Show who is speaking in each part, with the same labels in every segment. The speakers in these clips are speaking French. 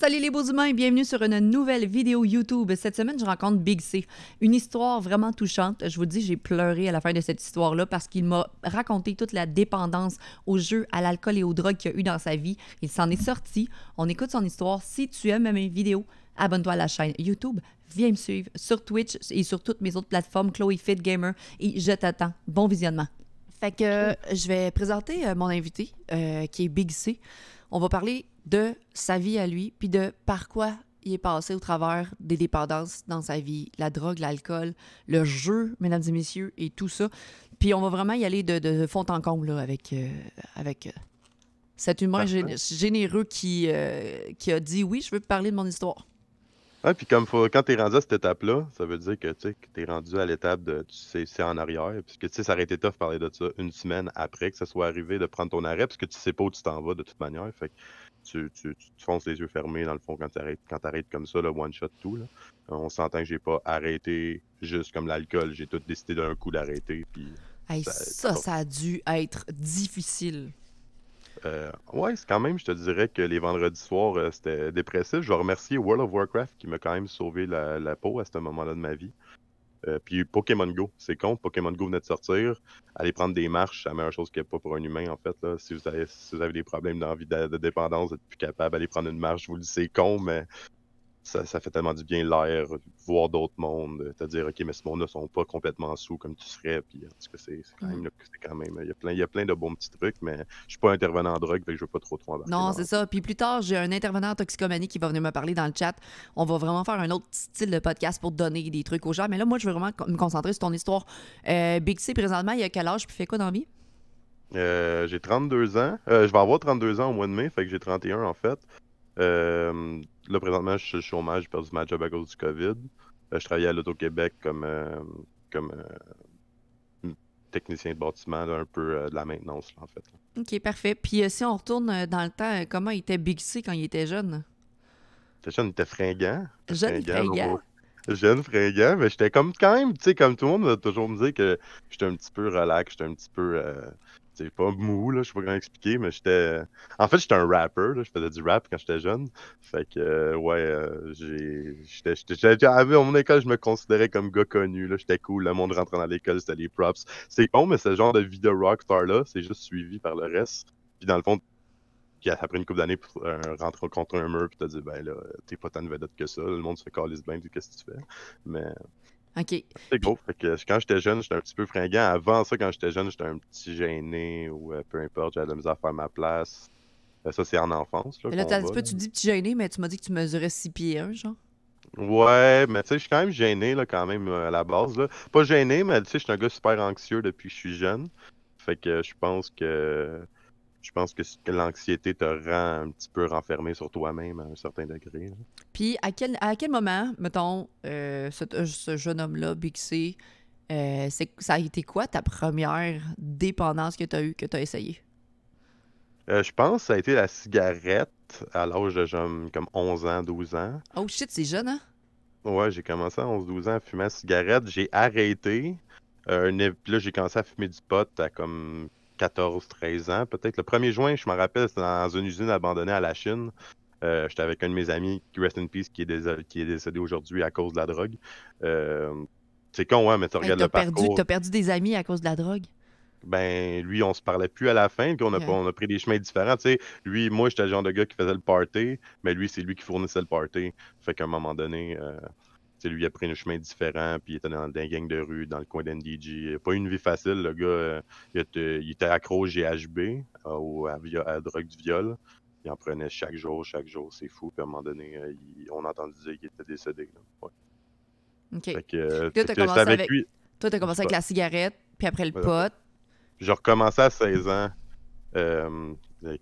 Speaker 1: Salut les beaux humains et bienvenue sur une nouvelle vidéo YouTube. Cette semaine, je rencontre Big C. Une histoire vraiment touchante. Je vous dis, j'ai pleuré à la fin de cette histoire-là parce qu'il m'a raconté toute la dépendance aux jeux, à l'alcool et aux drogues qu'il a eu dans sa vie. Il s'en est sorti. On écoute son histoire. Si tu aimes mes vidéos, abonne-toi à la chaîne YouTube. Viens me suivre sur Twitch et sur toutes mes autres plateformes, Chloe Fit Gamer. Et je t'attends. Bon visionnement. Fait que euh, je vais présenter euh, mon invité, euh, qui est Big C. On va parler de sa vie à lui, puis de par quoi il est passé au travers des dépendances dans sa vie, la drogue, l'alcool, le jeu, mesdames et messieurs, et tout ça. Puis on va vraiment y aller de, de fond en comble là, avec, euh, avec euh, cet humain gén- généreux qui, euh, qui a dit oui, je veux parler de mon histoire.
Speaker 2: Ouais, puis comme faut, quand t'es rendu à cette étape-là, ça veut dire que tu t'es rendu à l'étape de tu sais c'est en arrière, parce que tu sais ça aurait été tough de parler de ça une semaine après que ça soit arrivé de prendre ton arrêt, parce que tu sais pas où tu t'en vas de toute manière, fait tu, tu, tu te fonces les yeux fermés dans le fond quand t'arrêtes quand t'arrêtes comme ça le one shot tout là. On s'entend que j'ai pas arrêté juste comme l'alcool, j'ai tout décidé d'un coup d'arrêter puis
Speaker 1: Hey,
Speaker 2: Ça-
Speaker 1: ça, ça a dû être difficile.
Speaker 2: Euh, ouais, c'est quand même, je te dirais que les vendredis soirs, euh, c'était dépressif. Je vais remercier World of Warcraft qui m'a quand même sauvé la, la peau à ce moment-là de ma vie. Euh, puis Pokémon Go, c'est con, Pokémon Go venait de sortir. Aller prendre des marches, c'est la meilleure chose qu'il n'y a pas pour un humain, en fait. Si, vous avez, si vous avez des problèmes d'envie de, dépendance, d'être plus capable d'aller prendre une marche, vous le c'est con, mais ça, ça fait tellement du bien l'air, voir d'autres mondes, te dire, OK, mais ce monde-là sont pas complètement sous comme tu serais. Puis en tout cas, c'est quand même, quand même, il y a plein, il y a plein de bons petits trucs, mais je suis pas intervenant en drogue, que je veux pas trop trop embarquer
Speaker 1: Non, c'est ça. Puis plus tard, j'ai un intervenant en toxicomanie qui va venir me parler dans le chat. On va vraiment faire un autre style de podcast pour donner des trucs aux gens. Mais là, moi, je veux vraiment me concentrer sur ton histoire. Euh, Big C, présentement, il a quel âge puis fait quoi dans la vie?
Speaker 2: Euh, j'ai 32 ans. Euh, je vais avoir 32 ans au mois de mai, fait que j'ai 31 en fait. Euh, là, présentement, je suis au chômage, j'ai perdu ma job à cause du COVID. Euh, je travaillais à l'Auto-Québec comme, euh, comme euh, technicien de bâtiment, là, un peu euh, de la maintenance, là, en fait. là.
Speaker 1: OK, parfait. Puis euh, si on retourne euh, dans le temps, comment était Big C quand il était jeune?
Speaker 2: J'étais jeune, il était fringant.
Speaker 1: Jeune
Speaker 2: Fringant. Jeune, fringant, mais j'étais comme quand même, tu sais, comme tout le monde va toujours me dire que j'étais un petit peu relax, j'étais un petit peu, sais, pas mou, là, je sais pas comment expliquer, mais j'étais... En fait, j'étais un rapper, là, je faisais du rap quand j'étais jeune, fait que, euh, ouais, euh. J'étais... j'étais- À mon école, je me considérais comme gars connu, là, j'étais cool, le monde rentrant dans l'école, c'était les props. C'est con, mais ce genre de vie de rockstar-là, c'est juste suivi par le reste, puis dans le fond, puis après une couple d'années, euh, rentrer contre un mur, puis t'as dit, ben là, t'es pas tant de vedette que ça, le monde se calisse bien, qu'est-ce que tu fais? Mais
Speaker 1: OK.
Speaker 2: c'est gros. Fait que quand j'étais jeune, j'étais un petit peu fringant. Avant ça, quand j'étais jeune, j'étais un petit gêné ou euh, peu importe, j'avais de la misère à faire ma place. Euh, ça, c'est en enfance. Là,
Speaker 1: Mais là, t'as
Speaker 2: va,
Speaker 1: dit peu, tu dis petit gêné, mais tu m'as dit que tu mesurais 6 pieds 1, genre.
Speaker 2: Ouais, mais tu sais, je suis quand même gêné là, quand même euh, à la base. Là. Pas gêné, mais tu sais, je suis un gars super anxieux depuis que je suis jeune. Fait que je pense que je pense que, que l'anxiété te rend un petit peu renfermé sur toi-même à un certain degré. là.
Speaker 1: Puis à quel, à quel moment, mettons, euh, ce, euh, ce jeune homme-là, Big C, euh, ça a été quoi ta première dépendance que tu as eue, que tu as essayé?
Speaker 2: Euh, je pense que ça a été la cigarette à l'âge de genre, comme 11 ans, 12 ans.
Speaker 1: Oh shit, c'est jeune, hein?
Speaker 2: Ouais, j'ai commencé à 11-12 ans à fumer la cigarette. J'ai arrêté. Euh, là, j'ai commencé à fumer du pot à comme 14-13 ans. Peut-être le 1er juin, je me rappelle, c'était dans une usine abandonnée à la Chine. Euh, J'étais avec un de mes amis, Rest in Peace, qui est, désolé- qui est décédé aujourd'hui à cause de la drogue. Euh, c'est con, hein, mais tu
Speaker 1: Hey,
Speaker 2: regardes
Speaker 1: t'as
Speaker 2: le
Speaker 1: perdu,
Speaker 2: parcours.
Speaker 1: t'as perdu des amis à cause de la drogue?
Speaker 2: Ben, lui, on se parlait plus à la fin, puis on a, on a pris des chemins différents. Tu sais, lui, moi, j'étais le genre de gars qui faisait le party, mais lui, c'est lui qui fournissait le party. Fait qu'à un moment donné, euh, lui, il a pris un chemin différent, puis il était dans des gangs de rue, dans le coin d'NDG. Pas une vie facile, le gars. euh, il, était, il était accro au GHB, euh, au- à, la drogue du viol. Il en prenait chaque jour, chaque jour, c'est fou. Puis à un moment donné, euh, il- on a entendu dire qu'il était décédé. là. Ouais.
Speaker 1: OK.
Speaker 2: Fait que, euh,
Speaker 1: t'as commencé
Speaker 2: avec lui.
Speaker 1: Toi, t'as commencé avec la cigarette, puis après le pot.
Speaker 2: J'ai recommencé à 16 ans. Euh,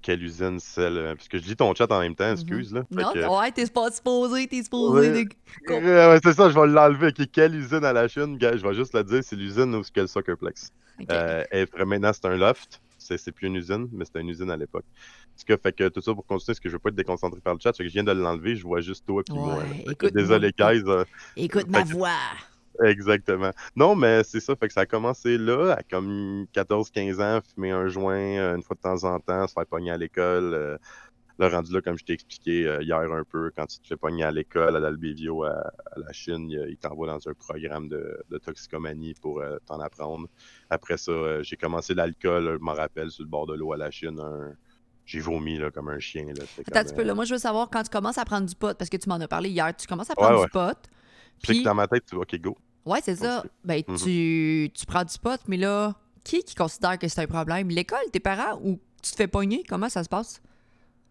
Speaker 2: quelle usine celle euh, Parce que je lis ton chat en même temps, excuse là.
Speaker 1: Mhm. Non,
Speaker 2: que-
Speaker 1: ouais, t'es pas supposé, t'es supposé.
Speaker 2: Ouais.
Speaker 1: de-
Speaker 2: Euh, ouais, c'est ça, je vais l'enlever. Quelle usine à la Chine Je vais juste le dire, c'est l'usine où c'est le Soccerplex. Euh, et maintenant, c'est un loft. C'est plus une usine, mais c'était une usine à l'époque. Ce que fait que tout ça pour continuer, parce que je veux pas être déconcentré par le chat, c'est que je viens de l'enlever, je vois juste toi puis moi.
Speaker 1: Ouais, écoute,
Speaker 2: désolé,
Speaker 1: moi-
Speaker 2: guys. euh,
Speaker 1: Écoute ma
Speaker 2: que-
Speaker 1: voix.
Speaker 2: Exactement. Non, mais c'est ça, fait que ça a commencé là, à comme 14-15 ans, fumer un joint euh, une fois de temps en temps, se faire pogner à l'école. euh, Le rendu là, comme je t'ai expliqué euh, hier un peu, quand tu te fais pogner à l'école, à l'Albévio, à, à, la Chine, il, il t'envoie dans un programme de, de toxicomanie pour euh, t'en apprendre. Après ça, j'ai commencé l'alcool, je m'en rappelle, sur le bord de l'eau à la Chine. Un... J'ai vomi là, comme un chien. Là.
Speaker 1: Attends un petit peu, là. Moi, je veux savoir quand tu commences à prendre du pot, parce que tu m'en as parlé hier, tu commences à prendre
Speaker 2: Ouais, ouais.
Speaker 1: du pot. Puis,
Speaker 2: que dans ma tête, tu vas, OK, go.
Speaker 1: Ouais, c'est ça. Ben,
Speaker 2: Mhm.
Speaker 1: tu, tu prends du pot, mais là, qui qui considère que c'est un problème? L'école, tes parents, ou tu te fais pogner? Comment ça se passe?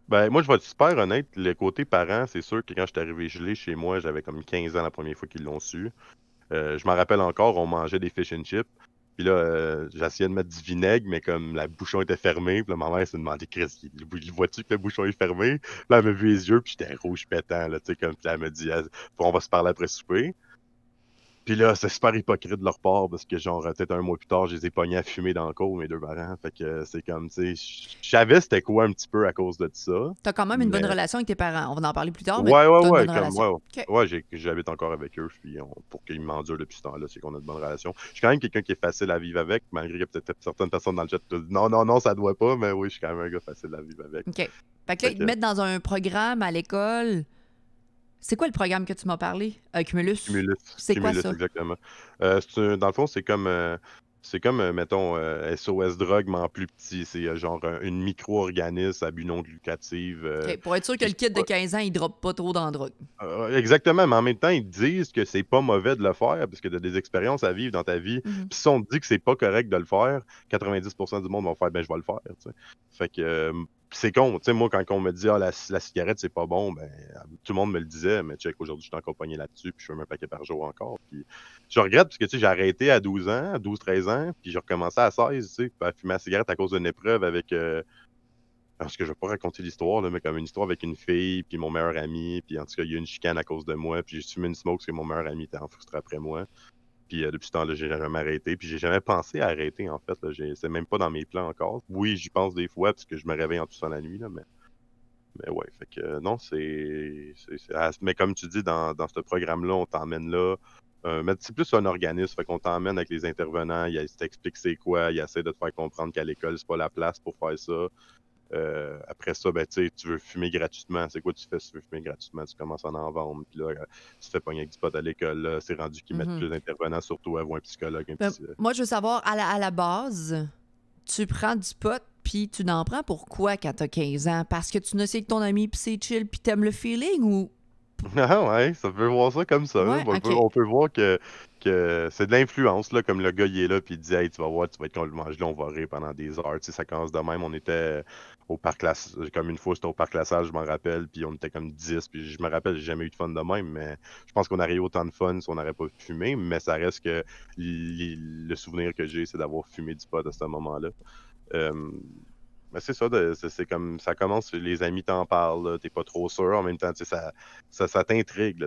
Speaker 2: Ben, moi, je vais être super honnête. Le côté parent, c'est sûr que quand je suis arrivé gelé chez moi, j'avais comme 15 ans la première fois qu'ils l'ont su. Euh, je m'en rappelle encore, on mangeait des fish and chips. Puis là, euh, j'essayais de mettre du vinaigre, mais comme la bouchon était fermée, puis là, ma mère s'est demandé, Chris, il- il- vois-tu que le bouchon est fermé? Là, elle m'a vu les yeux, puis j'étais rouge pétant, là, tu sais, comme, puis elle m'a dit, Ah, on va se parler après souper. Puis là, c'est super hypocrite de leur part, parce que genre, peut-être un mois plus tard, je les ai pognés à fumer dans le cours, mes deux parents. Fait que c'est comme, tu sais, je savais c'était quoi un petit peu à cause de ça.
Speaker 1: T'as quand même une bonne relation avec tes parents. On va en parler plus tard, mais
Speaker 2: Ouais, ouais, ouais, comme, ouais, j'habite encore avec eux, puis on- pour qu'ils m'endurent depuis ce temps-là, c'est qu'on a de bonnes relations. Je suis quand même quelqu'un qui est facile à vivre avec, malgré que peut-être certaines personnes dans le chat te disent non, non, non, ça doit pas, mais oui, je suis quand même un gars facile à vivre avec.
Speaker 1: OK. Fait que là, ils te mettent dans un programme à l'école. C'est quoi le programme que tu m'as parlé? Euh, Cumulus?
Speaker 2: Cumulus.
Speaker 1: C'est quoi
Speaker 2: Cumulus,
Speaker 1: ça?
Speaker 2: exactement. Euh, un- dans le fond, c'est comme, euh, c'est comme, euh, mettons, euh, SOS drogue, mais en plus petit. C'est genre un- une micro-organisme à but non lucratif.
Speaker 1: Pour être sûr que le kid de 15 ans, il droppe pas trop dans la drogue.
Speaker 2: exactement, mais en même temps, ils disent que c'est pas mauvais de le faire parce que tu as des expériences à vivre dans ta vie.
Speaker 1: Mhm.
Speaker 2: Puis si on te dit que c'est pas correct de le faire, 90% du monde vont faire ben je vais le faire. Fait que c'est con. Tu sais, moi, quand on me dit ah, la, cigarette, c'est pas bon, ben tout le monde me le disait, mais check, aujourd'hui, je suis accompagné là-dessus, puis je fume un paquet par jour encore. Puis je regrette parce que tu sais, j'ai arrêté à 12 ans, à 12-13 ans, puis j'ai recommencé à 16, tu sais, à fumer la cigarette à cause d'une épreuve avec. euh, parce que je vais pas raconter l'histoire, là, mais comme une histoire avec une fille, puis mon meilleur ami, puis en tout cas, il y a eu une chicane à cause de moi, puis j'ai fumé une smoke parce que mon meilleur ami était en frustré après moi. Puis euh, depuis ce temps-là, j'ai jamais arrêté. Puis j'ai jamais pensé à arrêter, en fait. C'est même pas dans mes plans encore. Oui, j'y pense des fois, parce que je me réveille en toussant la nuit, là, mais... Mais ouais, fait que euh, non, c'est... ah, Mais comme tu dis, dans, dans ce programme-là, on t'emmène là. Euh, mais c'est plus un organisme, fait qu'on t'emmène avec les intervenants, il t'explique c'est quoi, il essaie de te faire comprendre qu'à l'école, c'est pas la place pour faire ça. Euh, après ça, ben, tu veux fumer gratuitement. C'est quoi tu fais si tu veux fumer gratuitement? Tu commences à en vendre. Puis là, euh, tu te fais pogner avec du pot à l'école. C'est rendu qu'ils
Speaker 1: Mhm.
Speaker 2: mettent plus d'intervenants sur toi ou un psychologue. Un
Speaker 1: Ben, moi, je veux savoir, à la, à la base, tu prends du pot, puis tu n'en prends pourquoi quand t'as 15 ans? Parce que tu ne sais que ton ami, puis c'est chill, puis t'aimes le feeling, ou...
Speaker 2: Ah ouais, ça peut voir ça comme ça.
Speaker 1: Ouais,
Speaker 2: on, peut, on peut voir que, c'est de l'influence, là, comme le gars il est là, puis il dit Hey, tu vas voir, tu vas être complètement gelé, on va rire pendant des heures. Tu sais, ça commence de même. On était au parc classe, comme une fois, c'était au parc La Salle, je m'en rappelle, puis on était comme 10, puis je me rappelle, j'ai jamais eu de fun de même, mais je pense qu'on aurait eu autant de fun si on n'aurait pas fumé, mais ça reste que le souvenir que j'ai, c'est d'avoir fumé du pot à ce moment-là. Euh, mais c'est ça, c'est c'est comme ça commence, les amis t'en parlent, t'es pas trop sûr. En même temps, tu sais, ça, ça, ça t'intrigue.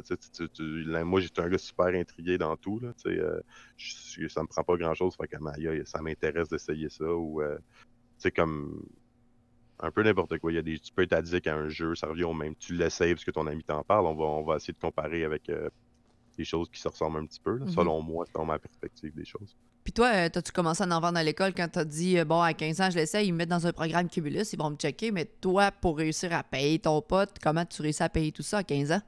Speaker 2: moi, j'étais un gars super intrigué dans tout. Là, tu sais, euh, je- ça me prend pas grand-chose. Fait que ça m'intéresse d'essayer ça. Ou, euh, tu sais, comme un peu n'importe quoi. Il y a des, tu peux être addict à un jeu, ça revient au même. Tu l'essayes parce que ton ami t'en parle. On va, on va essayer de comparer avec euh, des choses qui se ressemblent un petit peu, là,
Speaker 1: Mhm.
Speaker 2: selon moi, selon ma perspective des choses.
Speaker 1: Puis toi, euh, t'as-tu commencé à en vendre à l'école quand t'as dit, euh, bon, à 15 ans, je l'essaie, ils me mettent dans un programme Cumulus, ils vont me checker, mais toi, pour réussir à payer ton pote, comment tu réussis à payer tout ça à 15 ans?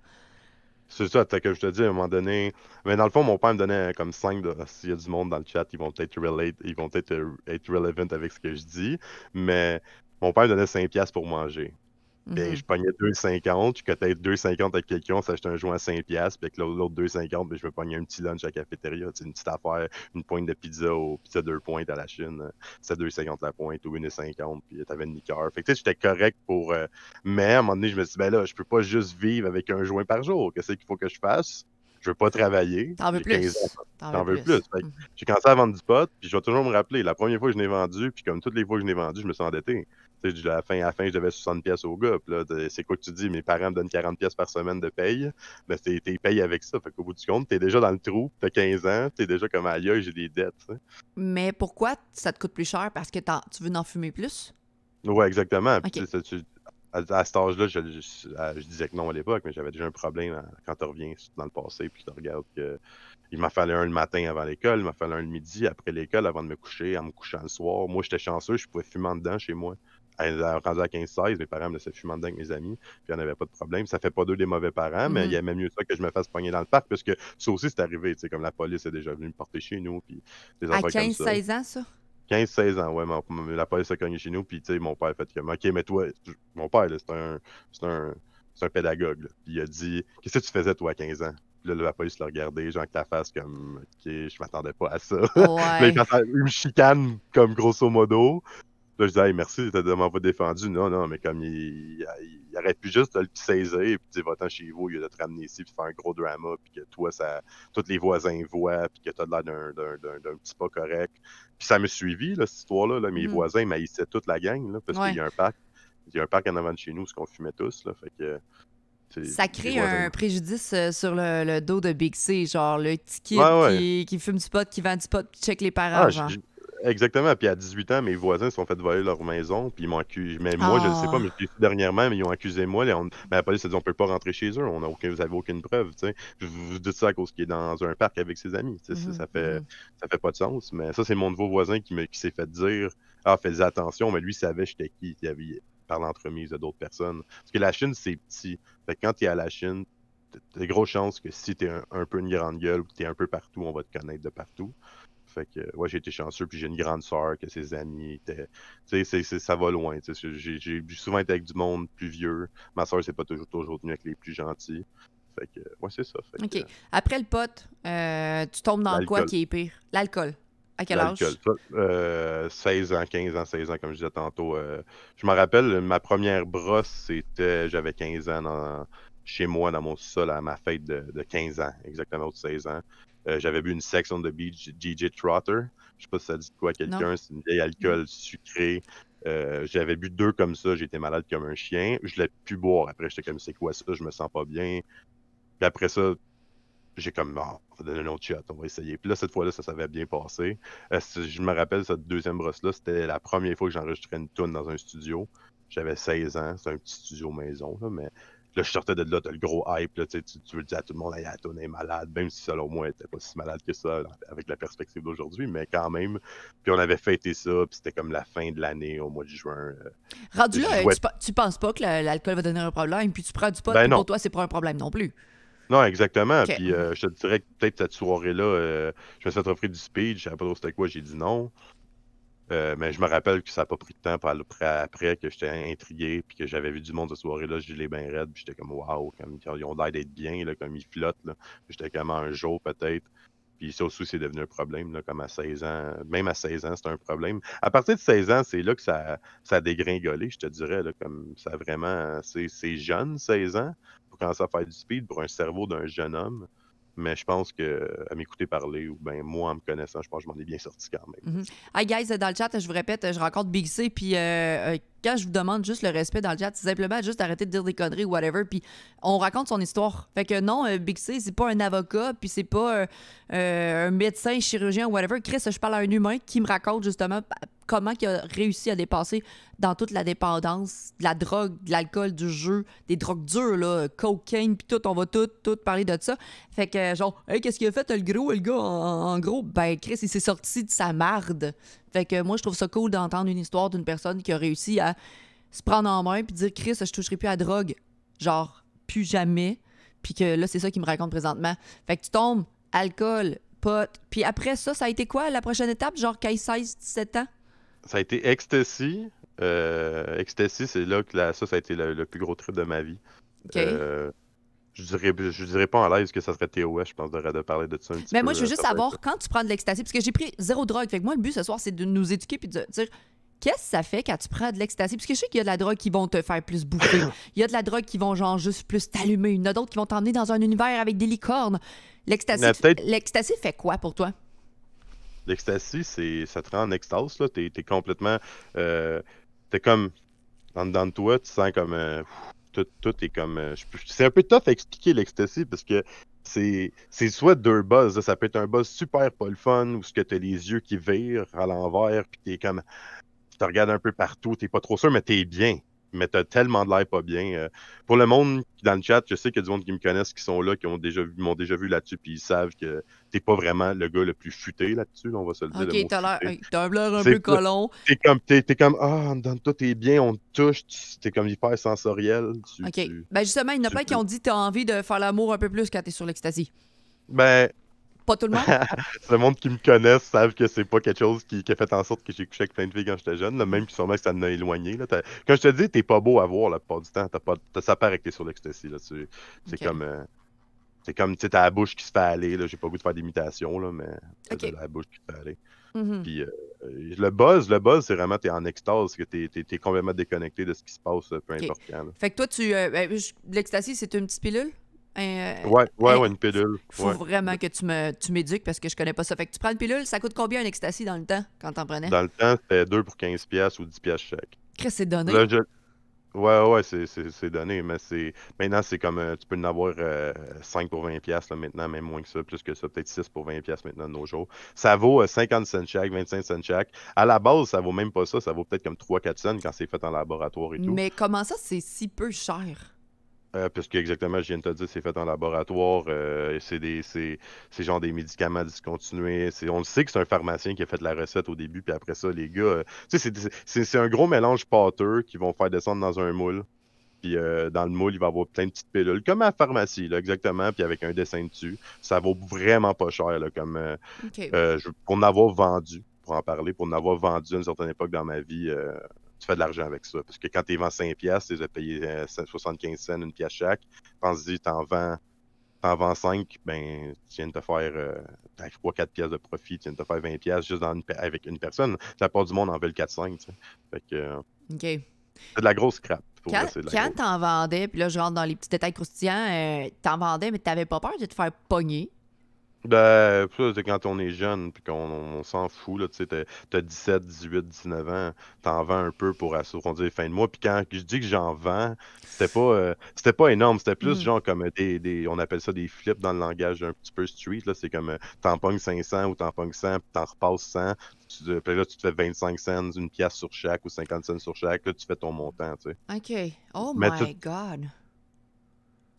Speaker 2: C'est ça, que je te dis à un moment donné. Mais dans le fond, mon père me donnait euh, comme 5 de s'il y a du monde dans le chat, ils vont peut-être relate, ils vont peut-être être relevant avec ce que je dis. Mais mon père me donnait 5 piastres pour manger. Puis
Speaker 1: Mhm.
Speaker 2: je pognais 2,50, je cotais 2,50 avec quelqu'un, on s'achetait un joint à 5 piastres, puis avec l'autre l'autre 2,50, puis je me pognais un petit lunch à la cafétéria, une petite affaire, une pointe de pizza au pizza deux pointes à la Chine, euh, c'était 2,50 la pointe ou 1,50, puis t'avais une liqueur. Fait que tu sais, j'étais correct pour... euh, Mais à un moment donné, je me suis dit, ben là, je peux pas juste vivre avec un joint par jour, qu'est-ce qu'il faut que je fasse? Je veux pas travailler.
Speaker 1: T'en veux plus.
Speaker 2: 15 ans.
Speaker 1: T'en
Speaker 2: veux plus.
Speaker 1: Mhm.
Speaker 2: j'ai commencé à vendre du pot, puis je vais toujours me rappeler, la première fois que je l'ai vendu, puis comme toutes les fois que je l'ai vendu, je me suis endetté. Tu sais, à la fin, à la fin, je devais 60 pièces au gars. Puis là, c'est quoi que tu dis? Mes parents me donnent 40 pièces par semaine de paye. Ben, t'es, payé avec ça. Fait qu'au bout du compte, t'es déjà dans le trou, t'as 15 ans, t'es déjà comme aïe, j'ai des dettes.
Speaker 1: Mais pourquoi ça te coûte plus cher? Parce que t'en- tu veux en fumer plus?
Speaker 2: Ouais, exactement. Puis, tu- à, à cet âge-là, je, je- à- je disais que non à l'époque, mais j'avais déjà un problème quand tu reviens dans le passé, puis tu regardes que il m'a fallu un le matin avant l'école, il m'a fallu un le midi après l'école avant de me coucher, en me couchant le soir. Moi, j'étais chanceux, je pouvais fumer en dedans chez moi. rendu à 15-16, mes parents me laissaient fumer dedans avec mes amis, puis il n'y en avait pas de problème. Ça fait pas d'eux des mauvais parents, mais il y a même mieux ça que je me fasse pogner dans le parc, parce que ça aussi, c'est arrivé, tu sais, comme la police est déjà venue me porter chez nous, puis
Speaker 1: des À 15-16 ans, ça?
Speaker 2: 15-16 ans, ouais, la police a cogné chez nous, puis tu sais, mon père a fait comme, OK, mais toi, mon père, c'est un, un, un pédagogue, puis il a dit, qu'est-ce que tu faisais, toi, à 15 ans? Puis là, la police l'a regardé, genre avec ta face comme OK, je m'attendais pas à ça. Ouais. il, me chicane comme grosso modo. Là, je dis hey, merci, t'as de m'avoir défendu. Non, non, mais comme il, il, aurait pu juste le saisir et puis dire va-t'en chez vous, il a de te ramener ici puis faire un gros drama, puis que toi, ça tous les voisins voient, puis que t'as l'air d'un petit pas correct. Puis ça me suivi, là, cette histoire-là. Là, mes mm. voisins maïssaient toute la gang, là, parce qu'il y a un parc. Il y a un parc en avant de chez nous, ce qu'on fumait tous. Là, fait que
Speaker 1: ça crée un préjudice euh, sur le, dos de Big C, genre le petit kid Qui, fume du pot, qui vend du pot, qui check les parents. Ah,
Speaker 2: exactement. Puis à 18 ans, mes voisins se sont fait voler leur maison, puis ils m'ont accusé. Mais moi, je ne sais pas, mais dernièrement, mais ils ont accusé moi. Mais la police a dit on peut pas rentrer chez eux, on a aucun... vous n'avez aucune preuve. Je vous dis ça à cause qu'il est dans un parc avec ses amis. ça, fait, mhm. ça fait pas de sens. Mais ça, c'est mon nouveau voisin qui, me... qui s'est fait dire Ah, fais attention, mais lui savait j'étais qui. Il avait par l'entremise de d'autres personnes. Parce que la Chine, c'est petit. Fait que quand tu es à la Chine, t'as des grosses chances que si tu es un, peu une grande gueule ou que tu es un peu partout, on va te connaître de partout. Fait que, ouais, j'ai été chanceux, puis j'ai une grande sœur, que ses amis étaient. Tu sais, ça va loin. J'ai souvent été avec du monde plus vieux. Ma sœur, c'est pas toujours, toujours venue avec les plus gentils. Fait que, ouais, c'est ça.
Speaker 1: OK. Après le pote, euh, tu tombes dans quoi qui est pire? L'alcool. À quel âge?
Speaker 2: Euh, 16 ans, 15 ans, 16 ans, comme je disais tantôt. Euh, je me rappelle, ma première brosse, c'était, j'avais 15 ans chez moi, dans mon sol, à ma fête de, 15 ans, exactement, de 16 ans. Euh, j'avais bu une section de beach DJ Trotter. Je sais pas si ça dit quoi à quelqu'un, c'est une vieille alcool sucré. Euh, j'avais bu deux comme ça, j'étais malade comme un chien. Je l'ai pu boire. Après, j'étais comme, c'est quoi ça? Je me sens pas bien. Puis après ça, j'ai comme, oh, on va donner un autre shot, on va essayer. Puis là, cette fois-là, ça s'avait bien passé. Euh, je me rappelle, cette deuxième brosse-là, c'était la première fois que j'enregistrais une tune dans un studio. J'avais 16 ans, c'est un petit studio maison, là, mais là, je sortais de là, t'as le gros hype, là, tu, tu veux dire à tout le monde, hey, la tune est malade, même si selon moi, elle était pas si malade que ça, avec la perspective d'aujourd'hui, mais quand même. Puis on avait fêté ça, puis c'était comme la fin de l'année, au mois de juin. Euh,
Speaker 1: Rendu là, tu, penses pas que l'alcool va donner un problème, puis tu prends du pot, ben pour toi, c'est pas un problème non plus.
Speaker 2: Non, exactement. Puis euh, je te dirais que peut-être cette soirée-là, euh, je me suis fait offrir du speed, je savais pas trop c'était quoi, j'ai dit non. Euh, mais je me rappelle que ça n'a pas pris de temps après, après que j'étais intrigué puis que j'avais vu du monde cette soirée-là, je les bien raide, puis j'étais comme waouh, comme ils ont l'air d'être bien, là, comme ils flottent. J'étais comme un jour peut-être. Puis ça aussi, c'est devenu un problème, là, comme à 16 ans. Même à 16 ans, c'est un problème. À partir de 16 ans, c'est là que ça, ça a dégringolé, je te dirais. Là, comme ça vraiment. C'est jeune, 16 ans commencer à faire du speed pour un cerveau d'un jeune homme. Mais je pense que à m'écouter parler, ou bien moi en me connaissant, je pense que je m'en ai bien sorti quand même.
Speaker 1: Mm Hi guys, dans le chat, je vous répète, je rencontre Big C, puis euh, euh, quand je vous demande juste le respect dans le chat, c'est simplement juste arrêter de dire des conneries ou whatever, puis on raconte son histoire. Fait que non, euh, Big C, c'est pas un avocat, puis c'est pas un médecin, chirurgien ou whatever. Chris, je parle à un humain qui me raconte justement comment il a réussi à dépasser dans toute la dépendance, de la drogue, de l'alcool, du jeu, des drogues dures, là, cocaine, puis tout, on va tout, tout parler de ça. Fait que, genre, hey, qu'est-ce qu'il a fait, le gros, le gars, en, gros? Ben, Chris, il s'est sorti de sa marde. Fait que moi, je trouve ça cool d'entendre une histoire d'une personne qui a réussi à se prendre en main puis dire, Chris, je toucherai plus à la drogue. Genre, plus jamais. Puis que là, c'est ça qu'il me raconte présentement. Fait que tu tombes, alcool, pot. Puis après ça, ça a été quoi la prochaine étape? Genre 15, 16, 17 ans?
Speaker 2: Ça a été Ecstasy. Euh, Ecstasy, c'est là que ça, ça a été le, plus gros trip de ma vie. Euh, je dirais, je dirais pas en l'aise que ça serait TOS, je pense, de, de parler de ça un petit
Speaker 1: Mais peu. Moi, je veux juste savoir, quand tu prends de l'ecstasy, parce que j'ai pris zéro drogue, fait que moi, le but ce soir, c'est de nous éduquer puis de dire qu'est-ce que ça fait quand tu prends de l'ecstasy? Parce que je sais qu'il y a de la drogue qui vont te faire plus bouffer. Il y a de la drogue qui vont, genre, juste plus t'allumer. Il y en a d'autres qui vont t'emmener dans un univers avec des licornes. L'ecstasy fait quoi pour toi?
Speaker 2: L'ecstasy, c'est, ça te rend en extase, là. T'es, es complètement. Euh, t'es comme. En dedans de toi, tu sens comme. Euh, tout, tout, est comme. Euh, c'est un peu tough à expliquer l'ecstasy parce que c'est, soit deux buzz. Ça peut être un buzz super pas le fun où ce que t'as les yeux qui virent à l'envers, puis t'es comme. Tu te regardes un peu partout, t'es pas trop sûr, mais t'es bien. Mais t'as tellement de l'air pas bien. euh. pour le monde dans le chat, je sais qu'il y a du monde qui me connaissent, qui sont là, qui ont déjà vu- m'ont déjà vu là-dessus, puis ils savent que t'es pas vraiment le gars le plus futé là-dessus, là, on va se le dire.
Speaker 1: Ok, t'as l'air. T'as un l'air un peu colon.
Speaker 2: T'es comme, t'es, t'es comme, ah, dans toi, t'es bien, on te touche, t'es comme hyper sensoriel. Tu,
Speaker 1: Ok.
Speaker 2: tu-
Speaker 1: Ben justement, il y en a plein qui ont dit t'as envie de faire l'amour un peu plus quand t'es sur l'ecstasy.
Speaker 2: Ben,
Speaker 1: Pas tout le monde?
Speaker 2: le monde qui me connaissent savent que c'est pas quelque chose qui, qui a fait en sorte que j'ai couché avec plein de filles quand j'étais jeune, là, même que sûrement que ça en a éloigné. Là. Quand je te dis, t'es pas beau à voir la plupart du temps, t'as pas, ça paraît que t'es sur l'ecstasy. Tu- C'est comme. euh, c'est comme, tu sais, t'as la bouche qui se fait aller. J'ai pas le goût de faire d'imitation, là, mais t'as
Speaker 1: Ok.
Speaker 2: de la bouche qui se fait aller.
Speaker 1: Mhm.
Speaker 2: Puis euh, le buzz, le buzz, c'est vraiment, t'es en extase, que t'es, complètement déconnecté de ce qui se passe, euh, peu importe quand. là.
Speaker 1: Fait que toi, tu. euh, ben, L'ecstasy, c'est une petite pilule? Euh,
Speaker 2: Ouais, ouais, ouais, une pilule.
Speaker 1: Faut
Speaker 2: ouais.
Speaker 1: vraiment que tu me tu m'éduques parce que je connais pas ça. Fait que tu prends une pilule, ça coûte combien un ecstasy dans le temps quand t'en prenais?
Speaker 2: Dans le temps, c'était 2 pour 15$ piastres ou 10$ piastres chaque.
Speaker 1: Chris, c'est donné.
Speaker 2: Là, je- Ouais, ouais, c'est- donné, mais c'est maintenant, c'est comme, euh, tu peux en avoir euh, 5 pour 20$, piastres, là, maintenant, même moins que ça, plus que ça, peut-être 6 pour 20$ piastres maintenant de nos jours. Ça vaut euh, 50 cents chaque, 25 cents chaque. À la base, ça vaut même pas ça, ça vaut peut-être comme 3-4 cents quand c'est fait en laboratoire et tout.
Speaker 1: Mais comment ça, c'est si peu cher?
Speaker 2: Euh, parce que exactement, je viens de te dire, c'est fait en laboratoire, euh, c'est des, c'est, c'est genre des médicaments discontinués. C'est, on le sait que c'est un pharmacien qui a fait la recette au début, puis après ça, les gars, euh, tu sais, c'est, c'est- c'est, c'est un gros mélange pâteux qu'ils vont faire descendre dans un moule. Puis euh, dans le moule, il va y avoir plein de petites pilules, comme à la pharmacie, là, exactement, puis avec un dessin dessus. Ça vaut vraiment pas cher, là, comme euh,
Speaker 1: OK.
Speaker 2: euh, je- pour en avoir vendu, pour en parler, pour en avoir vendu à une certaine époque dans ma vie, euh, tu fais de l'argent avec ça. Parce que quand tu vends 5 piastres, tu les as payé euh, 75 cents, une pièce chaque. Pense-y, t'en vends, t'en vends 5, ben, tu viens de te faire euh, 3-4 piastres de profit, tu viens de te faire 20 piastres juste dans une pe- avec une personne. La part du monde en veut le 4-5, tu sais. Fait que euh,
Speaker 1: OK.
Speaker 2: c'est de la grosse crap.
Speaker 1: Quand, quand t'en vendais, puis là, je rentre dans les petits détails croustillants, euh, t'en vendais, mais t'avais pas peur de te faire pogner?
Speaker 2: Ben, c'est quand on est jeune, puis qu'on on s'en fout, là, tu sais, t'as- t'as 17, 18, 19 ans, t'en vends un peu pour assurer fins de mois, puis quand je dis que j'en vends, c'était pas, euh, c'était pas énorme, c'était plus
Speaker 1: Mm.
Speaker 2: genre comme des, des, on appelle ça des flips dans le langage un petit peu street, là, c'est comme, euh, t'en pognes 500 ou t'en pognes 100, puis t'en repasses 100, tu, euh, puis là, tu te fais 25 cents, une pièce sur chaque, ou 50 cents sur chaque, là, tu fais ton montant, tu sais.
Speaker 1: OK. Oh
Speaker 2: Mais
Speaker 1: my God.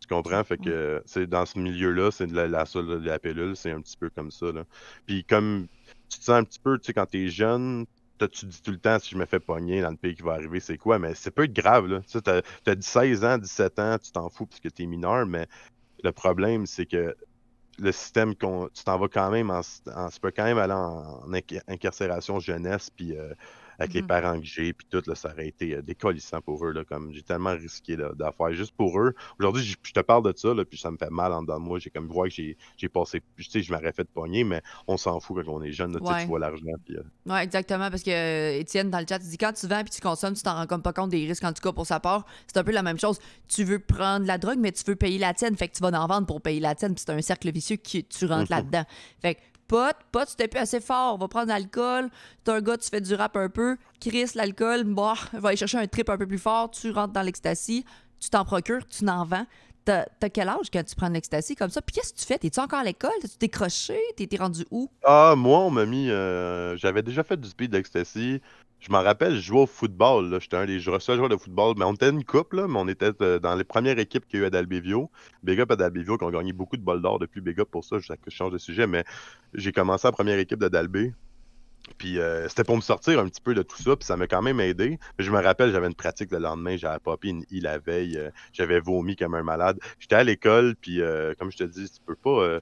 Speaker 2: Tu comprends? Fait que c'est dans ce milieu-là, c'est de la, la, ça, de la pilule, c'est un petit peu comme ça. Là. Puis comme tu te sens un petit peu, tu sais, quand t'es jeune, t'as- tu dis tout le temps si je me fais pogner dans le pays qui va arriver, c'est quoi? Mais c'est peut être grave, là. Tu sais, t'as, t'as 16 ans, 17 ans, tu t'en fous parce que t'es mineur, mais le problème, c'est que le système qu'on. Tu t'en vas quand même en, en- Tu peux quand même aller en, en inc- incarcération jeunesse, puis euh, avec les
Speaker 1: Mhm.
Speaker 2: parents que j'ai, puis tout, là, ça aurait été euh, décollissant pour eux, là, comme j'ai tellement risqué d'affaires juste pour eux. Aujourd'hui, je te parle de ça, là, puis ça me fait mal en dedans de moi. J'ai comme voir que j'ai, passé, tu sais, je m'aurais fait pogner, mais on s'en fout quand on est jeune, là, tu sais,
Speaker 1: Ouais.
Speaker 2: tu vois l'argent, puis euh,
Speaker 1: Ouais, exactement, parce que euh, Étienne, dans le chat, il dit quand tu vends puis tu consommes, tu t'en rends comme pas compte des risques, en tout cas pour sa part. C'est un peu la même chose. Tu veux prendre la drogue, mais tu veux payer la tienne, fait que tu vas en vendre pour payer la tienne, puis c'est un cercle vicieux que tu rentres
Speaker 2: Mhm.
Speaker 1: là-dedans. Fait que pote, tu t'es plus assez fort, va prendre l'alcool. T'es un gars, tu fais du rap un peu. Chris, l'alcool, bah, va aller chercher un trip un peu plus fort, tu rentres dans l'ecstasy, tu t'en procures, tu n'en vends. T'as t'as quel âge quand tu prends de l'ecstasy comme ça? Puis qu'est-ce que tu fais? T'es-tu encore à l'école? T'es-tu décroché? T'es t'es rendu où?
Speaker 2: Ah, moi, on m'a mis. euh, J'avais déjà fait du speed d'ecstasy. Je m'en rappelle, je jouais au football. J'étais un des seuls de football. Mais on était une couple, là, mais on était euh, dans les premières équipes qu'il y a eu à Dalbevio. Big up à Dalbevio qui ont gagné beaucoup de bols d'or depuis. Big up pour ça, je, je change de sujet. Mais j'ai commencé la première équipe de Dalbé. Puis euh, c'était pour me sortir un petit peu de tout ça, puis ça m'a quand même aidé. Je me rappelle, j'avais une pratique le lendemain, j'avais popé une île la veille, euh, j'avais vomi comme un malade. J'étais à l'école, puis euh, comme je te dis, tu peux pas.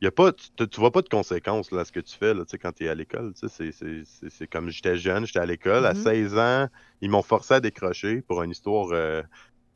Speaker 2: Y a pas, tu, tu vois pas de conséquences là, à ce que tu fais là, tu sais, quand tu es à l'école. tu sais, C'est, c'est, c'est, c'est comme j'étais jeune, j'étais à l'école. À
Speaker 1: Mhm.
Speaker 2: 16 ans, ils m'ont forcé à décrocher pour une histoire euh,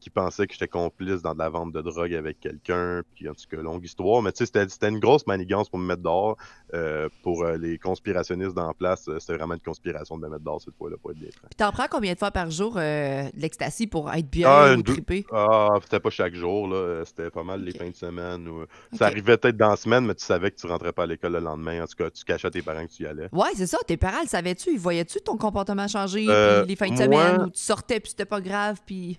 Speaker 2: qui pensait que j'étais complice dans de la vente de drogue avec quelqu'un. Puis en tout cas, longue histoire. Mais tu sais, c'était, c'était une grosse manigance pour me mettre dehors. Euh, pour euh, les conspirationnistes dans place, euh, c'était vraiment une conspiration de me mettre dehors cette fois-là, pour être bien franc.
Speaker 1: Puis t'en prends combien de fois par jour euh, de l'ecstasy pour être bien
Speaker 2: Ah,
Speaker 1: ou triper?
Speaker 2: Ah, c'était pas chaque jour, là. C'était pas mal les fins de semaine. ou-. Ça arrivait peut-être dans la semaine, mais tu savais que tu rentrais pas à l'école le lendemain. En tout cas, tu cachais à tes parents que tu y allais.
Speaker 1: Ouais, c'est ça. Tes parents, le savaient-tu? Ils voyaient-tu ton comportement changer les fins de
Speaker 2: moi-
Speaker 1: semaine où tu sortais puis c'était pas grave puis...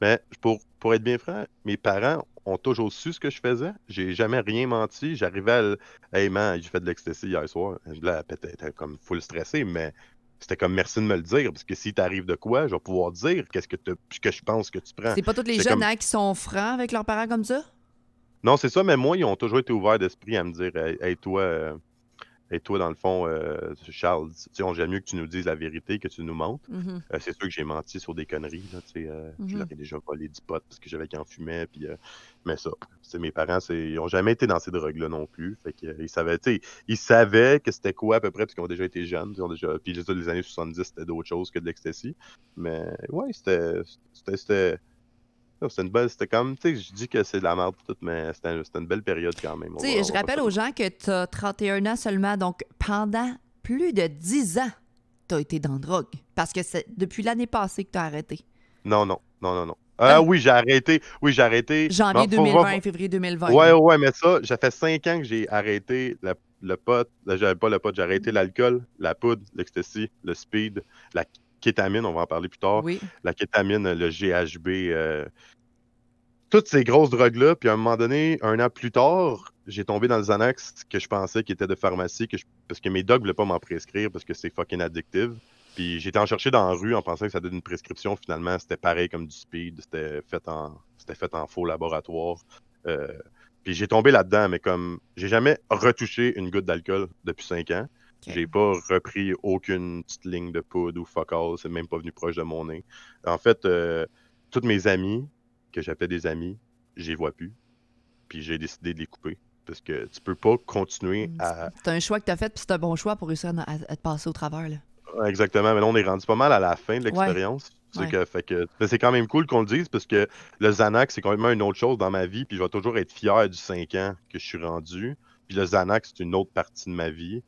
Speaker 2: Mais pour, pour être bien franc, mes parents ont toujours su ce que je faisais. J'ai jamais rien menti. J'arrivais à. l- Hey man, j'ai fait de l'ecstasy hier soir. Là, elle était comme full stressée, mais c'était comme merci de me le dire, parce que si t'arrive de quoi, je vais pouvoir dire qu'est-ce que, que je pense que tu prends.
Speaker 1: C'est pas tous les jeunes
Speaker 2: comme-
Speaker 1: hein, qui sont francs avec leurs parents comme ça?
Speaker 2: Non, c'est ça, mais moi, ils ont toujours été ouverts d'esprit à me dire Hey, hey, toi, hey, toi, dans le fond, euh, Charles, tu sais, on j'aime mieux que tu nous dises la vérité, que tu nous montres.
Speaker 1: Mhm.
Speaker 2: Euh, c'est sûr que j'ai menti sur des conneries. Là, tu sais, euh, Je
Speaker 1: Mhm.
Speaker 2: leur ai déjà volé du pot parce que j'avais qui en fumait. Puis, euh, mais ça, c'est mes parents, c'est- ils ont jamais été dans ces drogues-là non plus. Fait que, euh, ils, savaient, tu sais, ils savaient que c'était quoi à peu près parce qu'ils ont déjà été jeunes. Ils ont déjà, puis les années 70, c'était d'autres choses que de l'ecstasy. Mais ouais, c'était. Non, c'était une belle. C'était comme. Tu sais, je dis que c'est de la merde tout, mais c'était une belle période quand même.
Speaker 1: Tu sais, je rappelle aux gens que tu as 31 ans seulement, donc pendant plus de 10 ans, tu as été dans la drogue. Parce que c'est depuis l'année passée que tu as arrêté.
Speaker 2: Non, non, non, non, non. Ah oui, j'ai arrêté. Oui, j'ai arrêté.
Speaker 1: Janvier
Speaker 2: Bon, faut-
Speaker 1: 2020, février 2020.
Speaker 2: Ouais, ouais, mais ça, ça fait cinq ans que j'ai arrêté la- le pot. là, J'avais pas le pot, j'ai arrêté l'alcool, la poudre, l'ecstasy, le speed, la kétamine, on va en parler plus tard.
Speaker 1: Oui.
Speaker 2: La kétamine, le GHB, euh, toutes ces grosses drogues-là. Puis à un moment donné, un an plus tard, j'ai tombé dans le Xanax que je pensais qui était de pharmacie, que je- parce que mes docs voulaient pas m'en prescrire parce que c'est fucking addictive. Puis j'étais en chercher dans la rue en pensant que ça donnait une prescription. Finalement, c'était pareil comme du speed. C'était fait en, c'était fait en faux laboratoire. Euh, puis j'ai tombé là-dedans, mais comme j'ai jamais retouché une goutte d'alcool depuis cinq ans. J'ai pas repris aucune petite ligne de poudre ou fuck all. C'est même pas venu proche de mon nez. En fait, euh, tous mes amis, que j'appelais des amis, je les vois plus. Puis j'ai décidé de les couper. Parce que tu peux pas continuer à.
Speaker 1: C'est un choix que tu as fait, puis c'est un bon choix pour réussir à, à- te passer au travers. Là.
Speaker 2: Exactement, mais là, on est rendu pas mal à la fin de l'expérience. C'est que, fait que, c'est quand même cool qu'on le dise parce que le Xanax, c'est quand même une autre chose dans ma vie, puis je vais toujours être fier du 5 ans que je suis rendu. Puis le Xanax, c'est une autre partie de ma vie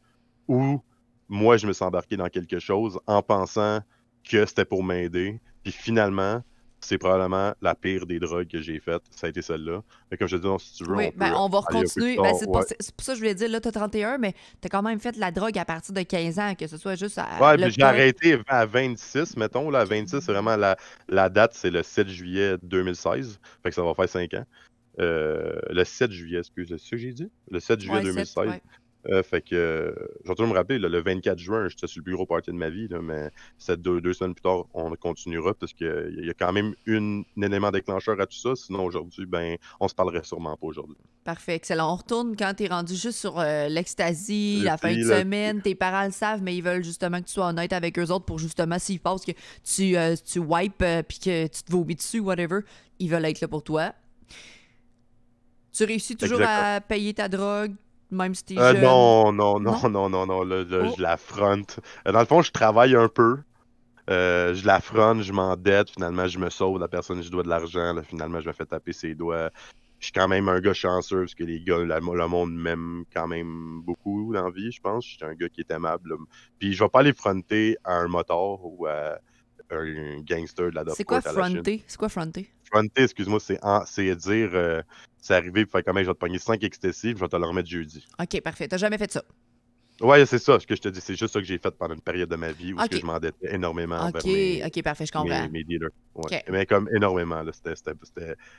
Speaker 2: où moi, je me suis embarqué dans quelque chose en pensant que c'était pour m'aider. Puis finalement, c'est probablement la pire des drogues que j'ai faites. Ça a été celle-là. Mais comme je te dis, non, si tu veux,
Speaker 1: Oui,
Speaker 2: on,
Speaker 1: ben, on va continuer. Ben, c'est, pour,
Speaker 2: Ouais.
Speaker 1: c'est pour ça que je voulais dire, là, tu as 31, mais tu as quand même fait de la drogue à partir de 15 ans, que ce soit juste à.
Speaker 2: Ouais, puis j'ai arrêté à 26, mettons. Là, à 26, c'est vraiment la, la date, c'est le 7 juillet 2016. Fait que ça va faire 5 ans. Euh, le 7 juillet, excuse, c'est ça que j'ai dit? Le 7 juillet
Speaker 1: Ouais,
Speaker 2: 2016.
Speaker 1: sept, ouais.
Speaker 2: Euh, fait que, euh, je vais toujours me rappeler, là, le 24 juin, j'étais sur le plus gros party de ma vie, là, mais c'est deux, deux semaines plus tard, on continuera parce qu'il y a quand même une, un élément déclencheur à tout ça. Sinon, aujourd'hui, ben, on se parlerait sûrement pas aujourd'hui.
Speaker 1: Parfait, excellent. On retourne quand tu es rendu juste sur euh, l'ecstasy,
Speaker 2: Le
Speaker 1: la fin de semaine. Tes parents le savent, mais ils veulent justement que tu sois honnête avec eux autres pour justement, s'ils pensent que tu, euh, tu wipes euh, puis que tu te vomis dessus, whatever, ils veulent être là pour toi. Tu réussis toujours à payer ta drogue, même si t'es
Speaker 2: Euh,
Speaker 1: jeune.
Speaker 2: non, non, non,
Speaker 1: Non?
Speaker 2: non, non, non, là, là,
Speaker 1: Oh.
Speaker 2: je l'affronte. Euh, Dans le fond, je travaille un peu. Euh, je l'affronte, je m'endette. Finalement, je me sauve. La personne, je dois de l'argent. Là, finalement, je me fais taper ses doigts. Je suis quand même un gars chanceux parce que les gars, la- le monde m'aime quand même beaucoup dans la vie, je pense. Je suis un gars qui est aimable. là. Puis je vais pas aller fronter à un moteur ou à un gangster de la
Speaker 1: C'est quoi fronter? C'est quoi fronter?
Speaker 2: Fronter, excuse-moi, c'est c'est dire euh, c'est arrivé, puis comme Hey, je vais te pogner 5 ecstasy, je vais te le remettre jeudi.
Speaker 1: OK, parfait. T'as jamais fait ça?
Speaker 2: Ouais, c'est ça, ce que je te dis. C'est juste ça que j'ai fait pendant une période de ma vie où que je m'endettais énormément envers
Speaker 1: OK,
Speaker 2: mes,
Speaker 1: OK, parfait, je comprends.
Speaker 2: mes, mes dealers. Ouais. Mais comme énormément. Là, c'était-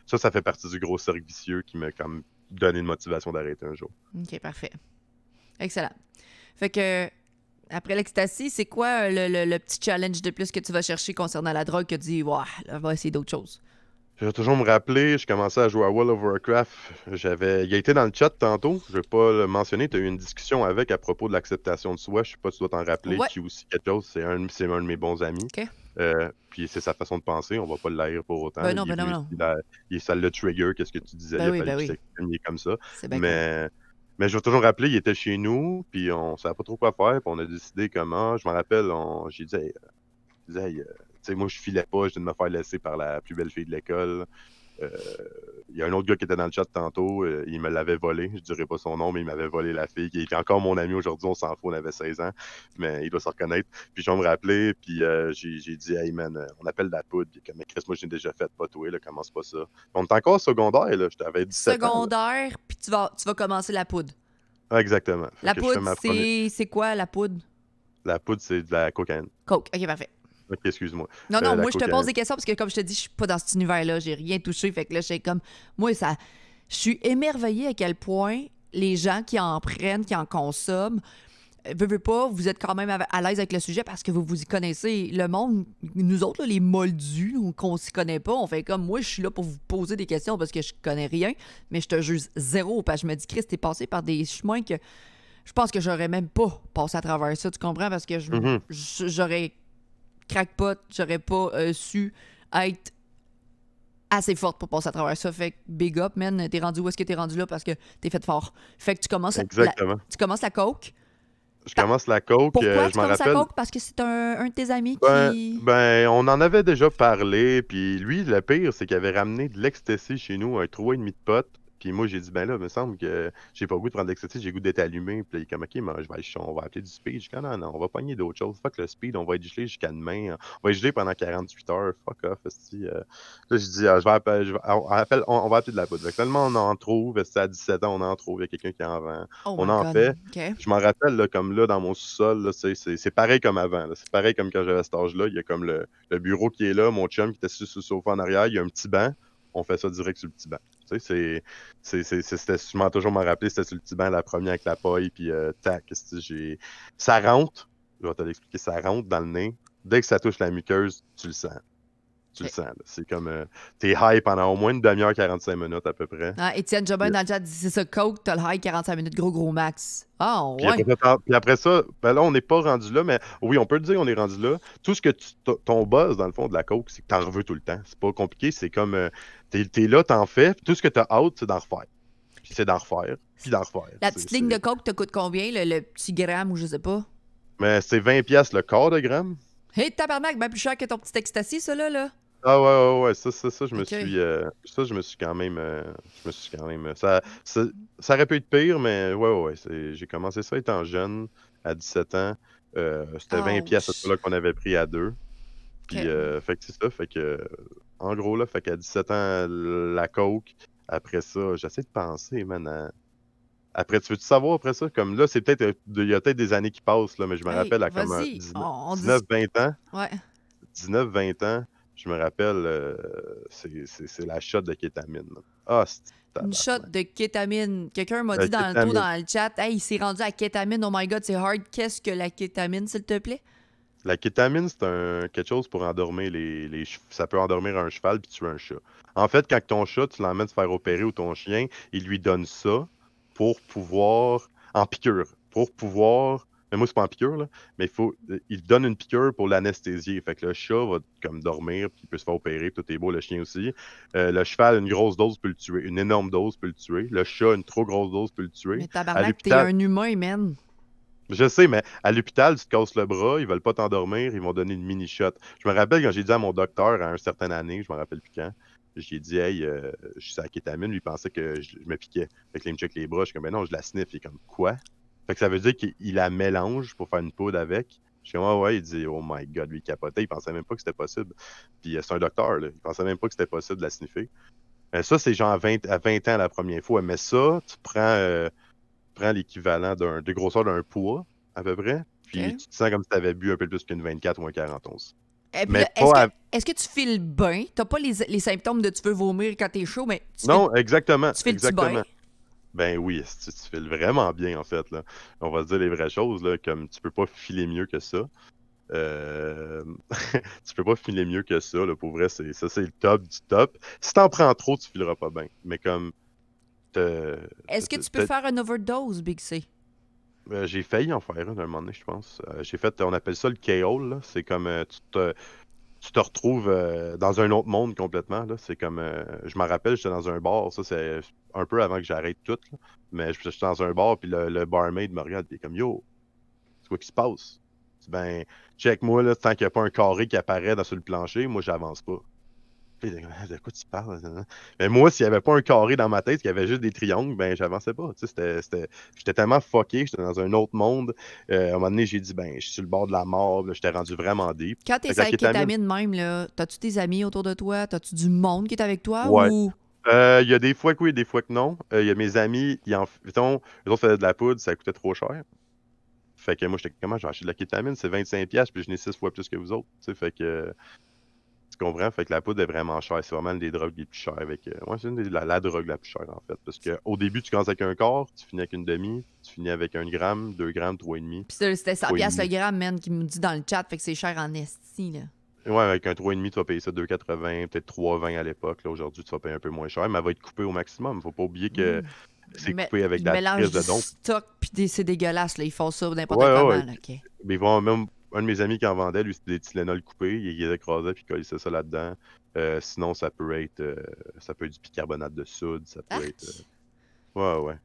Speaker 2: Ça, ça fait partie du gros cercle vicieux qui m'a comme donné une motivation d'arrêter un jour.
Speaker 1: OK, parfait. Excellent. Fait que, après l'ecstasy, c'est quoi euh, le, le- le petit challenge de plus que tu vas chercher concernant la drogue que tu dis, ouais, là, on va essayer d'autres choses?
Speaker 2: Je vais toujours me rappeler, je commençais à jouer à World of Warcraft. J'avais, il a été dans le chat tantôt. Je vais pas le mentionner. Tu as eu une discussion avec à propos de l'acceptation de soi. Je sais pas si tu dois t'en rappeler.
Speaker 1: Ouais.
Speaker 2: Qui est aussi quelque chose. C'est un, c'est un de mes bons amis.
Speaker 1: Ok.
Speaker 2: Euh, puis c'est sa façon de penser. On va pas le haïr pour autant.
Speaker 1: Ben non,
Speaker 2: Il est
Speaker 1: ben non, non.
Speaker 2: il- ça le trigger. Qu'est-ce que tu disais
Speaker 1: Ben
Speaker 2: là?
Speaker 1: oui, ben oui.
Speaker 2: il est comme ça.
Speaker 1: C'est bien cool.
Speaker 2: Mais, je vais toujours rappeler, il était chez nous, puis on savait pas trop quoi faire, puis on a décidé comment. Je me rappelle, on- j'ai dit, hey, euh, euh, tu sais, moi je filais pas, je viens de me faire laisser par la plus belle fille de l'école. Euh, Il y a un autre gars qui était dans le chat tantôt, euh, il me l'avait volé, je dirais pas son nom, mais il m'avait volé la fille, qui était encore mon ami aujourd'hui, on s'en fout, on avait 16 ans, mais il doit se reconnaître. Puis je vais me rappeler, puis euh, j'ai dit, hey man, euh, on appelle la poudre, puis comme, Chris, moi j'ai déjà fait, pas toi, là, commence pas ça. On est encore secondaire, là, je t'avais 17 ans. là.
Speaker 1: Secondaire, puis tu vas, tu vas commencer la poudre.
Speaker 2: Ah, exactement. Fait
Speaker 1: La poudre,
Speaker 2: première-
Speaker 1: c'est quoi la poudre?
Speaker 2: La poudre, c'est de la cocaïne.
Speaker 1: Coke. OK, parfait.
Speaker 2: Ok, excuse-moi.
Speaker 1: Non,
Speaker 2: Euh,
Speaker 1: non,
Speaker 2: la
Speaker 1: moi, je te pose des questions parce que, comme je te dis, je suis pas dans cet univers-là. J'ai rien touché. Fait que là, j'ai comme. Moi, ça. Je suis émerveillée à quel point les gens qui en prennent, qui en consomment, euh, veux, veux pas, vous êtes quand même à, l'aise avec le sujet parce que vous vous y connaissez. Le monde, nous autres, là, les moldus, qu'on s'y connaît pas, on fait comme moi, je suis là pour vous poser des questions parce que je connais rien, mais je te juge zéro parce que je me dis, Chris, t'es passé par des chemins que je pense que j'aurais même pas passé à travers ça, tu comprends? Parce que
Speaker 2: Mhm.
Speaker 1: je- j'aurais crackpot, j'aurais pas euh, su être assez forte pour passer à travers ça. Fait que big up, man, t'es rendu où est-ce que t'es rendu là parce que t'es fait fort. Fait que tu commences, la,
Speaker 2: Exactement.
Speaker 1: tu commences la coke.
Speaker 2: Je commence la coke,
Speaker 1: Pourquoi
Speaker 2: euh,
Speaker 1: tu
Speaker 2: je m'en
Speaker 1: commences
Speaker 2: rappelle.
Speaker 1: la coke? Parce que c'est un, un de tes amis
Speaker 2: Ben,
Speaker 1: qui...
Speaker 2: ben, on en avait déjà parlé, puis lui, le pire, c'est qu'il avait ramené de l'ecstasy chez nous, un 3,5 de potes. Puis moi, j'ai dit, ben là, il me semble que j'ai pas le goût de prendre de l'ecstasy, j'ai le goût d'être allumé. Puis là, il est comme, ok, mais je vais, on va appeler du speed. Je dis, non, non, on va pogner d'autres choses. Fuck le speed, on va être gelé jusqu'à demain. On va être gelé pendant 48 heures. Fuck off. Euh, Là, je dis, ah, je vais appeler, je vais- on, appelle- on- on va appeler de la poudre. Fait que on en trouve, à 17 ans, on en trouve, il y a quelqu'un qui en vend.
Speaker 1: Oh
Speaker 2: on en
Speaker 1: God.
Speaker 2: fait. Je m'en rappelle, là, comme là, dans mon sous-sol, c'est- pareil comme avant. C'est pareil comme quand j'avais cet âge-là. Il y a comme le, le bureau qui est là, mon chum qui était sur sur le sofa en arrière, il y a un petit banc. On fait ça direct sur le petit banc. C'était- je m'en toujours m'en rappeler, c'était sur le petit la première avec la paille, puis euh, tac, j'ai... Ça rentre, je vais te l'expliquer, ça rentre dans le nez. Dès que ça touche la muqueuse, tu le sens. Tu le sens, là. C'est comme... euh, T'es high pendant au moins une demi-heure, 45 minutes à peu près.
Speaker 1: Ah, Étienne Jobin
Speaker 2: Yeah.
Speaker 1: dans le chat dit c'est ça, Coke, t'as le high 45 minutes, gros gros max. Ah,
Speaker 2: Puis,
Speaker 1: ouais.
Speaker 2: après, ça, t'en- puis après ça, ben là, on n'est pas rendu là, mais oui, on peut le dire, on est rendu là. Tout ce que tu, ton buzz, dans le fond, de la coke, c'est que t'en veux tout le temps. C'est pas compliqué, c'est comme, euh, t'es t'es là, t'en fais, puis tout ce que t'as hâte, c'est d'en refaire. Puis c'est d'en refaire, puis d'en refaire.
Speaker 1: La
Speaker 2: C'est-
Speaker 1: petite ligne de Coke te coûte combien, le, le petit gramme ou je sais pas?
Speaker 2: Mais c'est 20 pièces le quart de gramme.
Speaker 1: Hé, tabarnak, ben plus cher que ton petit ecstasy, ça, là, là.
Speaker 2: Ah ouais, ouais, ouais, ça, ça, ça, je me suis, euh, ça, je me suis quand même, euh, je me suis quand même, ça, ça, ça aurait pu être pire, mais ouais, ouais, ouais, j'ai commencé ça étant jeune, à 17 ans, euh, c'était 20 pièces ce là qu'on avait pris à deux, puis
Speaker 1: Ok.
Speaker 2: euh, fait que c'est ça, fait que, en gros là, fait qu'à 17 ans, la coke, après ça, j'essaie de penser, man, à- après, tu veux-tu savoir après ça, comme là, c'est peut-être, euh, il y a peut-être des années qui passent, là, mais je me
Speaker 1: Hey,
Speaker 2: rappelle à comme un
Speaker 1: vas-y,
Speaker 2: 19,
Speaker 1: on- on dit-
Speaker 2: 19-20 ans,
Speaker 1: Ouais.
Speaker 2: 19-20 ans, je me rappelle, euh, c'est- la shot de kétamine. Ah, c'est
Speaker 1: Une shot de kétamine. Quelqu'un m'a dit dans le tôt dans le chat, hey, il s'est rendu à kétamine. Oh my god, c'est hard. Qu'est-ce que la kétamine, s'il te plaît?
Speaker 2: La kétamine, c'est un, quelque chose pour endormir les, les Ça peut endormir un cheval puis tuer un chat. En fait, quand ton chat, tu l'emmènes se faire opérer ou ton chien, il lui donne ça pour pouvoir. En piqûre. Pour pouvoir. Mais moi, c'est pas en piqûre, là. Mais il faut. Il donne une piqûre pour l'anesthésier. Fait que le chat va comme dormir, puis il peut se faire opérer, tout est beau, le chien aussi. Euh, le cheval, une grosse dose peut le tuer. Une énorme dose peut le tuer. Le chat, une trop grosse dose peut le tuer.
Speaker 1: Mais tabarnak, t'es un humain, man.
Speaker 2: Je sais, mais à l'hôpital, tu te casses le bras, ils veulent pas t'endormir, ils vont donner une mini shot. Je me rappelle quand j'ai dit à mon docteur à un certain année, je me rappelle plus quand, j'ai dit, hey, euh, je suis à la kétamine, lui il pensait que je, je me piquais. Fait que là, il me check les bras, je suis comme, ben non, je la sniffe. Il est comme, quoi? Fait que ça veut dire qu'il il la mélange pour faire une poudre avec. Je suis comme, ah ouais, il dit, oh my god, lui il capotait, il pensait même pas que c'était possible. Puis euh, c'est un docteur, là, il pensait même pas que c'était possible de la sniffer. Euh, ça, c'est genre à 20, à 20 ans la première fois. Mais ça, tu prends, euh, tu prends l'équivalent d'un, de grosseur d'un poids, à peu près. Puis tu te sens comme si tu avais bu un peu plus qu'une 24 ou un 41. Mais
Speaker 1: est-ce,
Speaker 2: à-
Speaker 1: que, est-ce que tu files bien? T'as pas les, les symptômes de tu veux vomir quand t'es chaud, mais tu
Speaker 2: Non, exactement.
Speaker 1: tu
Speaker 2: exactement.
Speaker 1: bien?
Speaker 2: Ben oui, tu, tu files vraiment bien, en fait. Là. On va se dire les vraies choses, là, comme tu peux pas filer mieux que ça. Euh, tu peux pas filer mieux que ça, là, pour vrai, c'est, ça c'est le top du top. Si t'en prends trop, tu fileras pas bien. Mais comme... te-
Speaker 1: Est-ce que tu peux
Speaker 2: te-
Speaker 1: faire un overdose, Big C?
Speaker 2: Euh, j'ai failli en faire un à un moment donné, je pense. Euh, j'ai fait, on appelle ça le KO. C'est comme euh, tu te, tu te retrouves dans un autre monde complètement. C'est comme, je m'en rappelle, j'étais dans un bar, ça c'est un peu avant que j'arrête tout, là. Mais j'étais dans un bar, puis le, barmaid me regarde, est comme, yo, c'est quoi qui se passe? Ben, check moi, là, tant qu'il n'y a pas un carré qui apparaît dans, sur le plancher, moi, j'avance pas. Puis Ah, de quoi tu parles? Mais moi, s'il n'y avait pas un carré dans ma tête, qu'il y avait juste des triangles, ben, j'avançais pas. Tu sais, J'étais tellement fucké, j'étais dans un autre monde. Euh, à un moment donné, j'ai dit, ben, je suis sur le bord de la mort, j'étais rendu vraiment deep.
Speaker 1: Quand t'es
Speaker 2: la kétamine-
Speaker 1: même, là, t'as-tu tes amis autour de toi? T'as-tu du monde qui est avec toi?
Speaker 2: Ouais.
Speaker 1: Ou...
Speaker 2: Euh, Il y a des fois que oui, des fois que non. Euh, Il y a mes amis, ils en, mettons, autres faisaient de la poudre, ça coûtait trop cher. Fait que moi, j'étais comment, j'ai acheté de la kétamine, c'est 25$, puis je n'ai 6 fois plus que vous autres. Fait que comprends? Fait que la poudre est vraiment chère. C'est vraiment une des drogues les plus chères. Avec, euh, ouais, c'est une des- la, la drogue la plus chère, en fait. Parce qu'au début, tu commences avec un quart, tu finis avec une demi, tu finis avec un gramme, deux grammes, trois et demi.
Speaker 1: Puis c'était- c'était 100
Speaker 2: Oui.
Speaker 1: piastres le gramme, man, qui me dit dans le chat, fait que c'est cher en esti, là.
Speaker 2: Ouais, avec un 3,5, tu vas payer ça 2,80, peut-être 3,20 à l'époque. Là, aujourd'hui, tu vas payer un peu moins cher, mais elle va être coupée au maximum. Faut pas oublier que
Speaker 1: Mm.
Speaker 2: c'est
Speaker 1: Mais-
Speaker 2: coupé avec la de
Speaker 1: stock, puis des- c'est dégueulasse, là. Ils font ça n'importe
Speaker 2: Ouais,
Speaker 1: comment,
Speaker 2: ouais.
Speaker 1: là, OK.
Speaker 2: Mais ils vont même un de mes amis qui en vendait, lui, c'était des Tylenol coupés, il les écrasait puis collait ça là-dedans. Euh, sinon, ça peut être euh, ça peut être du bicarbonate de soude, ça peut
Speaker 1: Arc.
Speaker 2: être. euh, Ouais, ouais.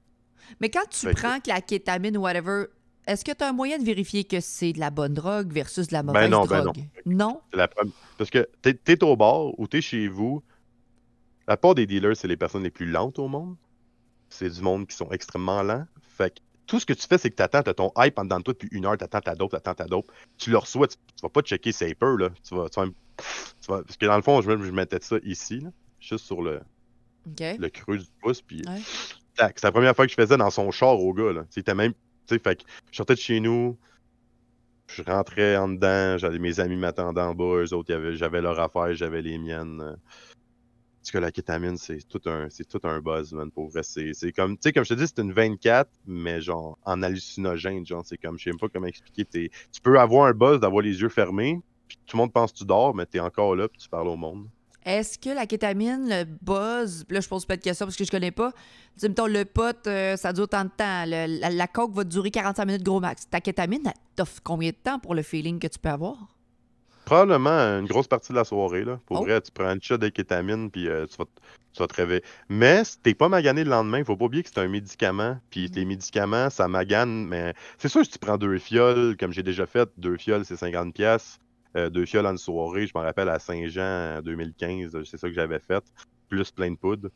Speaker 1: Mais quand tu
Speaker 2: Fait
Speaker 1: prends que la kétamine ou whatever, est-ce que tu as un moyen de vérifier que c'est de la bonne drogue versus de la mauvaise
Speaker 2: Ben non, ben
Speaker 1: drogue? non.
Speaker 2: C'est la première- Parce que t'es es au bar ou t'es chez vous, la part des dealers, c'est les personnes les plus lentes au monde. C'est du monde qui sont extrêmement lents. Fait que tout ce que tu fais, c'est que t'attends, t'as ton hype en dedans de toi depuis une heure, t'attends ta dope, t'attends ta dope. Tu le reçois, tu, tu vas pas checker Saper, là. Tu vas, tu vas, tu vas- parce que dans le fond, je, je mettais ça ici, là, juste sur le, le creux du pouce, puis
Speaker 1: Ouais.
Speaker 2: tac, c'est la première fois que je faisais dans son char au gars, là. C'était même, tu sais, fait que je sortais de chez nous, je rentrais en dedans, j'avais mes amis m'attendaient en bas, eux autres, j'avais leur affaire, j'avais les miennes. Parce que la kétamine, c'est tout un, c'est tout un buzz, man, pour vrai. C'est comme, tu sais, comme je te dis, c'est une 24, mais genre, en hallucinogène, genre, c'est comme, je sais même pas comment expliquer, tu peux avoir un buzz d'avoir les yeux fermés, puis tout le monde pense que tu dors, mais t'es encore là, puis tu parles au monde.
Speaker 1: Est-ce que la kétamine, le buzz, là, je pose pas de questions parce que je connais pas. Tu sais, mettons, le pot, euh, ça dure tant de temps. La, la coke va durer 45 minutes gros max. Ta kétamine, elle t'offre combien de temps pour le feeling que tu peux avoir?
Speaker 2: Probablement une grosse partie de la soirée, là. Pour
Speaker 1: Oh.
Speaker 2: vrai, tu prends un shot de kétamine, puis euh, tu, vas, te- tu vas te réveiller. Mais si t'es pas magané le lendemain, faut pas oublier que c'est un médicament. Puis
Speaker 1: Mhm.
Speaker 2: les médicaments, ça magane, mais c'est sûr, si tu prends deux fioles, comme j'ai déjà fait, deux fioles, c'est 50$. pièces deux fioles en une soirée, je m'en rappelle à Saint-Jean en 2015, c'est ça que j'avais fait, plus plein de poudre.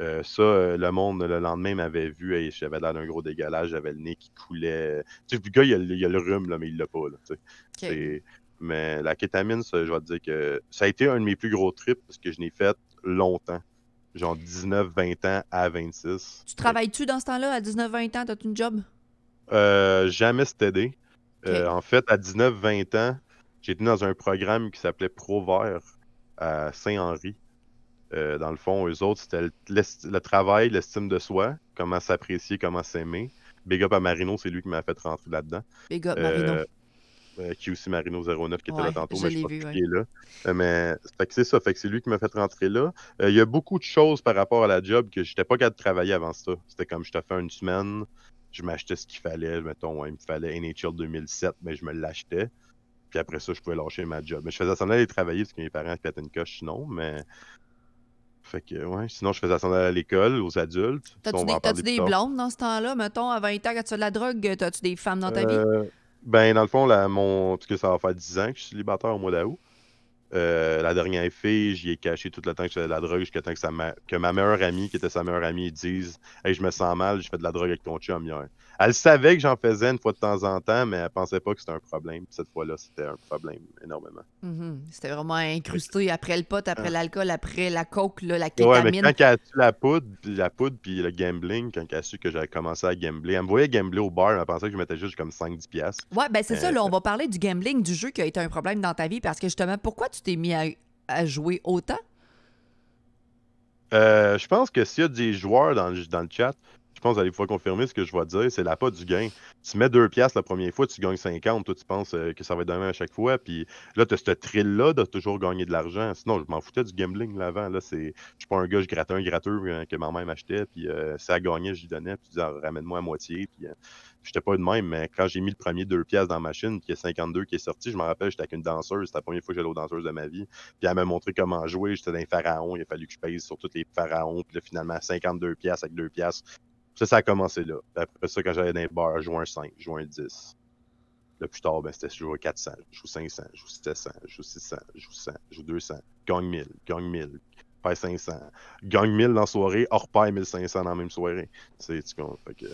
Speaker 2: Euh, ça, euh, le monde, le lendemain, m'avait vu, et j'avais l'air d'un gros dégueulage, j'avais le nez qui coulait. Tu sais, le gars, il a, il a le rhume, là, mais il l'a pas, là, Mais la kétamine, ça, je vais te dire que ça a été un de mes plus gros trips parce que je l'ai fait longtemps. Genre 19, 20 ans à 26.
Speaker 1: Tu travailles-tu dans ce temps-là, à 19-20 ans, t'as une job?
Speaker 2: Euh, jamais stédé. Euh,
Speaker 1: Ok.
Speaker 2: en fait, à 19, 20 ans, j'étais dans un programme qui s'appelait Pro Vert à Saint-Henri. Euh, dans le fond, eux autres, c'était le, le travail, l'estime de soi, comment s'apprécier, comment s'aimer. Big up à Marino, c'est lui qui m'a fait rentrer là-dedans.
Speaker 1: Les gars, Marino.
Speaker 2: Euh, euh, aussi Marino 09 qui était
Speaker 1: Ouais,
Speaker 2: là tantôt,
Speaker 1: je
Speaker 2: mais je pense
Speaker 1: ouais.
Speaker 2: qu'il est là. Euh, mais c'est ça, fait que c'est lui qui m'a fait rentrer là. Euh, Il y a beaucoup de choses par rapport à la job que j'étais pas capable de travailler avant ça. C'était comme je te fais une semaine, je m'achetais ce qu'il fallait, mettons, ouais, il me fallait NHL 2007, mais je me l'achetais. Puis après ça, je pouvais lâcher ma job. Mais je faisais semblant d'aller travailler parce que mes parents pétaient une coche sinon, mais. Fait que, ouais, sinon je faisais semblant à l'école, aux adultes.
Speaker 1: T'as-tu des, des blondes dans ce temps-là? Mettons, à 20 ans, quand tu fais de la drogue, t'as-tu des femmes dans ta vie?
Speaker 2: Ben, dans le fond, là, mon... que ça va faire 10 ans que je suis célibataire au mois d'août. Euh, la dernière fille, j'y ai caché tout le temps que je faisais de la drogue jusqu'à temps que, sa ma... que ma meilleure amie, qui était sa meilleure amie, dise Hey, je me sens mal, je fais de la drogue avec ton chum hier. Elle savait que j'en faisais une fois de temps en temps, mais elle pensait pas que c'était un problème. Cette fois-là, c'était un problème énormément.
Speaker 1: Mhm. C'était vraiment incrusté après le pot, après
Speaker 2: Ah.
Speaker 1: l'alcool, après la coke, là, la
Speaker 2: Ouais, mais
Speaker 1: kétamine.
Speaker 2: quand elle a su la poudre, puis la poudre, puis le gambling, quand elle a su que j'avais commencé à gambler, elle me voyait gambler au bar, elle pensait que je mettais juste comme 5-10$. piastres.
Speaker 1: Ouais, ben c'est ça,
Speaker 2: Euh,
Speaker 1: là, on va parler du gambling, du jeu qui a été un problème dans ta vie, parce que justement, pourquoi tu t'es mis à, à jouer autant?
Speaker 2: Euh, je pense que s'il y a des joueurs dans le, dans le chat, pense que vous allez pouvoir confirmer ce que je vais dire, c'est la pas du gain. Tu mets 2 piastres la première fois, tu gagnes 50, toi tu penses euh, que ça va être demain à chaque fois, puis là tu as ce thrill-là de toujours gagner de l'argent. Sinon, je m'en foutais du gambling là avant, là, c'est... Je suis pas un gars, je grattais un gratteur euh, que ma mère m'achetait, puis euh, ça gagnait, je lui donnais, puis je disais, Ah, ramène-moi à moitié, puis euh, j'étais pas de même, mais quand j'ai mis le premier 2 piastres dans la machine, puis il y a 52 qui est sorti, je me rappelle, j'étais avec une danseuse, c'était la première fois que j'allais aux danseuses de ma vie, puis elle m'a montré comment jouer, j'étais dans les pharaons, il a fallu que je paye sur tous les pharaons, puis là, finalement, 52 piastres avec 2 piastres. Ça, ça a commencé là. Après ça, quand j'allais dans les bars, je jouais un 5, je jouais un 10. Là, plus tard, ben, c'était je joue 400, je joue 500, je joue 700, je joue 600, je joue 100, je joue 200, gagne 1000, gagne 1000, paye 500, gagne 1000 dans la soirée, hors paye 1500 dans la même soirée. C'est, tu comprends? Fait que,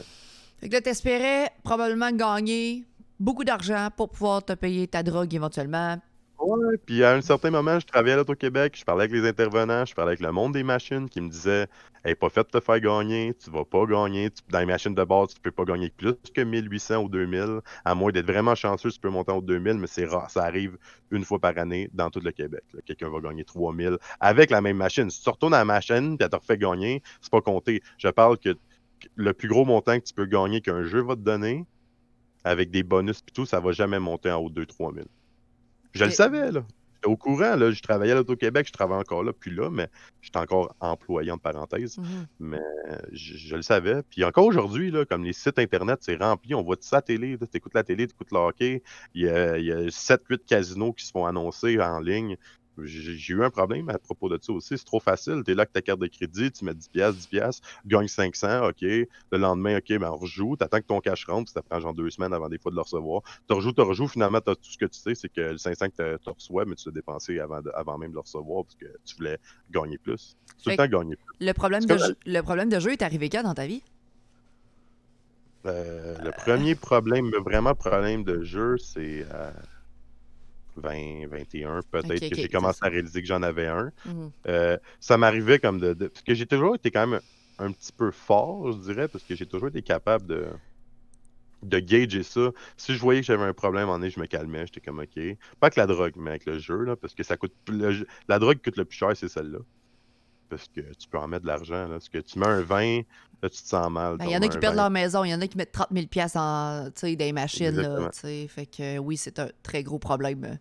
Speaker 1: Fait que là, t'espérais probablement gagner beaucoup d'argent pour pouvoir te payer ta drogue éventuellement.
Speaker 2: Ouais, puis à un certain moment, je travaillais à l'Auto-Québec, je parlais avec les intervenants, je parlais avec le monde des machines qui me disait n'est pas faite de te faire gagner, tu vas pas gagner. Dans les machines de base, tu peux pas gagner plus que 1800 ou 2000. À moins d'être vraiment chanceux, tu peux monter en 2000, mais c'est rare. Ça arrive une fois par année dans tout le Québec. Quelqu'un va gagner 3000 avec la même machine. Si tu retournes à la machine et elle te refait gagner, c'est pas compté. Je parle que le plus gros montant que tu peux gagner qu'un jeu va te donner, avec des bonus et tout, ça va jamais monter en haut de 2-3 000. Je le savais, là. J'étais au courant, là. Je travaillais à l'Auto-Québec, je travaille encore là, puis là, mais j'étais encore employé, en parenthèse.
Speaker 1: Mhm.
Speaker 2: Mais je, le savais. Puis encore aujourd'hui, là, comme les sites Internet, c'est rempli, on voit tout ça à la télé. Tu écoutes la télé, tu écoutes le hockey. Il y a, a 7-8 casinos qui se font annoncer en ligne. J'ai eu un problème à propos de ça aussi. C'est trop facile. Tu es là avec ta carte de crédit, tu mets 10 pièces, 10 pièces, gagne 500, OK. Le lendemain, OK, ben on rejoue. Tu attends que ton cash rentre, puis ça prend genre deux semaines avant des fois de le recevoir. Tu rejoues, tu rejoues. Finalement, tout ce que tu sais, c'est que le 500 que tu reçois, mais tu l'as dépensé avant, avant même de le recevoir parce que tu voulais gagner plus. Tout le temps gagner plus.
Speaker 1: Le problème, de jeu, le problème de jeu est arrivé quand dans ta vie?
Speaker 2: Euh, le premier problème, vraiment problème de jeu, c'est... Euh, 20, 21, peut-être que j'ai commencé à réaliser que j'en avais un.
Speaker 1: Mhm.
Speaker 2: Euh, ça m'arrivait comme de, Parce que j'ai toujours été quand même un, petit peu fort, je dirais, parce que j'ai toujours été capable de de gager ça. Si je voyais que j'avais un problème en est, je me calmais, j'étais comme OK. Pas que la drogue, mais avec le jeu, là, parce que ça coûte la drogue coûte le plus cher, c'est celle-là. Parce que tu peux en mettre de l'argent. Parce que tu mets un 20, là, tu te sens mal.
Speaker 1: Ben, il y en a qui perdent leur maison, il y en a qui mettent 30 000 en, dans les machines. Là, fait que oui, c'est un très gros problème.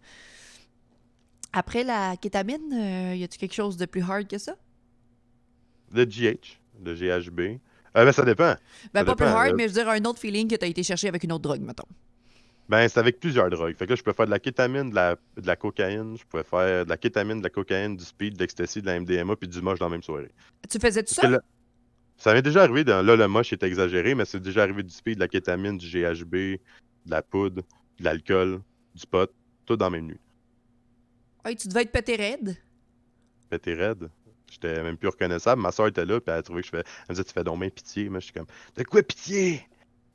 Speaker 1: Après la kétamine, euh, y a-tu quelque chose de plus hard que ça?
Speaker 2: Le GH, le GHB. Euh, ben, ça dépend.
Speaker 1: Ben, pas plus hard, mais je veux dire un autre feeling que tu as été chercher avec une autre drogue, mettons.
Speaker 2: Ben, c'est avec plusieurs drogues. Fait que là, je peux faire de la kétamine, de la, de la cocaïne, je pourrais faire de la kétamine, de la cocaïne, du speed, de l'ecstasy, de la MDMA, puis du moche dans la même soirée.
Speaker 1: Tu faisais tout ça?
Speaker 2: ça m'est déjà arrivé, dans, là, le moche est exagéré, mais c'est déjà arrivé du speed, de la kétamine, du GHB, de la poudre, de l'alcool, du pot, tout dans la même nuit.
Speaker 1: Hey, tu devais être pété raide.
Speaker 2: Pété raide? J'étais même plus reconnaissable. Ma soeur était là, puis elle a trouvé que je fais. Elle me disait, tu fais donc bien pitié. Moi, je suis comme, de quoi pitié?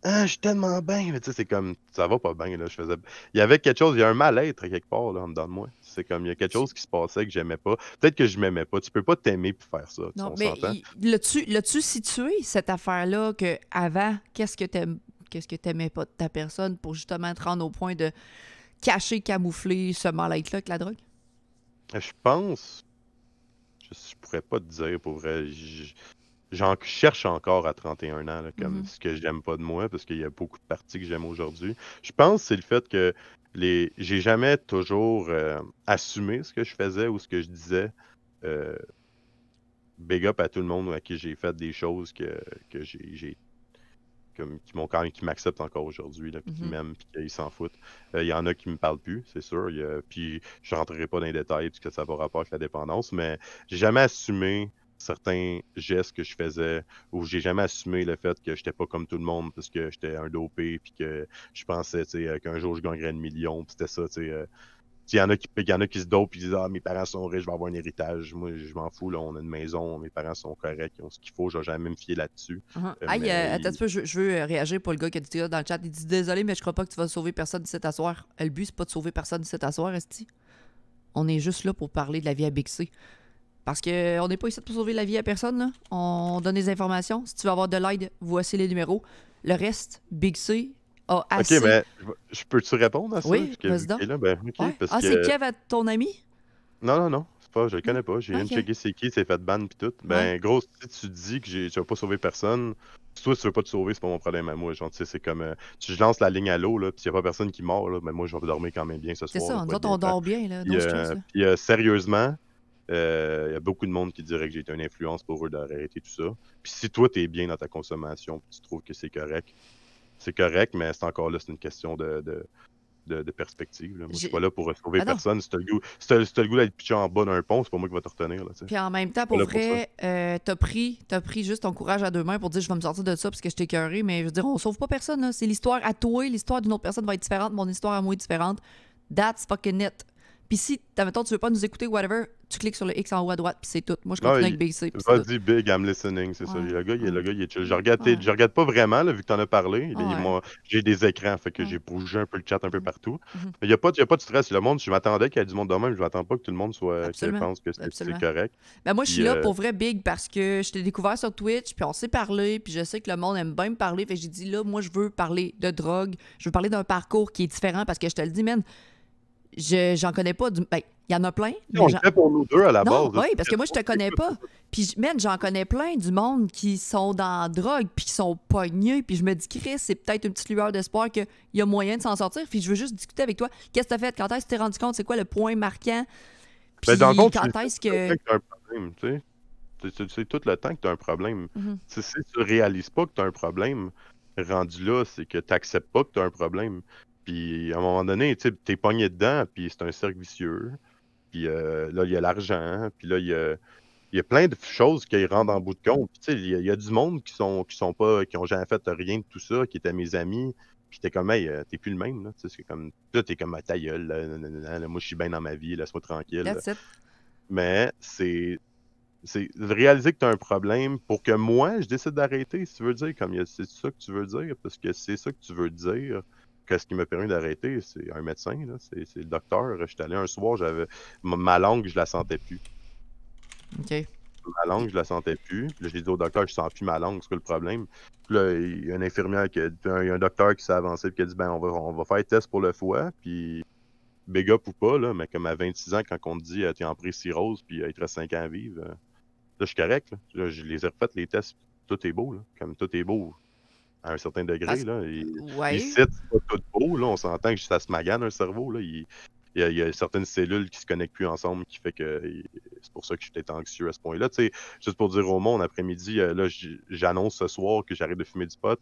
Speaker 2: Ah, je suis tellement bien. Mais tu sais, c'est comme, ça va pas bien. Là. Je faisais... Il y avait quelque chose, il y a un mal-être quelque part là, en dedans de moi. C'est comme, il y a quelque chose qui se passait que j'aimais pas. Peut-être que je m'aimais pas. Tu peux pas t'aimer pour faire ça.
Speaker 1: Non, mais l'as-tu situé, cette affaire-là, que avant, qu'est-ce que t'aimes qu'est-ce que t'aimais pas de ta personne pour justement te rendre au point de cacher, camoufler ce mal-être-là avec la drogue?
Speaker 2: Je pense. Je, je pourrais pas te dire pour vrai j'en cherche encore à 31 ans, comme mm-hmm. ce que j'aime pas de moi, parce qu'il y a beaucoup de parties que j'aime aujourd'hui. Je pense que c'est le fait que les j'ai jamais toujours euh, assumé ce que je faisais ou ce que je disais. Euh, big up à tout le monde à qui j'ai fait des choses que, que j'ai comme, qui m'ont quand même qui m'acceptent encore aujourd'hui, puis qui mm-hmm. m'aiment, puis qu'ils s'en foutent. Euh, il y en a qui me parlent plus, c'est sûr. puis je rentrerai pas dans les détails parce que ça va rapport avec la dépendance, mais j'ai jamais assumé certains gestes que je faisais où j'ai jamais assumé le fait que j'étais pas comme tout le monde parce que j'étais un dopé puis que je pensais euh, qu'un jour je gagnerais un million c'était ça tu sais euh, il y en a qui y en a qui se dopent et disent ah mes parents sont riches je vais avoir un héritage. Moi je m'en fous là on a une maison mes parents sont corrects ils ont ce qu'il faut je vais jamais me fier là-dessus.
Speaker 1: Uh-huh. euh, attends un peu je, veux réagir pour le gars qui a dit dans le chat. Il dit désolé mais je crois pas que tu vas sauver personne cet asseoir le but c'est pas de sauver personne cet asseoir Esti on est juste là pour parler de la vie à Bixé parce qu'on n'est pas ici pour sauver la vie à personne. Là. On donne des informations. Si tu veux avoir de l'aide, voici les numéros. Le reste, Big C a assez...
Speaker 2: OK, mais je peux-tu répondre à ça?
Speaker 1: Oui, vas-y donc.
Speaker 2: Ben,
Speaker 1: ah, c'est Kev, ton ami?
Speaker 2: Non, non, non. Pas, je le connais pas. J'ai okay. checké c'est qui, c'est fait ban puis tout. Ben, gros, si tu dis que tu vas pas sauver personne, toi, si tu veux pas te sauver, c'est pas mon problème à moi. Genre, c'est comme. Euh, si je lance la ligne à l'eau, là, puis y a pas personne qui mord, là, ben, moi, je vais dormir quand même bien ce soir.
Speaker 1: C'est ça, nous autres, on dort bien, là.
Speaker 2: Puis, euh, euh, sérieusement, il euh, y a beaucoup de monde qui dirait que j'ai été une influence pour eux d'arrêter tout ça. Puis si toi, tu es bien dans ta consommation, tu trouves que c'est correct, c'est correct, mais c'est encore là, c'est une question de, de, perspective. Moi, je suis pas là pour sauver ah personne. Si tu as le goût, si goût d'être pitché en bas d'un pont, c'est pas moi qui va te retenir. Là,
Speaker 1: Puis en même temps, pour vrai, euh, t'as pris, as pris juste ton courage à deux mains pour dire je vais me sortir de ça parce que je t'ai cœuré, mais je veux dire, on sauve pas personne. C'est l'histoire à toi, l'histoire d'une autre personne va être différente, mon histoire à moi est différente. That's fucking it. Puis si, mettons, tu veux pas nous écouter, whatever, tu cliques sur le X en haut à droite, puis c'est tout. Moi, je
Speaker 2: Non,
Speaker 1: continue
Speaker 2: il-
Speaker 1: avec BC.
Speaker 2: Vas-y, Big, I'm listening, c'est ça. Le gars, il, le gars, il est chill. Je regarde,
Speaker 1: Ouais.
Speaker 2: je regarde pas vraiment, là, vu que t'en as parlé.
Speaker 1: Ouais.
Speaker 2: J'ai des écrans, fait que j'ai bougé un peu le chat un peu
Speaker 1: Mhm.
Speaker 2: partout.
Speaker 1: Mhm.
Speaker 2: Mais il n'y a, pas de- y a pas de stress. Le monde, je m'attendais qu'il y ait du monde de même. Je m'attends pas que tout le monde soit,
Speaker 1: Absolument.
Speaker 2: pense que c'est- correct.
Speaker 1: Ben moi, je suis là
Speaker 2: euh,
Speaker 1: pour vrai big parce que je t'ai découvert sur Twitch, puis on s'est parlé, puis je sais que le monde aime bien me parler. Fait j'ai dit là, moi, je veux parler de drogue, je veux parler d'un parcours qui est différent parce que je te le dis, man, je- j'en connais pas. Du... Ben, il y en a plein.
Speaker 2: On le
Speaker 1: j'en-
Speaker 2: fait pour nous deux à la
Speaker 1: non,
Speaker 2: base.
Speaker 1: oui, parce que moi, je te connais pas. Puis, man, j'en connais plein du monde qui sont dans la drogue, puis qui sont pognés. Puis je me dis, Chris, c'est peut-être une petite lueur d'espoir qu'il y a moyen de s'en sortir. Puis je veux juste discuter avec toi. Qu'est-ce que t'as fait? Quand est-ce que tu t'es rendu compte? C'est quoi le point marquant? Puis
Speaker 2: Ben, dans le fond, tu
Speaker 1: quand est-ce
Speaker 2: tout le
Speaker 1: que...
Speaker 2: temps que t'as un problème, tu sais. Tu- Tu tu sais tout le temps que tu as un problème.
Speaker 1: Mhm.
Speaker 2: Si, si tu réalises pas que tu as un problème, rendu là, c'est que tu n'acceptes pas que tu as un problème. Puis à un moment donné, tu es pogné dedans, puis c'est un cercle vicieux. Puis euh, là, il y a l'argent, puis là, il y a, il y a plein de choses qui rentrent en bout de compte. Puis, tu sais, il y, a- il y a du monde qui sont qui sont pas, qui ont jamais fait rien de tout ça, qui étaient mes amis. Puis t'es comme, hey, euh, t'es plus le même, là. C'est comme, là, t'es comme, ah, ta gueule, là, moi, je suis bien dans ma vie, laisse-moi tranquille.
Speaker 1: That's it.
Speaker 2: Mais c'est c'est réaliser que tu as un problème pour que moi, je décide d'arrêter, si tu veux dire. Comme c'est ça que tu veux dire, parce que c'est ça que tu veux dire. Qu'est-ce qui m'a permis d'arrêter? C'est un médecin. C'est le docteur. J'étais allé un soir, j'avais ma, langue, je la sentais plus.
Speaker 1: OK.
Speaker 2: Ma langue, je la sentais plus. Puis là, je l'ai dit au docteur, je sens plus ma langue, c'est quoi le problème? Puis là, il y a un infirmière, qui a, un, il y a un docteur qui s'est avancé et qui a dit, ben, on va, on va faire test pour le foie, puis big up ou pas, là, mais comme à 26 ans, quand on te dit, euh, t'es en pré-cirrhose, puis euh, il te reste 5 ans à vivre, euh, là, je suis correct, là. Là, je les ai refait les tests, tout est beau, là. Comme tout est beau à un certain degré, là. Et,
Speaker 1: Ouais.
Speaker 2: C'est pas tout beau, là. On s'entend que ça se magane un cerveau, là. Il, il y, a, il y a certaines cellules qui se connectent plus ensemble qui fait que il- c'est pour ça que j'étais anxieux à ce point-là. Tu sais, juste pour dire au monde, après-midi, euh, là, j'annonce ce soir que j'arrête de fumer du pot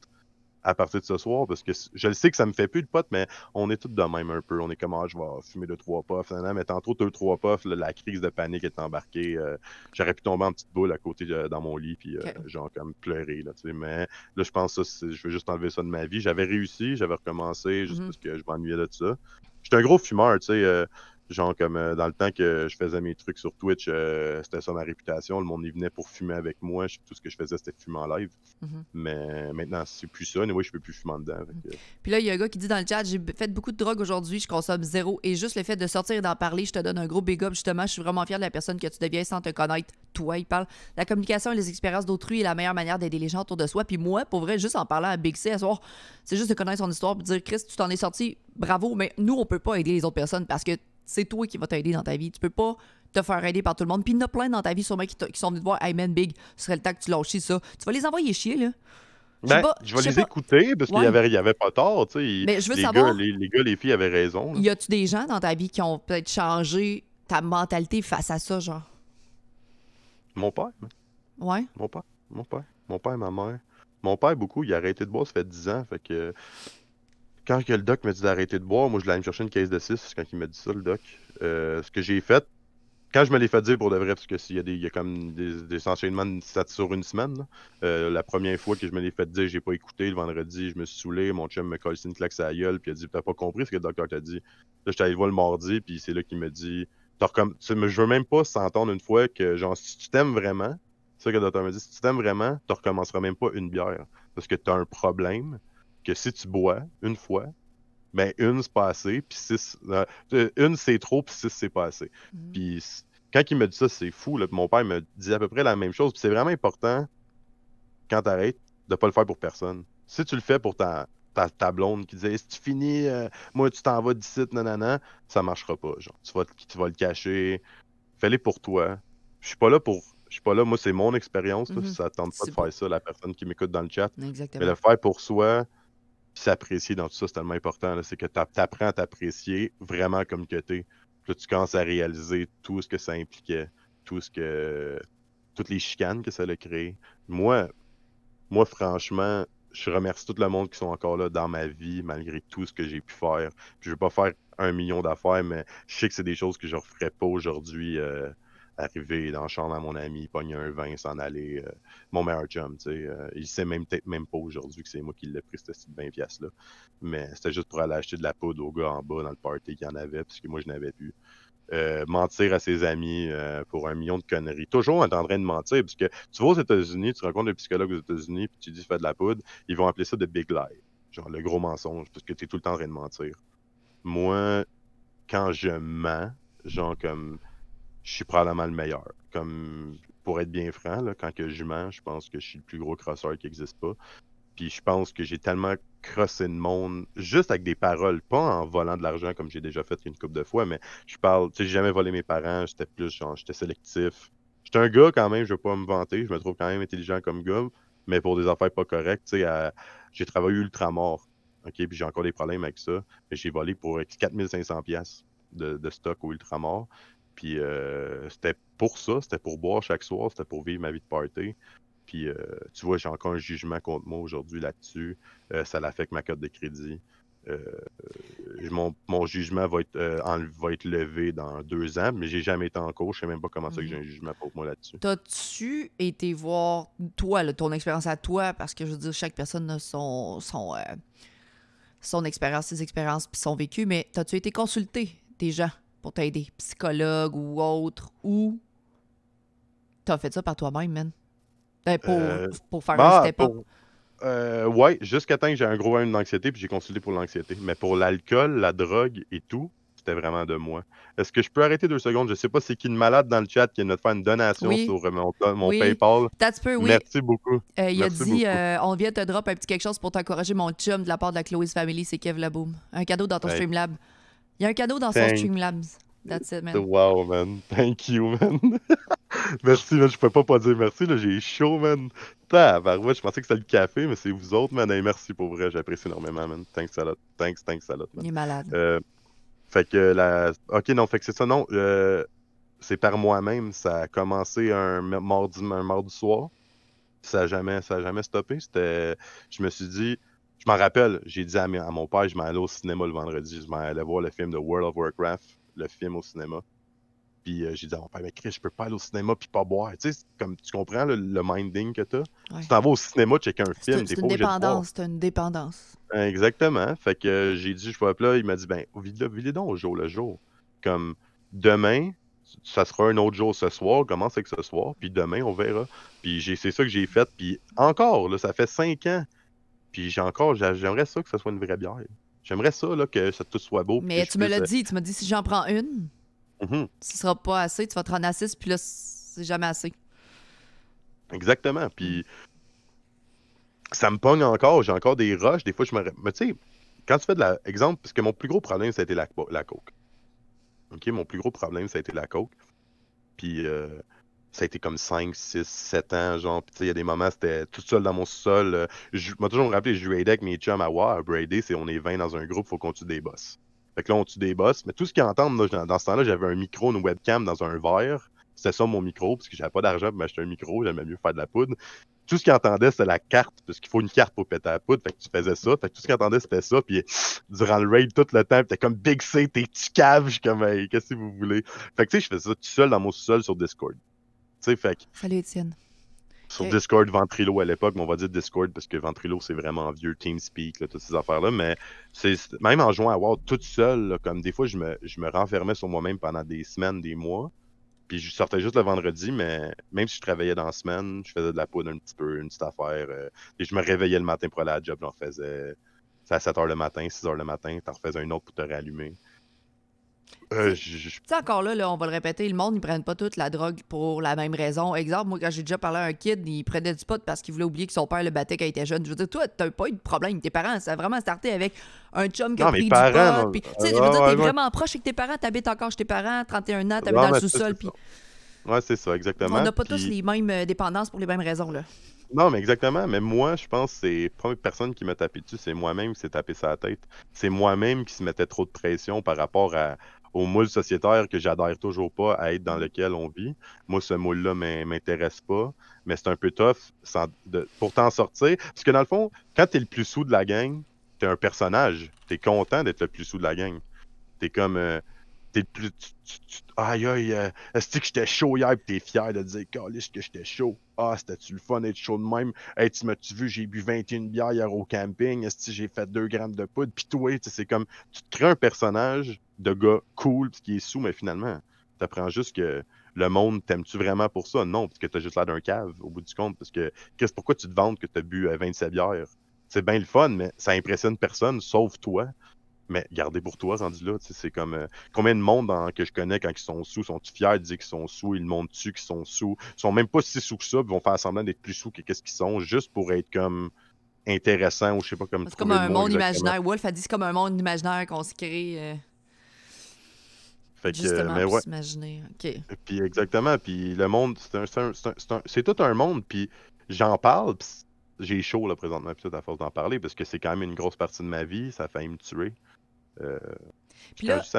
Speaker 2: à partir de ce soir parce que je le sais que ça me fait plus de pot, mais on est tous de même un peu. On est comme, ah, je vais fumer deux, trois puffs. Mais tantôt, deux, trois puffs, là, la crise de panique est embarquée. euh, J'aurais pu tomber en petite boule à côté de- dans mon lit, puis euh,
Speaker 1: Ok.
Speaker 2: genre comme pleurer, là, tu sais. Mais là, je pense que je veux juste enlever ça de ma vie. J'avais réussi, j'avais recommencé juste
Speaker 1: Mhm.
Speaker 2: parce que je m'ennuyais de ça. J'étais un gros fumeur, tu sais. Genre, comme euh, dans le temps que je faisais mes trucs sur Twitch, euh, c'était ça ma réputation. Le monde y venait pour fumer avec moi. Je- Tout ce que je faisais, c'était fumer en live.
Speaker 1: Mhm.
Speaker 2: Mais maintenant, c'est plus ça. Et moi, je peux plus fumer en dedans. fait que-
Speaker 1: Puis là, il y a un gars qui dit dans le chat J'ai fait beaucoup de drogue aujourd'hui, je consomme zéro. Et juste le fait de sortir et d'en parler, je te donne un gros big up. Justement, je suis vraiment fier de la personne que tu deviens sans te connaître. Toi, il parle. La communication et les expériences d'autrui est la meilleure manière d'aider les gens autour de soi. Puis moi, pour vrai, juste en parlant à Big C à soir, c'est juste de connaître son histoire de dire Chris, tu t'en es sorti, bravo. Mais nous, on peut pas aider les autres personnes parce que c'est toi qui vas t'aider dans ta vie. Tu peux pas te faire aider par tout le monde. Puis il y en a plein dans ta vie, sûrement, qui, qui sont venus te voir Hey man, Big, ce serait le temps que tu lâches ça. Tu vas les envoyer chier, là.
Speaker 2: Ben,
Speaker 1: pas-
Speaker 2: je vais les
Speaker 1: pas.
Speaker 2: écouter parce qu'il
Speaker 1: Ouais.
Speaker 2: y avait, avait pas tort. tu sais.
Speaker 1: Mais je veux
Speaker 2: les,
Speaker 1: savoir-
Speaker 2: gars, les, les gars, les filles avaient raison. là.
Speaker 1: Y a-tu des gens dans ta vie qui ont peut-être changé ta mentalité face à ça, genre?
Speaker 2: Mon père, man.
Speaker 1: Ouais.
Speaker 2: Mon père, mon père, mon père et ma mère. Mon père, beaucoup, il a arrêté de boire, ça fait 10 ans. Fait que quand que le doc m'a dit d'arrêter de boire, moi, je l'ai allé me chercher une caisse de 6 quand il m'a dit ça, le doc. Euh, ce que j'ai fait, quand je me l'ai fait dire pour de vrai, parce que s'il y a des, il y a comme des, enchaînements de sur une semaine. Euh, la première fois que je me l'ai fait dire, j'ai pas écouté. Le vendredi, je me suis saoulé, mon chum me colle une claque à la gueule, puis il a dit T'as pas compris ce que le docteur t'a dit. Là, j'étais allé le voir le mardi, puis c'est là qu'il me dit T'as recomm- tu Je veux même pas s'entendre une fois que, genre, si tu t'aimes vraiment, c'est ça que le docteur me dit Si tu t'aimes vraiment, tu recommenceras même pas une bière. Parce que tu as un problème que si tu bois une fois, ben une c'est pas assez, puis six. euh, euh, une c'est trop, puis six c'est pas assez.
Speaker 1: Mhm.
Speaker 2: Puis quand il me dit ça, c'est fou. Là. Mon père me dit à peu près la même chose. Puis c'est vraiment important, quand t'arrêtes, de pas le faire pour personne. Si tu le fais pour ta, ta, ta blonde qui dit si tu finis, euh, moi tu t'en vas d'ici, nanana, ça marchera pas. Genre. Tu, vas, tu vas le cacher. Fais-le pour toi. Je suis pas là pour. Je suis pas là, moi c'est mon expérience. là.
Speaker 1: Mhm.
Speaker 2: Ça tente pas de faire ça, la personne qui m'écoute dans le chat. Mais le faire pour soi, s'apprécier dans tout ça, c'est tellement important. C'est que tu à t'apprécier vraiment comme que t'es. Là, tu commences à réaliser tout ce que ça impliquait, tout ce que. toutes les chicanes que ça a créé. Moi, moi, franchement, je remercie tout le monde qui sont encore là dans ma vie, malgré tout ce que j'ai pu faire. Puis je veux pas faire un million d'affaires, mais je sais que c'est des choses que je ne referais pas aujourd'hui. euh, arriver dans la chambre à mon ami, pogner un vin, s'en aller. euh, mon meilleur chum, tu sais. euh, il sait même peut-être même pas aujourd'hui que c'est moi qui l'ai pris, ce petit 20 pièces là Mais c'était juste pour aller acheter de la poudre au gars en bas dans le party qu'il y en avait, parce que moi, je n'avais plus. euh, mentir à ses amis pour un million de conneries. Toujours en train de mentir, parce que tu vas aux États-Unis, tu rencontres un psychologue aux États-Unis, puis tu dis fais de la poudre, ils vont appeler ça de big lie, genre le gros mensonge, parce que tu es tout le temps en train de mentir. Moi, quand je mens, genre comme je suis probablement le meilleur. Comme pour être bien franc, là, quand que je mens, je pense que je suis le plus gros crosseur qui n'existe pas. Puis je pense que j'ai tellement crossé le monde juste avec des paroles, pas en volant de l'argent comme j'ai déjà fait une couple de fois, mais je parle, tu sais, j'ai jamais volé mes parents, j'étais plus genre, j'étais sélectif. J'étais un gars quand même, je veux pas me vanter, je me trouve quand même intelligent comme gars, mais pour des affaires pas correctes, tu sais, j'ai travaillé ultramort, ok, puis j'ai encore des problèmes avec ça, mais j'ai volé pour 4500 pièces de, de stock au ultramort, puis euh, c'était pour ça, c'était pour boire chaque soir, c'était pour vivre ma vie de party. Puis, euh, tu vois, j'ai encore un jugement contre moi aujourd'hui là-dessus. Euh, ça l'affecte ma cote de crédit. Mon, mon, jugement va être, va être levé dans deux ans, mais j'ai jamais été en cours. Je sais même pas comment ça que j'ai un jugement pour moi là-dessus.
Speaker 1: T'as-tu été voir, toi, ton expérience à toi, parce que je veux dire, chaque personne a son, son, son expérience, ses expériences, puis son vécu, mais t'as-tu été consulté gens? Pour t'aider, psychologue ou autre, ou t'as fait ça par toi-même, man? Ben, pour, euh, pour faire bah, un step up.
Speaker 2: Euh, ouais, jusqu'à temps que j'ai un gros problème d'anxiété, puis j'ai consulté pour l'anxiété. Mais pour l'alcool, la drogue et tout, c'était vraiment de moi. Est-ce que je peux arrêter deux secondes? Je sais pas c'est qui une malade dans le chat qui vient de faire une donation sur euh, mon, mon PayPal.
Speaker 1: Peu, oui.
Speaker 2: Merci beaucoup.
Speaker 1: il a dit on vient te drop un petit quelque chose pour t'encourager mon chum de la part de la Chloé's Family, c'est Kev Laboom. Un cadeau dans ton Streamlab. Il y a un cadeau dans son Streamlabs. That's it, man.
Speaker 2: Wow, man. Thank you, man. merci, man. Je peux pas pas dire merci, là. J'ai chaud, man. Tabarouette, je pensais que c'était le café, mais c'est vous autres, man. merci pour vrai. J'apprécie énormément, man. Thanks a lot. Thanks, thanks a lot,
Speaker 1: man. Il est malade.
Speaker 2: Euh, fait que la. Ok, non, fait que c'est ça, non. Euh, c'est par moi-même. Ça a commencé un mardi, un mardi soir. Ça a jamais, ça a jamais stoppé. C'était. Je me suis dit. Je m'en rappelle, j'ai dit à, à, mon père, je m'en allais au cinéma le vendredi, je m'en allais voir le film de World of Warcraft le film au cinéma. Puis euh, j'ai dit à mon père, mais Chris, je peux pas aller au cinéma puis pas boire. Tu sais, comme tu comprends le, minding que t'as. Tu t'en vas au cinéma checker un film.
Speaker 1: C'est une, dépendance, c'est une dépendance.
Speaker 2: Exactement. Fait que euh, j'ai dit, je vois là, il m'a dit, ben, vide-le donc au jour le jour. Comme demain, ça sera un autre jour ce soir, commence avec ce soir, puis demain, on verra. Puis c'est ça que j'ai fait. Puis encore, là, ça fait cinq ans. Puis j'ai encore, j'aimerais ça que ce soit une vraie bière. J'aimerais ça, là, que ça tout soit beau.
Speaker 1: Mais tu me l'as dit, tu m'as dit si j'en prends une,
Speaker 2: mm
Speaker 1: ce sera pas assez, tu vas te rendre à 6, puis là, c'est jamais assez.
Speaker 2: Exactement. Puis ça me pogne encore, j'ai encore des rushs, des fois je me. Mais tu sais, quand tu fais de la. Exemple, parce que mon plus gros problème, ça a été la, la coke. OK, mon plus gros problème, ça a été la coke. Puis. Euh ça a été comme 5, 6, 7 ans, genre. Puis, il y a des moments, c'était tout seul dans mon sous-sol. Euh, je m'ai toujours rappelé, je jouais avec mes chums à War, à Brady, c'est on est 20 dans un groupe, faut qu'on tue des boss. Fait que là, on tue des boss. Mais tout ce qu'ils entendent, dans, ce temps-là, j'avais un micro, une webcam dans un verre. C'était ça mon micro, parce que j'avais pas d'argent pour m'acheter un micro, j'aimais mieux faire de la poudre. Tout ce qu'ils entendaient, c'était la carte, parce qu'il faut une carte pour péter la poudre. Fait que tu faisais ça. Fait que tout ce qu'ils entendaient, c'était ça. Puis durant le raid, tout le temps, t'es comme Big C, t'es tu caves, comme, qu'est-ce que vous voulez? Fait que tu sais, je faisais ça tout seul dans mon sous-sol sur Discord sais, fait
Speaker 1: Salut Étienne.
Speaker 2: Sur Discord, Ventrilo à l'époque, mais on va dire Discord parce que Ventrilo, c'est vraiment vieux, TeamSpeak, là, toutes ces affaires-là. Mais c'est même en jouant à WoW toute seule, comme des fois, je me, je me renfermais sur moi-même pendant des semaines, des mois. Puis je sortais juste le vendredi, mais même si je travaillais dans la semaine, je faisais de la poudre un petit peu, une petite affaire. Euh, et je me réveillais le matin pour aller à la job, j'en faisais. à 7 h le matin, 6 h le matin, t'en refaisais un autre pour te réallumer.
Speaker 1: Euh, tu sais, encore là, là, on va le répéter, le monde, ils prennent pas toute la drogue pour la même raison. Exemple, moi, quand j'ai déjà parlé à un kid, il prenait du pot parce qu'il voulait oublier que son père le battait quand il était jeune. Je veux dire, toi, t'as pas eu de problème. Tes parents, ça a vraiment starté avec un chum qui a pris du pot. tu sais, je veux dire, t'es vraiment proche avec tes parents, t'habites encore chez tes parents, 31 ans, t'habites dans le sous-sol. Puis...
Speaker 2: Ouais, c'est ça, exactement. On
Speaker 1: n'a pas tous les mêmes euh, dépendances pour les mêmes raisons, là.
Speaker 2: Non, mais exactement. Mais moi, je pense que c'est la première personne qui m'a tapé dessus, c'est moi-même qui s'est tapé sa tête. C'est moi-même qui se mettait trop de pression par rapport à, au moule sociétaire que j'adhère toujours pas à être dans lequel on vit. Moi, ce moule-là m'intéresse pas, mais c'est un peu tough de, pour t'en sortir. Parce que dans le fond, quand tu es le plus sous de la gang, tu es un personnage. Tu es content d'être le plus sous de la gang. Tu es comme. Euh, t'es plus. Aïe aïe, euh, est-ce que j'étais chaud hier pis t'es fier de dire Calisse que j'étais chaud? Ah, c'était-tu le fun d'être chaud de même? Hey, tu m'as-tu vu, j'ai bu 21 bières hier au camping, est-ce que j'ai fait 2 grammes de poudre? Pis toi, c'est comme tu te crées un personnage de gars cool pis qui est sous, mais finalement, t'apprends juste que le monde t'aimes-tu vraiment pour ça? Non, parce que t'as juste l'air d'un cave au bout du compte. Parce que qu'est-ce pourquoi tu te vantes que t'as bu euh, 27 bières? C'est bien le fun, mais ça impressionne personne, sauf toi. Mais gardez pour toi, rendu là, c'est comme euh, combien de monde dans- que je connais quand ils sont sous, sont fiers de dire qu'ils sont sous, ils le montrent dessus qu'ils sont sous, ils sont même pas si sous que ça, ils vont faire semblant d'être plus sous que qu'est-ce qu'ils sont, juste pour être comme intéressant ou je sais pas comme
Speaker 1: C'est comme un monde imaginaire. Wolf a dit c'est comme un monde imaginaire qu'on se crée euh,
Speaker 2: Fait que,
Speaker 1: justement
Speaker 2: mais
Speaker 1: pour
Speaker 2: ouais,
Speaker 1: s'imaginer. OK.
Speaker 2: puis exactement, puis le monde, c'est tout un monde, puis j'en parle, puis j'ai chaud là présentement, puis tout à force d'en parler, parce que c'est quand même une grosse partie de ma vie, ça a failli me tuer. Euh,
Speaker 1: Puis là,
Speaker 2: je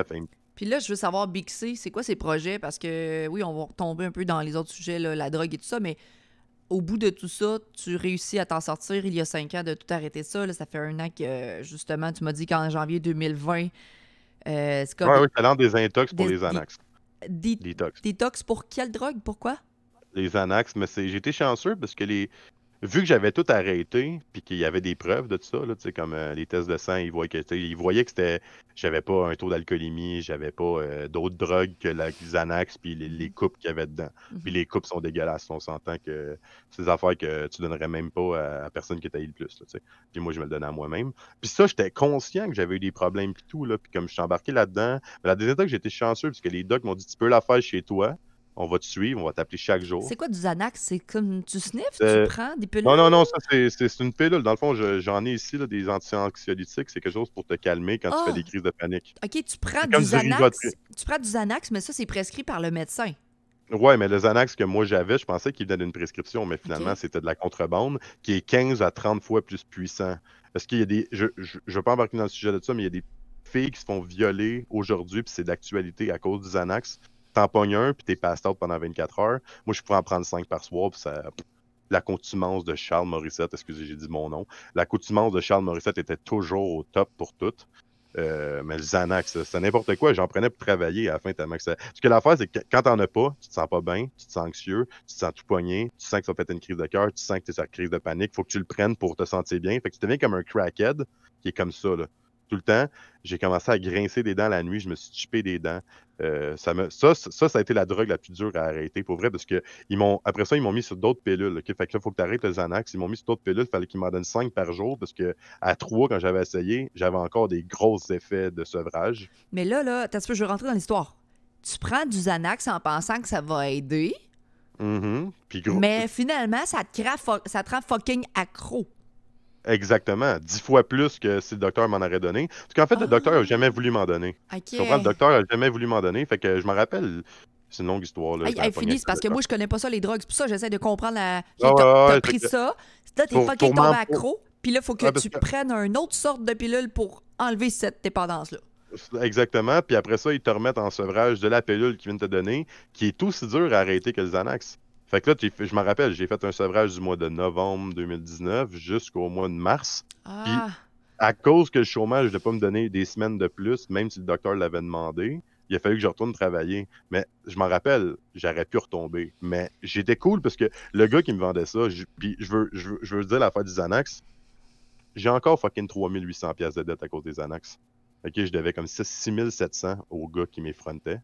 Speaker 1: Puis là, veux savoir, Big C, c'est quoi ses projets? Parce que, oui, on va retomber un peu dans les autres sujets, là, la drogue et tout ça, mais au bout de tout ça, tu réussis à t'en sortir il y a cinq ans de tout arrêter ça. là. ça fait un an que, justement, tu m'as dit qu'en janvier 2020, euh, c'est comme
Speaker 2: Ouais, ouais, talent des intox pour
Speaker 1: des-
Speaker 2: les Anax.
Speaker 1: des-
Speaker 2: Détox.
Speaker 1: détox pour quelle drogue? Pourquoi?
Speaker 2: Les Anax, mais c'est j'étais chanceux parce que les. Vu que j'avais tout arrêté, puis qu'il y avait des preuves de tout ça, là, tu sais, comme euh, les tests de sang, ils voyaient que, ils voyaient que c'était, j'avais pas un taux d'alcoolémie, j'avais pas euh, d'autres drogues que la Xanax, puis les, les coupes qu'il y avait dedans. Puis
Speaker 1: Mhm.
Speaker 2: les coupes sont dégueulasses, on s'entend que c'est des affaires que tu donnerais même pas à, à personne qui t'a eu le plus, là, tu sais. Puis moi, je me le donnais à moi-même. Puis ça, j'étais conscient que j'avais eu des problèmes puis tout, là, puis comme je suis embarqué là-dedans, mais la deuxième fois que j'étais chanceux, parce que les docs m'ont dit, tu peux la faire chez toi, on va te suivre, on va t'appeler chaque jour.
Speaker 1: C'est quoi du Xanax? C'est comme tu sniffes,
Speaker 2: Euh,
Speaker 1: tu prends des pilules?
Speaker 2: Non, non, non, ça c'est- une pilule. Dans le fond, je- j'en ai ici là, des anti-anxiolytiques. C'est quelque chose pour te calmer quand tu
Speaker 1: Ah!
Speaker 2: fais des crises de panique.
Speaker 1: OK, tu prends du Xanax. Tu prends du Xanax, mais ça, c'est prescrit par le médecin.
Speaker 2: Ouais, mais le Xanax que moi j'avais, je pensais qu'il venait d'une prescription, mais finalement c'était de la contrebande qui est 15 à 30 fois plus puissant. Est-ce qu'il y a des. Je ne veux pas embarquer dans le sujet de ça, mais il y a des filles qui se font violer aujourd'hui, puis c'est d'actualité à cause du Xanax. T'en pognes un, puis t'es passed out pendant 24 heures. Moi, je pourrais en prendre 5 par soir, puis ça. L'accoutumance de Charles Morissette, excusez, j'ai dit mon nom. L'accoutumance de Charles Morissette était toujours au top pour toutes. Euh, mais le Xanax, c'est n'importe quoi. J'en prenais pour travailler à la fin tellement que ça. Ce que l'affaire, c'est que quand t'en as pas, tu te sens pas bien, tu te sens anxieux, tu te sens tout poigné, tu sens que ça péter une crise de cœur, tu sens que t'es sur la crise de panique. Faut que tu le prennes pour te sentir bien. Fait que tu deviens comme un crackhead qui est comme ça, là. Tout le temps. J'ai commencé à grincer des dents la nuit, je me suis chipé des dents. Euh, ça, me... ça, ça, ça a été la drogue la plus dure à arrêter, pour vrai, parce que ils m'ont. Après ça, ils m'ont mis sur d'autres pilules. Fait que là, il faut que tu arrêtes le Xanax. Ils m'ont mis sur d'autres pilules. Il fallait qu'ils m'en donnent 5 par jour, parce que à 3, quand j'avais essayé, j'avais encore des gros effets de sevrage.
Speaker 1: Mais là, là, t'as je veux rentrer dans l'histoire. Tu prends du Xanax en pensant que ça va aider,
Speaker 2: Mhm. Puis gros.
Speaker 1: mais finalement, ça te, crée ça te rend fucking accro.
Speaker 2: Exactement. 10 fois plus que si le docteur m'en aurait donné. Parce qu'en fait, le
Speaker 1: Ah.
Speaker 2: docteur n'a jamais voulu m'en donner. Comprends? Le docteur n'a jamais voulu m'en donner. Fait que je me rappelle. C'est une longue histoire. Là,
Speaker 1: Hey,
Speaker 2: ça a
Speaker 1: hey,
Speaker 2: pogné
Speaker 1: fini,
Speaker 2: avec
Speaker 1: c'est parce que moi, je connais pas ça, les drogues. C'est pour ça que j'essaie de comprendre la.
Speaker 2: Ah
Speaker 1: t'as
Speaker 2: ouais,
Speaker 1: t'as
Speaker 2: ouais,
Speaker 1: pris
Speaker 2: que-
Speaker 1: ça, là, t'es fucking tombé accro, puis là, il faut que
Speaker 2: Ouais,
Speaker 1: tu
Speaker 2: que-
Speaker 1: prennes une autre sorte de pilule pour enlever cette dépendance-là.
Speaker 2: Exactement. Puis après ça, ils te remettent en sevrage de la pilule qu'ils viennent te donner, qui est aussi dur à arrêter que le Xanax. Fait que là, fait- je me rappelle, j'ai fait un sevrage du mois de novembre 2019 jusqu'au mois de mars.
Speaker 1: Ah,
Speaker 2: À cause que le chômage ne pas me donner des semaines de plus, même si le docteur l'avait demandé, il a fallu que je retourne travailler. Mais je m'en rappelle, j'aurais pu retomber. Mais j'étais cool parce que le gars qui me vendait ça, je- puis je veux, je veux, je veux dire l'affaire du Xanax, j'ai encore fucking 3800 pièces de dette à cause des Xanax. Ok, je devais comme 6 6700 au gars qui m'effrontait.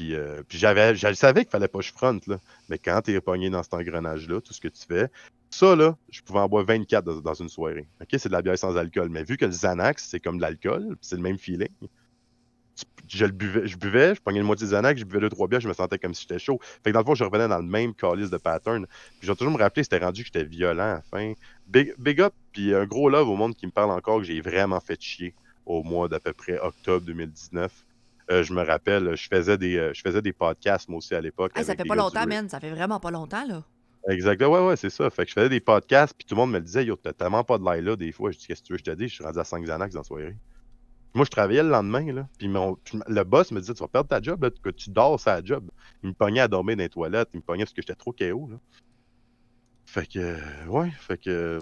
Speaker 2: Puis, euh, puis j'avais, je savais qu'il fallait pas que je fronte, là. Mais quand t'es pogné dans cet engrenage-là, tout ce que tu fais, ça, là, je pouvais en boire 24 dans, une soirée. OK, c'est de la bière sans alcool. Mais vu que le Xanax, c'est comme de l'alcool, c'est le même feeling, je le buvais, je buvais, je pognais une moitié de Xanax, je buvais deux, trois bières, je me sentais comme si j'étais chaud. Fait que dans le fond, je revenais dans le même calice de pattern. Puis je vais toujours me rappeler, c'était rendu que j'étais violent à fin. Big, big up, puis un gros love au monde qui me parle encore que j'ai vraiment fait chier au mois d'à peu près octobre 2019. Euh, je me rappelle, je faisais des, euh, je faisais des podcasts, moi aussi, à l'époque.
Speaker 1: Hey, ça fait pas longtemps, man. Ça fait vraiment pas longtemps, là.
Speaker 2: Exact. Ouais, ouais, c'est ça. Fait que je faisais des podcasts, puis tout le monde me le disait, yo, t'as tellement pas de l'air là, des fois. Je dis, qu'est-ce que tu veux, je te dis, je suis rendu à 5 Xanax dans la soirée. Moi, je travaillais le lendemain, là. Puis, mon, le boss me disait, tu vas perdre ta job, là, que tu dors sa job. Il me pognait à dormir dans les toilettes, il me pognait parce que j'étais trop KO, là. Fait que, ouais, fait que.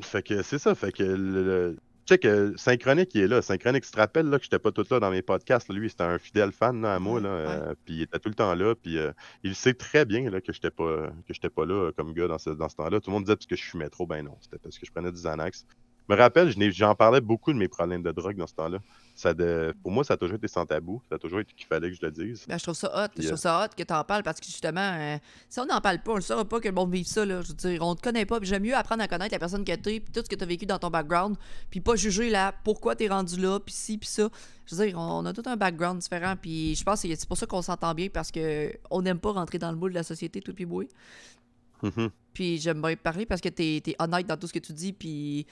Speaker 2: Fait que c'est ça, fait que le- sais que Synchronique, il est là. Synchronique, tu te rappelles là, que j'étais pas tout là dans mes podcasts? Lui, c'était un fidèle fan là, à moi. Là, euh, puis il était tout le temps là. Puis euh, il sait très bien là, que j'étais pas que j'étais pas là comme gars dans ce, dans ce temps-là. Tout le monde disait parce que je fumais trop. Ben non, c'était parce que je prenais des Xanax me rappelle, j'en parlais beaucoup de mes problèmes de drogue dans ce temps-là. Ça de, pour moi, ça a toujours été sans tabou. Ça a toujours été qu'il fallait que je le dise.
Speaker 1: Ben, je trouve ça hot. je trouve euh, ça hot que tu en parles parce que justement, euh, si on n'en parle pas, on ne saura pas que le monde vive ça. Là. Je veux dire, on te connaît pas. J'aime mieux apprendre à connaître la personne que tu es, puis tout ce que tu as vécu dans ton background, puis pas juger là pourquoi tu es rendu là, puis ci, puis ça. Je veux dire, on a tout un background différent, puis je pense que c'est pour ça qu'on s'entend bien parce que on n'aime pas rentrer dans le moule de la société, tout puis boué. Mm-hmm. Puis j'aime bien parler parce que tu es, es honnête dans tout ce que tu dis, puis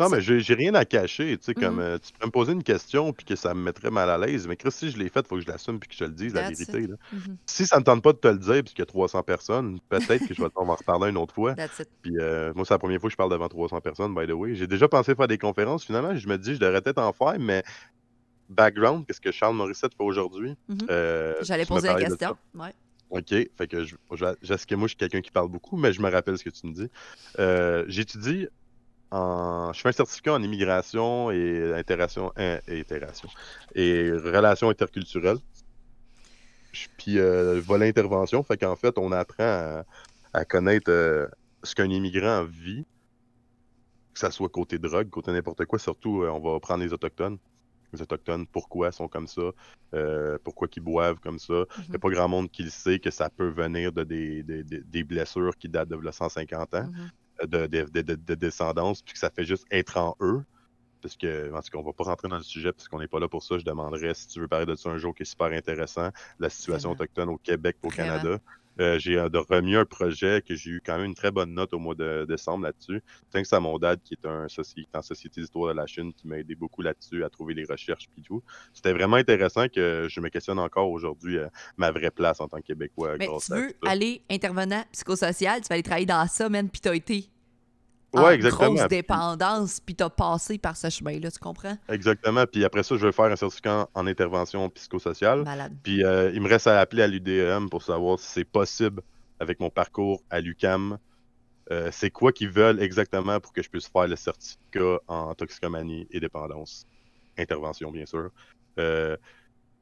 Speaker 2: non, mais j'ai rien à cacher. Tu sais, comme mmh euh, tu peux me poser une question puis que ça me mettrait mal à l'aise. Mais Chris, si je l'ai fait, il faut que je l'assume puis que je le dise, la vérité. Là. Mmh si ça ne tente pas de te le dire puisqu'il y a 300 personnes, peut-être que je vais t'en reparler une autre fois. Puis euh, moi, c'est la première fois que je parle devant 300 personnes, by the way. J'ai déjà pensé faire des conférences. Finalement, je me dis, je devrais peut-être en faire, mais background, qu'est-ce que Charles Morissette fait aujourd'hui?
Speaker 1: Mmh euh, J'allais poser la question. Ouais.
Speaker 2: OK. Fait que je, je, que moi, je suis quelqu'un qui parle beaucoup, mais je me rappelle ce que tu me dis. J'étudie je fais un certificat en immigration et intégration, et, et relations interculturelles. Puis euh, volet intervention, fait qu'en fait, on apprend à, connaître euh, ce qu'un immigrant vit, que ça soit côté drogue, côté n'importe quoi. Surtout, euh, on va prendre les autochtones. Les autochtones, pourquoi sont comme ça, euh, pourquoi ils boivent comme ça? Il n'y a pas grand monde qui le sait que ça peut venir de des, des, des blessures qui datent de 150 ans. Mm-hmm de, de, descendance, puis que ça fait juste être en eux. Parce que, en tout cas, on va pas rentrer dans le sujet parce qu'on n'est pas là pour ça. Je demanderais si tu veux parler de ça un jour qui est super intéressant, la situation autochtone au Québec, au Canada. Euh, j'ai remis un projet que j'ai eu quand même une très bonne note au mois de décembre là-dessus. Thanks à mon dad qui est un en société d'histoire de la Chine qui m'a aidé beaucoup là-dessus à trouver les recherches puis tout. C'était vraiment intéressant que je me questionne encore aujourd'hui euh, ma vraie place en tant que Québécois.
Speaker 1: Mais tu veux aller intervenant psychosocial, tu vas aller travailler dans ça, même, puis t'as été
Speaker 2: Ouais, exactement.
Speaker 1: grosse dépendance, puis t'as passé par ce chemin-là, tu comprends?
Speaker 2: Exactement. Puis après ça, je vais faire un certificat en intervention psychosociale. Malade. Puis euh, il me reste à appeler à l'UDM pour savoir si c'est possible avec mon parcours à l'UCAM. Euh, c'est quoi qu'ils veulent exactement pour que je puisse faire le certificat en toxicomanie et dépendance? Intervention, bien sûr. Euh,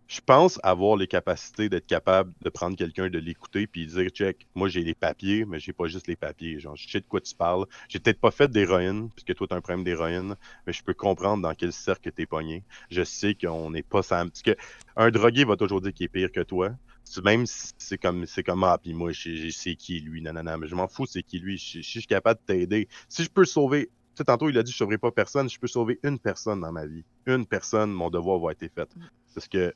Speaker 2: je pense avoir les capacités d'être capable de prendre quelqu'un, de l'écouter, puis dire check, moi j'ai les papiers, mais j'ai pas juste les papiers. Genre, je sais de quoi tu parles. J'ai peut-être pas fait d'héroïne, puisque toi t'as un problème d'héroïne, mais je peux comprendre dans quel cercle t'es pogné. Je sais qu'on n'est pas ça. Parce que un drogué va toujours dire qu'il est pire que toi. Même si c'est comme c'est comme ah puis moi je sais qui lui nanana mais je m'en fous c'est qui lui si je, suis capable de t'aider si je peux sauver tu sais, tantôt, il a dit je ne sauverai pas personne. Je peux sauver une personne dans ma vie. Une personne, mon devoir va être fait. Mm. Parce que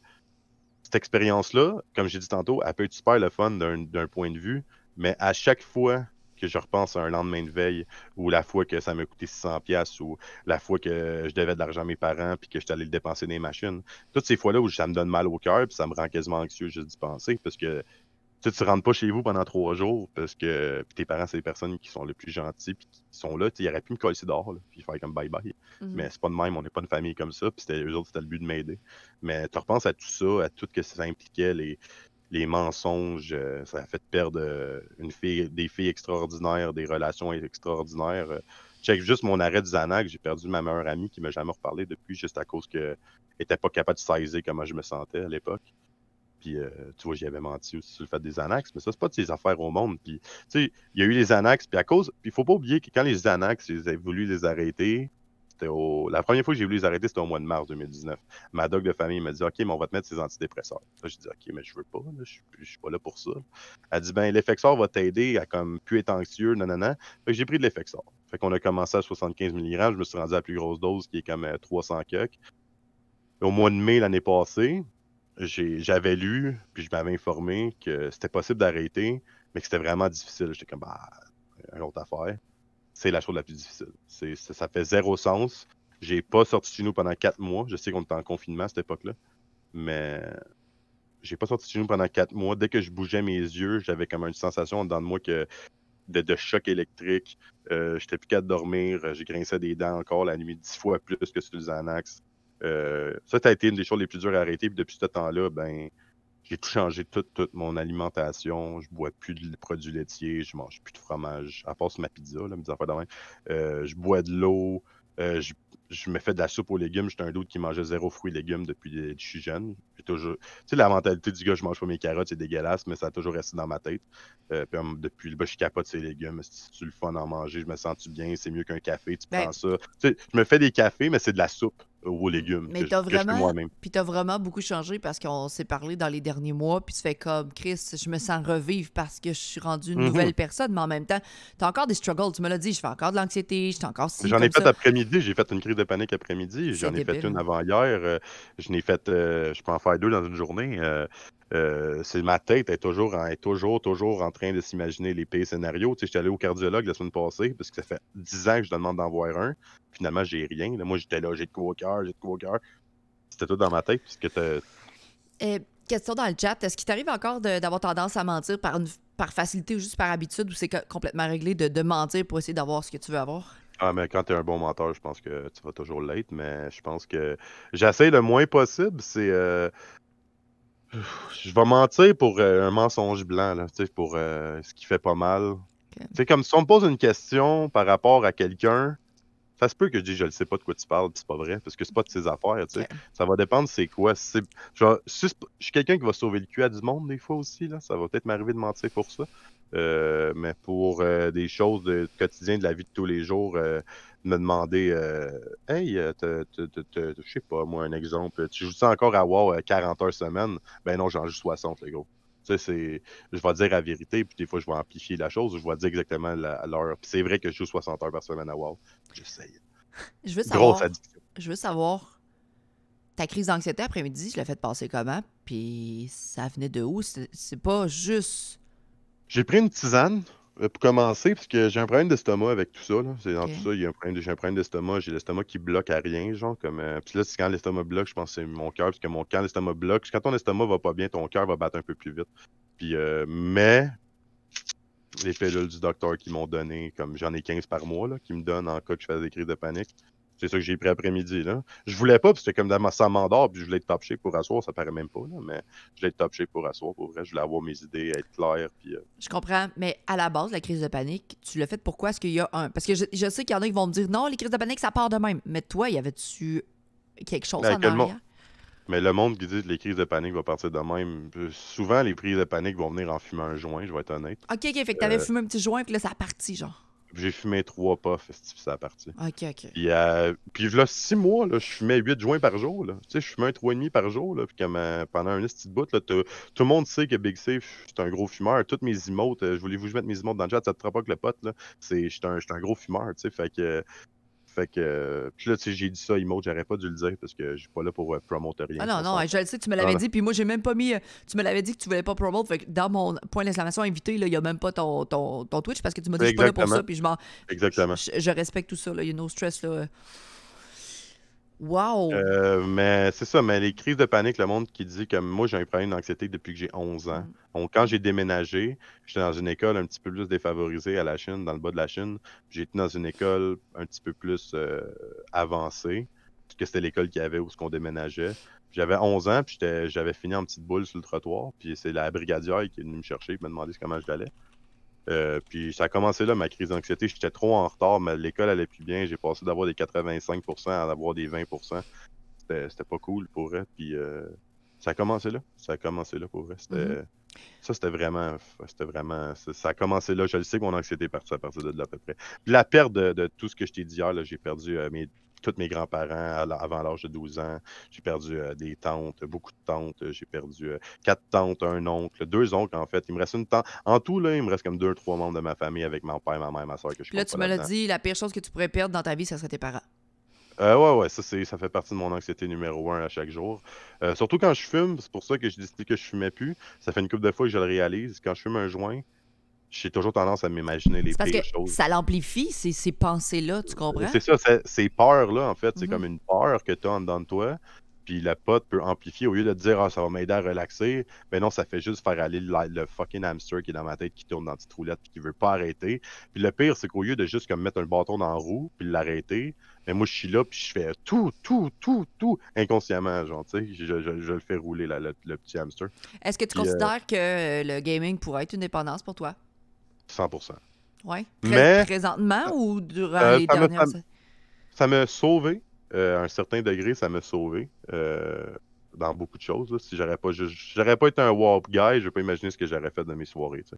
Speaker 2: cette expérience-là, comme j'ai dit tantôt, elle peut être super le fun d'un point de vue, mais à chaque fois que je repense à un lendemain de veille, ou la fois que ça m'a coûté 600 pièces ou la fois que je devais de l'argent à mes parents, puis que j'étais allé le dépenser dans les machines, toutes ces fois-là où ça me donne mal au cœur, puis ça me rend quasiment anxieux juste d'y penser, parce que tu ne rentres pas chez vous pendant trois jours parce que tes parents, c'est les personnes qui sont les plus gentils puis qui sont là. Ils auraient pu me coller dehors puis faire comme bye bye. Mhm. Mais c'est pas de même, on n'est pas une famille comme ça. Puis c'était eux autres, c'était le but de m'aider. Mais tu repenses à tout ça, à tout ce que ça impliquait, les, les mensonges, euh, ça a fait perdre euh, une fille, des filles extraordinaires, des relations extraordinaires. Euh, check juste mon arrêt de Xanax, j'ai perdu ma meilleure amie qui m'a jamais reparlé depuis juste à cause qu'elle n'était pas capable de saisir comment je me sentais à l'époque. Puis, euh, tu vois, j'y avais menti aussi sur le fait des annexes, mais ça, c'est pas de ses affaires au monde. Puis, tu sais, il y a eu les annexes, puis à cause. Puis, faut pas oublier que quand les annexes, ils voulu les arrêter, c'était au. La première fois que j'ai voulu les arrêter, c'était au mois de mars 2019. Ma doc de famille m'a dit, OK, mais on va te mettre ces antidépresseurs. Là, j'ai dit, OK, mais je veux pas, je, je suis pas là pour ça. Elle dit, ben, l'effexor va t'aider à comme plus être anxieux, non. Fait que j'ai pris de l'effexor. Fait qu'on a commencé à 75 mg, je me suis rendu à la plus grosse dose qui est comme 300 euh, kg. Au mois de mai l'année passée, j'avais lu, puis je m'avais informé que c'était possible d'arrêter, mais que c'était vraiment difficile. J'étais comme, bah, une autre affaire. C'est la chose la plus difficile. C'est, ça fait zéro sens. J'ai pas sorti de chez nous pendant quatre mois. Je sais qu'on était en confinement à cette époque-là. Mais j'ai pas sorti de chez nous pendant quatre mois. Dès que je bougeais mes yeux, j'avais comme une sensation dans moi que de, choc électrique. Euh, j'étais plus qu'à dormir. J'ai grincé des dents encore la nuit dix fois plus que sur le Xanax. Euh, ça, ça a été une des choses les plus dures à arrêter. Puis depuis ce temps-là, ben, j'ai tout changé, toute, toute mon alimentation. Je bois plus de produits laitiers, je mange plus de fromage, à part sur ma pizza, là, me de euh, je bois de l'eau. Euh, je me fais de la soupe aux légumes. J'étais un doute qui mangeait zéro fruits et légumes depuis que je suis jeune. toujours... Tu sais, la mentalité du gars, je mange pas mes carottes, c'est dégueulasse, mais ça a toujours resté dans ma tête. Euh, puis depuis, bas, je capote ces légumes. Si tu le fun en manger, je me sens-tu bien, c'est mieux qu'un café, tu ben prends ça. Tu sais, je me fais des cafés, mais c'est de la soupe aux légumes.
Speaker 1: Mais t'as vraiment, puis t'as vraiment beaucoup changé parce qu'on s'est parlé dans les derniers mois, puis tu fais comme Chris, je me sens revivre parce que je suis rendu une mhm. nouvelle personne, mais en même temps, t'as encore des struggles. Tu me l'as dit, je fais encore de l'anxiété, j'étais encore si.
Speaker 2: J'en ai fait après-midi, j'ai fait une crise de panique après-midi, j'en ai fait une avant hier, euh, je n'ai fait, euh, je peux en faire deux dans une journée. Euh, euh, c'est ma tête est toujours, est toujours, toujours en train de s'imaginer les pires scénarios. Tu sais, j'étais allé au cardiologue la semaine passée parce que ça fait 10 ans que je demande d'en voir un. Finalement, j'ai rien. moi, j'étais là, j'ai de quoi au cœur, j'ai de quoi au cœur. C'était tout dans ma tête puisque
Speaker 1: euh, question dans le chat. Est-ce qu'il t'arrive encore d'avoir tendance à mentir par, par facilité ou juste par habitude ou c'est complètement réglé de, de mentir pour essayer d'avoir ce que tu veux avoir?
Speaker 2: Ah, mais quand tu es un bon menteur, je pense que tu vas toujours l'être, mais je pense que j'essaie le moins possible. C'est euh, je vais mentir pour euh, un mensonge blanc, là, pour euh, ce qui fait pas mal. C'est comme si on me pose une question par rapport à quelqu'un, ça se peut que je dise je ne sais pas de quoi tu parles, c'est pas vrai, parce que c'est pas de ses affaires, sais. Ça va dépendre c'est quoi. je suis quelqu'un qui va sauver le cul à du monde des fois aussi, là. Ça va peut-être m'arriver de mentir pour ça. Euh, mais pour des choses de quotidien de la vie de tous les jours, me demander euh, Hey, euh, je sais pas, moi, un exemple, tu joues ça encore à WoW 40 euh, heures semaine? Ben non, j'en joue 60, les gros. Tu sais, c'est, je vais dire la vérité, puis des fois, je vais amplifier la chose, je vais dire exactement l'heure. Puis c'est vrai que je joue 60 heures par semaine à WoW. J'essaye.
Speaker 1: Je veux savoir. Grosse addiction. Je veux savoir. Ta crise d'anxiété après-midi, je l'ai fait passer comment? Puis ça venait de où? C'est pas juste.
Speaker 2: J'ai pris une tisane. Euh, pour commencer, parce que j'ai un problème d'estomac avec tout ça. C'est dans tout ça, il y a un problème, j'ai un problème d'estomac, j'ai l'estomac qui bloque à rien, genre comme. Euh, puis là, c'est quand l'estomac bloque, je pense que c'est mon cœur, parce que mon quand l'estomac bloque, quand ton estomac va pas bien, ton cœur va battre un peu plus vite. Puis euh, mais les pilules du docteur qui m'ont donné, comme j'en ai 15 par mois, là, qui me donnent en cas que je fasse des crises de panique. C'est ça que j'ai pris après-midi. là. Je voulais pas, parce que comme dans ma ça m'endort, puis je voulais être top shape pour asseoir, ça paraît même pas, là, mais je voulais être top shape pour asseoir. Pour vrai, je voulais avoir mes idées, être clair. Puis, euh,
Speaker 1: Je comprends, mais à la base, la crise de panique, tu l'as fait pourquoi? Est-ce qu'il y a un. Parce que je, sais qu'il y en a qui vont me dire non, les crises de panique, ça part de même. Mais toi, y avait-tu quelque chose ben, en arrière?
Speaker 2: Mais le monde qui dit que les crises de panique vont partir de même, euh, souvent les crises de panique vont venir en fumant un joint, je vais être honnête.
Speaker 1: Ok, ok, fait que t'avais euh, fumé un petit joint, puis là, ça a parti, genre.
Speaker 2: J'ai fumé trois puffs, c'est la partie.
Speaker 1: OK, OK.
Speaker 2: Puis, euh, puis là, six mois, là, je fumais huit joints par jour. Là. Tu sais, je fumais un trois et demi par jour. Là, puis comme, euh, pendant un petit bout, là, tout le monde sait que Big Safe, c'est un gros fumeur. Toutes mes emotes, euh, je voulais vous mettre mes emotes dans le chat, ça te pas que le pote. Là. C'est, je suis un, un, gros fumeur, tu sais. Fait que fait que, puis là, tu sais, j'ai dit ça, emote, j'aurais pas dû le dire parce que je suis pas là pour euh, promouvoir rien.
Speaker 1: Ah non, non, je le sais, tu me l'avais dit, puis moi, j'ai même pas mis. Euh, tu me l'avais dit que tu voulais pas promouvoir. Fait que dans mon point d'exclamation invité, il y a même pas ton, ton, ton, Twitch parce que tu m'as dit, je suis pas là pour ça, puis je m'en.
Speaker 2: Exactement.
Speaker 1: Je, respecte tout ça, là. Il y a no stress, là. Wow!
Speaker 2: Euh, mais c'est ça, mais les crises de panique, le monde qui dit que moi j'ai un problème d'anxiété depuis que j'ai 11 ans. Mm. Donc, quand j'ai déménagé, j'étais dans une école un petit peu plus défavorisée à la Chine, dans le bas de la Chine. J'étais dans une école un petit peu plus euh, avancée, parce que c'était l'école qu'il y avait où qu'on déménageait. J'avais 11 ans, puis j'avais fini en petite boule sur le trottoir, puis c'est la brigadière qui est venue me chercher, et me demander comment je l'allais. Euh, puis ça a commencé là, ma crise d'anxiété. J'étais trop en retard, mais l'école allait plus bien. J'ai passé d'avoir des 85% à avoir des 20%. C'était pas cool pour elle. Puis euh, ça a commencé là. Ça a commencé là pour elle. Mm-hmm. Ça, c'était vraiment. C'était vraiment. Ça a commencé là. Je le sais que mon anxiété est partie à partir de là à peu près. Puis la perte de, tout ce que je t'ai dit hier, j'ai perdu euh, mes tous mes grands-parents avant l'âge de 12 ans. J'ai perdu euh, des tantes, beaucoup de tantes. J'ai perdu euh, quatre tantes, un oncle, deux oncles en fait. Il me reste une tante. En tout, là, il me reste comme deux, trois membres de ma famille avec mon père, ma mère, ma soeur que je
Speaker 1: Là, tu me l'as dit, la pire chose que tu pourrais perdre dans ta vie, ce serait tes parents.
Speaker 2: Euh, ouais, ouais, ça, ça fait partie de mon anxiété numéro un à chaque jour. surtout quand je fume, c'est pour ça que je dis que je fumais plus. Ça fait une couple de fois que je le réalise. Quand je fume un joint, j'ai toujours tendance à m'imaginer les
Speaker 1: parce
Speaker 2: pires
Speaker 1: que
Speaker 2: choses.
Speaker 1: Ça l'amplifie, ces, ces pensées-là, tu comprends?
Speaker 2: C'est ça, ces peurs-là, en fait, c'est mm-hmm. comme une peur que tu as en dedans de toi. Puis le pote peut amplifier au lieu de te dire ah, ça va m'aider à relaxer. Mais ben non, ça fait juste faire aller le, fucking hamster qui est dans ma tête, qui tourne dans la petite roulette, puis qui veut pas arrêter. Puis le pire, c'est qu'au lieu de juste comme mettre un bâton dans la roue, puis l'arrêter, mais ben moi je suis là, puis je fais tout, tout, tout, tout inconsciemment, genre, tu sais, je, je, le fais rouler, le, petit hamster.
Speaker 1: Est-ce que tu euh, considères que le gaming pourrait être une dépendance pour toi?
Speaker 2: 100%.
Speaker 1: Oui. Mais, présentement ou durant euh, les dernières
Speaker 2: années? Ça m'a sauvé, euh, à un certain degré, ça m'a sauvé euh, dans beaucoup de choses. là. Si j'aurais pas, j'aurais pas été un warp guy, je vais pas imaginer ce que j'aurais fait de mes soirées. tu sais.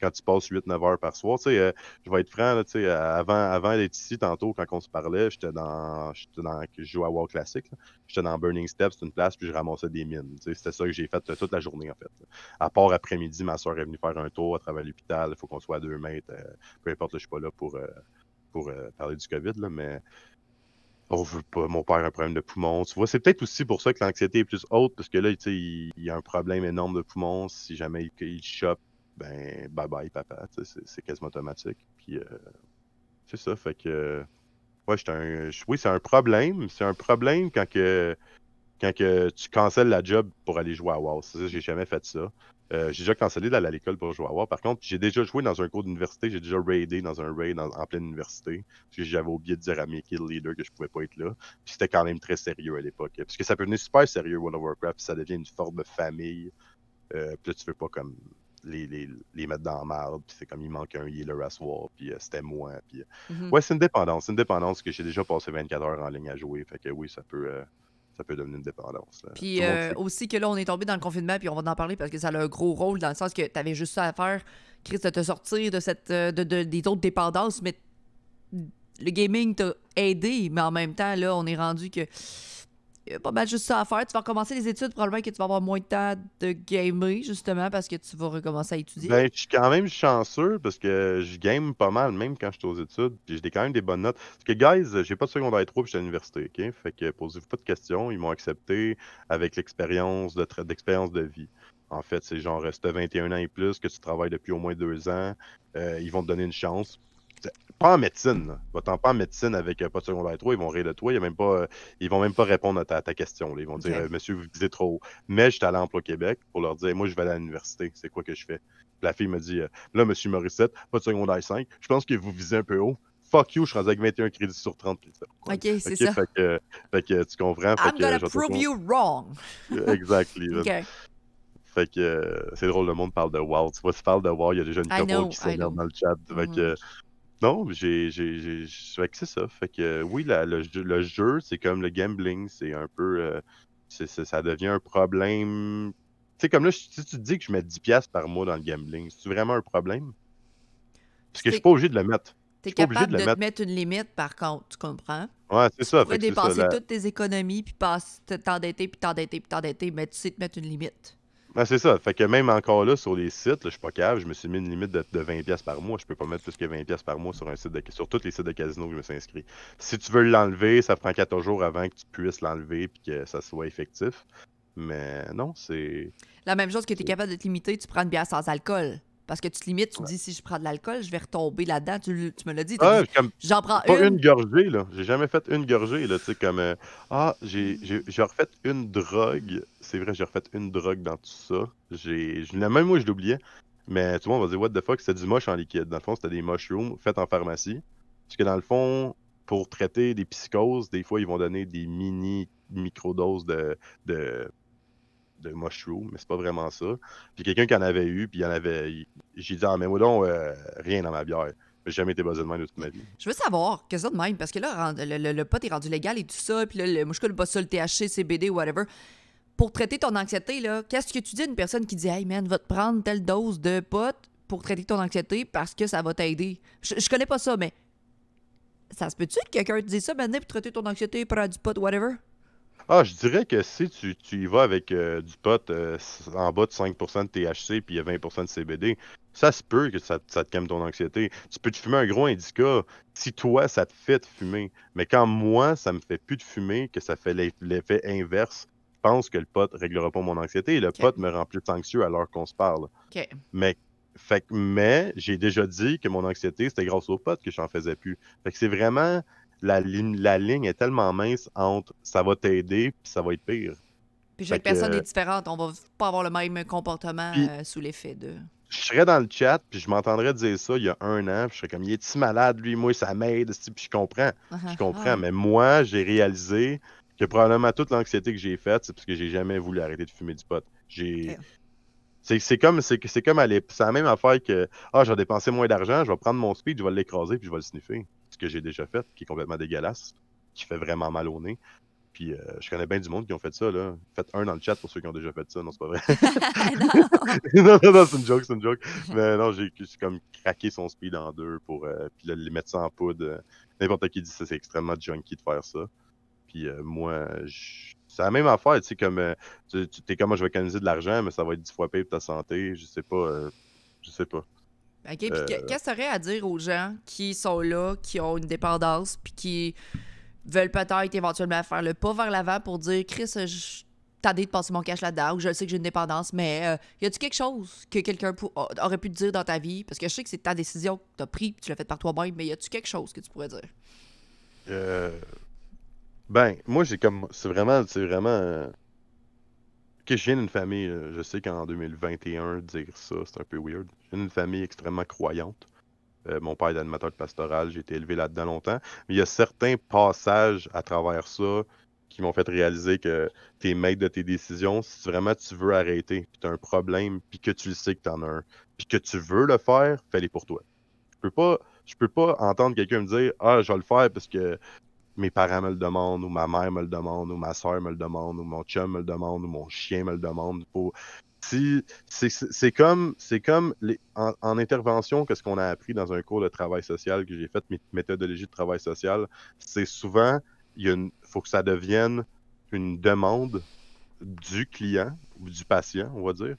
Speaker 2: Quand tu passes 8-9 heures par soir, tu sais, euh, je vais être franc, là, tu sais, euh, avant, avant d'être ici, tantôt, quand on se parlait, j'étais dans, dans, je jouais à WoW classique, là. j'étais dans Burning Steps, c'est une place, puis je ramassais des mines. tu sais, C'était ça que j'ai fait toute la journée, en fait. À part après-midi, ma soeur est venue faire un tour à travers l'hôpital, il faut qu'on soit à deux mètres, euh, peu importe, là, je suis pas là pour, pour parler du COVID, là, mais on veut pas, mon père a un problème de poumon. Tu vois, c'est peut-être aussi pour ça que l'anxiété est plus haute, parce que là, il, il a un problème énorme de poumon. Si jamais il, il chope, ben, bye bye, papa. C'est quasiment automatique. Puis, euh, c'est ça, fait que. Ouais, un. Oui, c'est un problème. C'est un problème quand que. Quand que tu cancelles la job pour aller jouer à WoW. C'est ça, j'ai jamais fait ça. Euh, j'ai déjà cancellé d'aller à l'école pour jouer à WoW. Par contre, j'ai déjà joué dans un cours d'université. J'ai déjà raidé dans un raid en, en pleine université. Parce que j'avais oublié de dire à mes kill leaders que je pouvais pas être là. Puis c'était quand même très sérieux à l'époque. Parce que ça peut devenir super sérieux World of Warcraft. puis ça devient une forme de famille. Euh, puis là, tu veux pas comme les, les, les mettre dans la merde. Puis c'est comme il manque un healer à soir. Puis euh, c'était moi. Puis, euh,
Speaker 1: Mhm.
Speaker 2: Ouais, c'est une dépendance. C'est une dépendance que j'ai déjà passé 24 heures en ligne à jouer. Fait que oui, ça peut, euh, ça peut devenir une dépendance.
Speaker 1: Puis
Speaker 2: le
Speaker 1: aussi que là, on est tombé dans le confinement, puis on va en parler parce que ça a un gros rôle dans le sens que tu avais juste ça à faire, Chris, de te sortir de cette de, de- des autres dépendances, mais le gaming t'a aidé, mais en même temps, là, on est rendu que pas mal juste ça à faire. Tu vas recommencer les études, probablement que tu vas avoir moins de temps de gamer, justement, parce que tu vas recommencer à étudier.
Speaker 2: Ben, je suis quand même chanceux parce que je game pas mal, même quand je suis aux études. Puis j'ai quand même des bonnes notes. Parce que, guys, j'ai pas de secondaire 3 puis je suis à l'université, OK? Fait que posez-vous pas de questions. Ils m'ont accepté avec l'expérience de, d'expérience de vie. En fait, c'est genre, si t'as 21 ans et plus, que tu travailles depuis au moins deux ans, euh, ils vont te donner une chance. Pas en médecine. Va-t'en pas en médecine avec euh, pas de secondaire 3, ils vont rire de toi. Il y a même pas, euh, ils vont même pas répondre à ta, ta question. là. Ils vont dire, euh, monsieur, vous visez trop haut. Mais j'étais allé à Emploi Québec pour leur dire, moi, je vais aller à l'université. C'est quoi que je fais? La fille me dit, euh, là, monsieur Morissette, pas de secondaire 5. Je pense que vous visez un peu haut. Fuck you, je suis rendu avec 21 crédits sur 30. Puis, pourquoi?
Speaker 1: OK, c'est ça.
Speaker 2: Fait que, fait que tu comprends. Fait
Speaker 1: I'm
Speaker 2: que,
Speaker 1: gonna
Speaker 2: te
Speaker 1: prove you wrong.
Speaker 2: Exactly. Fait que c'est drôle, le monde parle de WoW. Tu vois, tu parles de WoW, il y a déjà une couple qui s'énerve dans le chat. Fait
Speaker 1: Mhm.
Speaker 2: que, non, j'ai, fait que c'est ça. Fait que euh, oui, la- le, jeu, le jeu, c'est comme le gambling, c'est un peu, euh, ça devient un problème. Tu sais, comme là, si tu te dis que je mets 10$ par mois dans le gambling, c'est vraiment un problème? Parce que je suis pas obligé de le mettre.
Speaker 1: T'es capable
Speaker 2: de
Speaker 1: de,
Speaker 2: le
Speaker 1: te mettre une limite, par contre, tu comprends?
Speaker 2: Ouais, c'est
Speaker 1: Tu
Speaker 2: ça.
Speaker 1: pourrais
Speaker 2: c'est ça,
Speaker 1: dépenser
Speaker 2: la-
Speaker 1: toutes tes économies, puis t'endetter, puis t'endetter, puis t'endetter, mais tu sais te mettre une limite.
Speaker 2: Ouais, c'est ça. Fait que même encore là, sur les sites, là, je suis pas capable, je me suis mis une limite de, de 20$ par mois. Je peux pas mettre plus que 20$ par mois sur un site de, sur tous les sites de casino que je me suis inscrit. Si tu veux l'enlever, ça prend 14 jours avant que tu puisses l'enlever puis que ça soit effectif. Mais non, c'est.
Speaker 1: La même chose que tu es capable de te limiter, tu prends une bière sans alcool. Parce que tu te limites, tu te dis si je prends de l'alcool, je vais retomber là-dedans. Tu, tu me l'as dit,
Speaker 2: comme
Speaker 1: j'en prends
Speaker 2: pas
Speaker 1: une.
Speaker 2: une gorgée, là. J'ai jamais fait une gorgée, là. Tu sais, comme. euh, ah, j'ai refait une drogue. C'est vrai, j'ai refait une drogue dans tout ça. J'ai. Même moi, je l'oubliais. Mais tout le monde va dire, what the fuck, c'était du moche en liquide. Dans le fond, c'était des mushrooms faits en pharmacie. Parce que dans le fond, pour traiter des psychoses, des fois, ils vont donner des mini microdoses de, de, de mushrooms, mais c'est pas vraiment ça. Puis quelqu'un qui en avait eu, puis il en avait. J'ai dit, ah, mais moi donc, euh, rien dans ma bière. J'ai jamais été buzzé de même de toute ma vie.
Speaker 1: Je veux savoir, que ça de même, parce que là, le, le, le pot est rendu légal et tout ça, puis là, le, moi, je connais pas le THC, CBD, whatever. Pour traiter ton anxiété, là, qu'est-ce que tu dis à une personne qui dit Hey man, va te prendre telle dose de pot pour traiter ton anxiété parce que ça va t'aider? Je, je connais pas ça, mais ça se peut-tu que quelqu'un te dise ça maintenant pour traiter ton anxiété, prendre du pot, whatever?
Speaker 2: Ah, je dirais que si tu, tu y vas avec euh, du pot euh, en bas de 5% de THC puis il y a 20% de CBD, ça se peut que ça, ça te calme ton anxiété. Tu peux te fumer un gros indica si toi, ça te fait de fumer. Mais quand moi, ça me fait plus de fumer, que ça fait l'eff- l'effet inverse, je pense que le pot réglera pas mon anxiété et le pot me rend plus anxieux à l'heure qu'on se parle.
Speaker 1: OK.
Speaker 2: Mais, fait, que- mais j'ai déjà dit que mon anxiété, c'était grâce au pot que j'en faisais plus. Fait que c'est vraiment la ligne, la ligne est tellement mince entre ça va t'aider puis ça va être pire.
Speaker 1: Puis chaque
Speaker 2: que,
Speaker 1: personne
Speaker 2: euh,
Speaker 1: est différente. On va pas avoir le même comportement euh, sous l'effet de.
Speaker 2: Je serais dans le chat puis je m'entendrais dire ça il y a un an puis je serais comme il est-tu malade lui? Moi ça m'aide puis je comprends je comprends
Speaker 1: Ah.
Speaker 2: mais moi j'ai réalisé que probablement toute l'anxiété que j'ai faite c'est parce que j'ai jamais voulu arrêter de fumer du pot j'ai c'est comme aller c'est la même affaire que ah je vais dépenser moins d'argent je vais prendre mon speed je vais l'écraser puis je vais le sniffer que j'ai déjà fait qui est complètement dégueulasse qui fait vraiment mal au nez. Puis euh, je connais bien du monde qui ont fait ça. Là. Faites un dans le chat pour ceux qui ont déjà fait ça. Non, c'est pas vrai. non, non, non, c'est une joke, c'est une joke. Mais non, j'ai comme craqué son speed en deux pour euh, puis là, les mettre ça en poudre. N'importe qui dit ça, c'est extrêmement junky de faire ça. Puis euh, moi, c'est la même affaire. Tu sais, comme tu es comme moi, je vais économiser de l'argent, mais ça va être dix fois pire pour ta santé. Je sais pas. je sais pas.
Speaker 1: OK. Puis qu'est-ce que tu aurais à dire aux gens qui sont là, qui ont une dépendance, puis qui veulent peut-être éventuellement faire le pas vers l'avant pour dire Chris, je t'as de passer mon cash là-dedans ou je sais que j'ai une dépendance, mais euh, y a-tu quelque chose que quelqu'un aurait pu te dire dans ta vie? Parce que je sais que c'est ta décision que t'as prise, tu l'as faite par toi-même, mais y a-tu quelque chose que tu pourrais dire?
Speaker 2: Euh... Ben, moi, j'ai comme. C'est vraiment. C'est vraiment. Euh, que je famille. Je sais qu'en 2021, dire ça, c'est un peu weird. Je viens d'une famille extrêmement croyante. Euh, mon père est animateur de pastoral, j'ai été élevé là-dedans longtemps. Mais il y a certains passages à travers ça qui m'ont fait réaliser que tu es maître de tes décisions. Si vraiment tu veux arrêter, puis tu as un problème, puis que tu le sais que tu en as un, puis que tu veux le faire, fais-les pour toi. Je peux pas, je peux pas entendre quelqu'un me dire Ah, je vais le faire parce que mes parents me le demandent, ou ma mère me le demande, ou ma soeur me le demande, ou mon chum me le demande, ou mon chien me le demande. Faut, c'est comme, comme les, en, intervention, qu'est-ce qu'on a appris dans un cours de travail social que j'ai fait, méthodologie de travail social, c'est souvent, il faut que ça devienne une demande du client ou du patient, on va dire,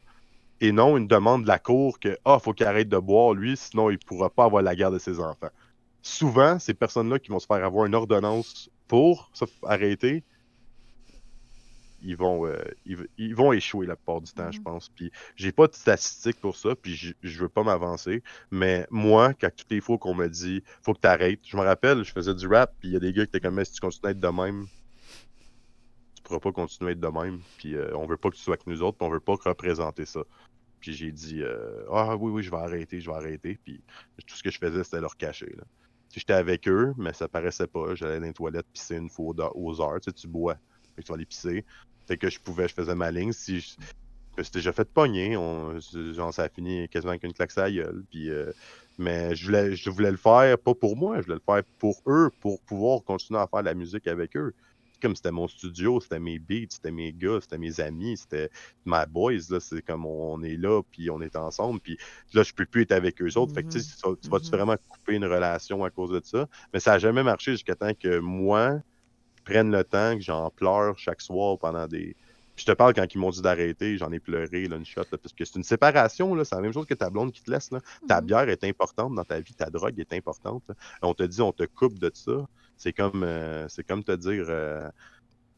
Speaker 2: et non une demande de la cour que ah, faut qu'il arrête de boire lui, sinon il pourra pas avoir la garde de ses enfants. Souvent, ces personnes-là qui vont se faire avoir une ordonnance pour arrêter, ils vont, euh, ils, vont échouer la plupart du temps, je mm-hmm. pense. Puis j'ai pas de statistiques pour ça, puis je veux pas m'avancer. Mais moi, quand toutes les fois qu'on me dit faut que tu arrêtes, je me rappelle, je faisais du rap, puis il y a des gars qui étaient comme si tu continues à être de même, tu pourras pas continuer à être de même. Puis euh, on veut pas que tu sois avec nous autres, puis on veut pas représenter ça. Puis j'ai dit euh, Ah oui, oui, je vais arrêter, je vais arrêter. Puis tout ce que je faisais, c'était leur cacher. Là. J'étais avec eux, mais ça paraissait pas. J'allais dans les toilettes pisser une fois aux heures. Tu sais, tu bois. Fait que tu vas pisser. Fait que je pouvais, je faisais ma ligne. Si je, je déjà fait pogner, on, genre, ça a fini quasiment avec une claque à gueule. Puis, euh, mais je voulais, je voulais le faire pas pour moi, je voulais le faire pour eux, pour pouvoir continuer à faire de la musique avec eux. Comme c'était mon studio, c'était mes beats, c'était mes gars, c'était mes amis, c'était my boys. Là, c'est comme on est là, puis on est ensemble, puis là, je peux plus être avec eux autres. Fait que tu, mm-hmm. tu vas-tu mm-hmm. vraiment couper une relation à cause de ça? Mais ça a jamais marché jusqu'à temps que moi, prennent le temps, que j'en pleure chaque soir pendant des. je te parle quand ils m'ont dit d'arrêter, j'en ai pleuré là, une shot, parce que c'est une séparation, là, c'est la même chose que ta blonde qui te laisse. Là. Ta mhm. bière est importante dans ta vie, ta drogue est importante. On te dit, on te coupe de ça. C'est comme, euh, c'est comme te dire, euh,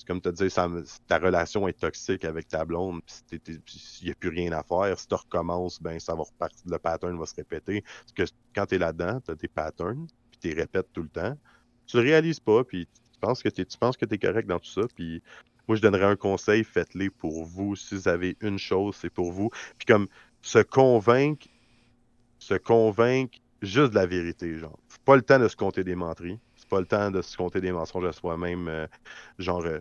Speaker 2: comme te dire, ta relation est toxique avec ta blonde, il n'y a plus rien à faire. Si tu recommences, ben ça va repartir, le pattern va se répéter. Parce que quand tu es là-dedans, tu as des patterns, puis tu les répètes tout le temps. Tu le réalises pas, puis penses que tu penses que tu es correct dans tout ça. Puis moi, je donnerais un conseil, faites-les pour vous. Si vous avez une chose, c'est pour vous. Puis comme se convaincre, se convaincre juste de la vérité, genre. C'est pas le temps de se compter des menteries. Pas le temps de se compter des mensonges à soi-même. Euh, genre. Euh,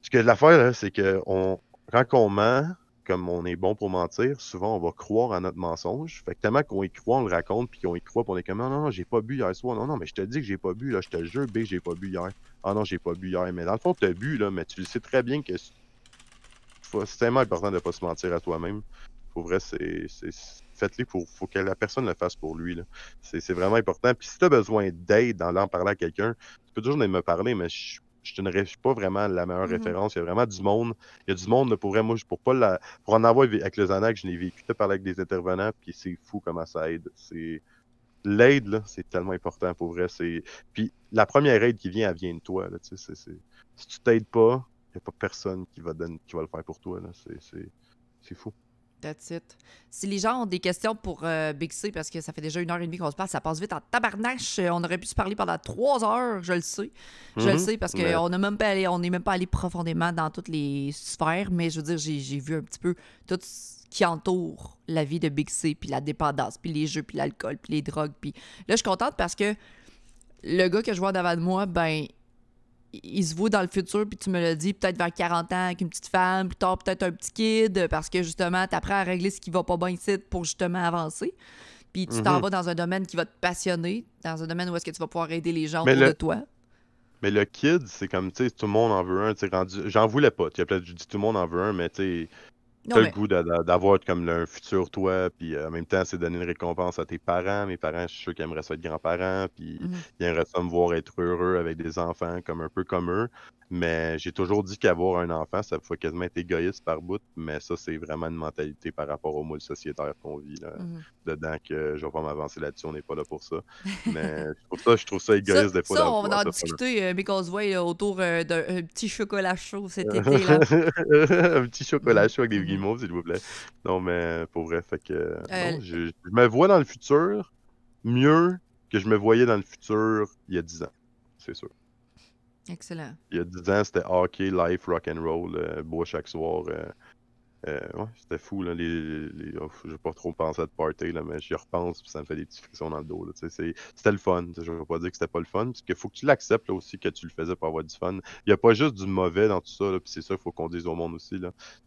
Speaker 2: ce que l'affaire, c'est que on, quand on ment, comme on est bon pour mentir, souvent on va croire à notre mensonge. Fait que tellement qu'on y croit, on le raconte, puis qu'on y croit, puis on est comme non, non, j'ai pas bu hier soir. Non, non, mais je te dis que j'ai pas bu, là, je te jure, B, j'ai pas bu hier. Ah non, j'ai pas bu hier. Mais dans le fond, tu as bu, là, mais tu le sais très bien que c'est tellement important de pas se mentir à toi-même. Pour vrai, c'est. Faites-le pour. Faut que la personne le fasse pour lui. C'est vraiment important. Puis si tu as besoin d'aide dans l'en parler à quelqu'un, tu peux toujours venir me parler, mais je je ne suis pas vraiment la meilleure mm-hmm. référence. Il y a vraiment du monde. Il y a du monde, pour vrai, moi, pour pas la, pour en avoir avec les années que je l'ai vécu, tu parler avec des intervenants, puis c'est fou comment ça aide. C'est, l'aide, là, c'est tellement important, pour vrai. C'est, puis la première aide qui vient, elle vient de toi, là, si tu t'aides pas, il n'y a pas personne qui va, donner, qui va le faire pour toi, c'est fou.
Speaker 1: That's it. Si les gens ont des questions pour euh, Big C, parce que ça fait déjà une heure et demie qu'on se passe, ça passe vite en tabarnache. Euh, on aurait pu se parler pendant trois heures, je le sais. Je le mhm. sais parce qu'on n'est même, pas allé, on même pas allé profondément dans toutes les sphères, mais je veux dire, j'ai vu un petit peu tout ce qui entoure la vie de Big C, puis la dépendance, puis les jeux, puis l'alcool, puis les drogues. Puis là, je suis contente parce que le gars que je vois devant de moi, ben, il se voit dans le futur, puis tu me l'as dit, peut-être vers 40 ans avec une petite femme, plus tard peut-être un petit kid, parce que justement, tu apprends à régler ce qui va pas bien ici pour justement avancer. Puis tu t'en mhm. vas dans un domaine qui va te passionner, dans un domaine où est-ce que tu vas pouvoir aider les gens autour de toi.
Speaker 2: Mais le kid, c'est comme, tu sais, tout le monde en veut un. rendu... J'en voulais pas. Tu as peut-être dit tout le monde en veut un, mais tu sais, T'as le goût d'avoir comme un futur toi, puis euh, en même temps, c'est donner une récompense à tes parents. Mes parents, je suis sûr qu'ils aimeraient ça être grands-parents, puis mmh ils aimeraient ça me voir être heureux avec des enfants, comme un peu comme eux. Mais j'ai toujours dit qu'avoir un enfant, ça faut quasiment être égoïste par bout, mais ça, c'est vraiment une mentalité par rapport au moule sociétaire qu'on vit là, mmh dedans, que je vais pas m'avancer là-dessus, on n'est pas là pour ça. Mais je trouve ça, je trouve ça égoïste des fois.
Speaker 1: Ça, on va en discuter, euh, because way, autour euh, d'un petit chocolat chaud cet été-là.
Speaker 2: un petit chocolat chaud avec des guimauves, s'il vous plaît. Non, mais pour vrai, fait que euh, je, je me vois dans le futur mieux que je me voyais dans le futur il y a 10 ans, c'est sûr.
Speaker 1: Excellent.
Speaker 2: Il y a 10 ans, c'était hockey, life, rock and roll, euh, chaque soir. Euh, euh, ouais, c'était fou. Là, les, les oh, pas trop penser à de party, là, mais j'y repense puis ça me fait des petites frictions dans le dos. C'était le fun. Je vais pas dire que c'était pas le fun, parce qu'il faut que tu l'acceptes aussi que tu le faisais pour avoir du fun. Il y a pas juste du mauvais dans tout ça, c'est ça qu'il faut qu'on dise au monde aussi.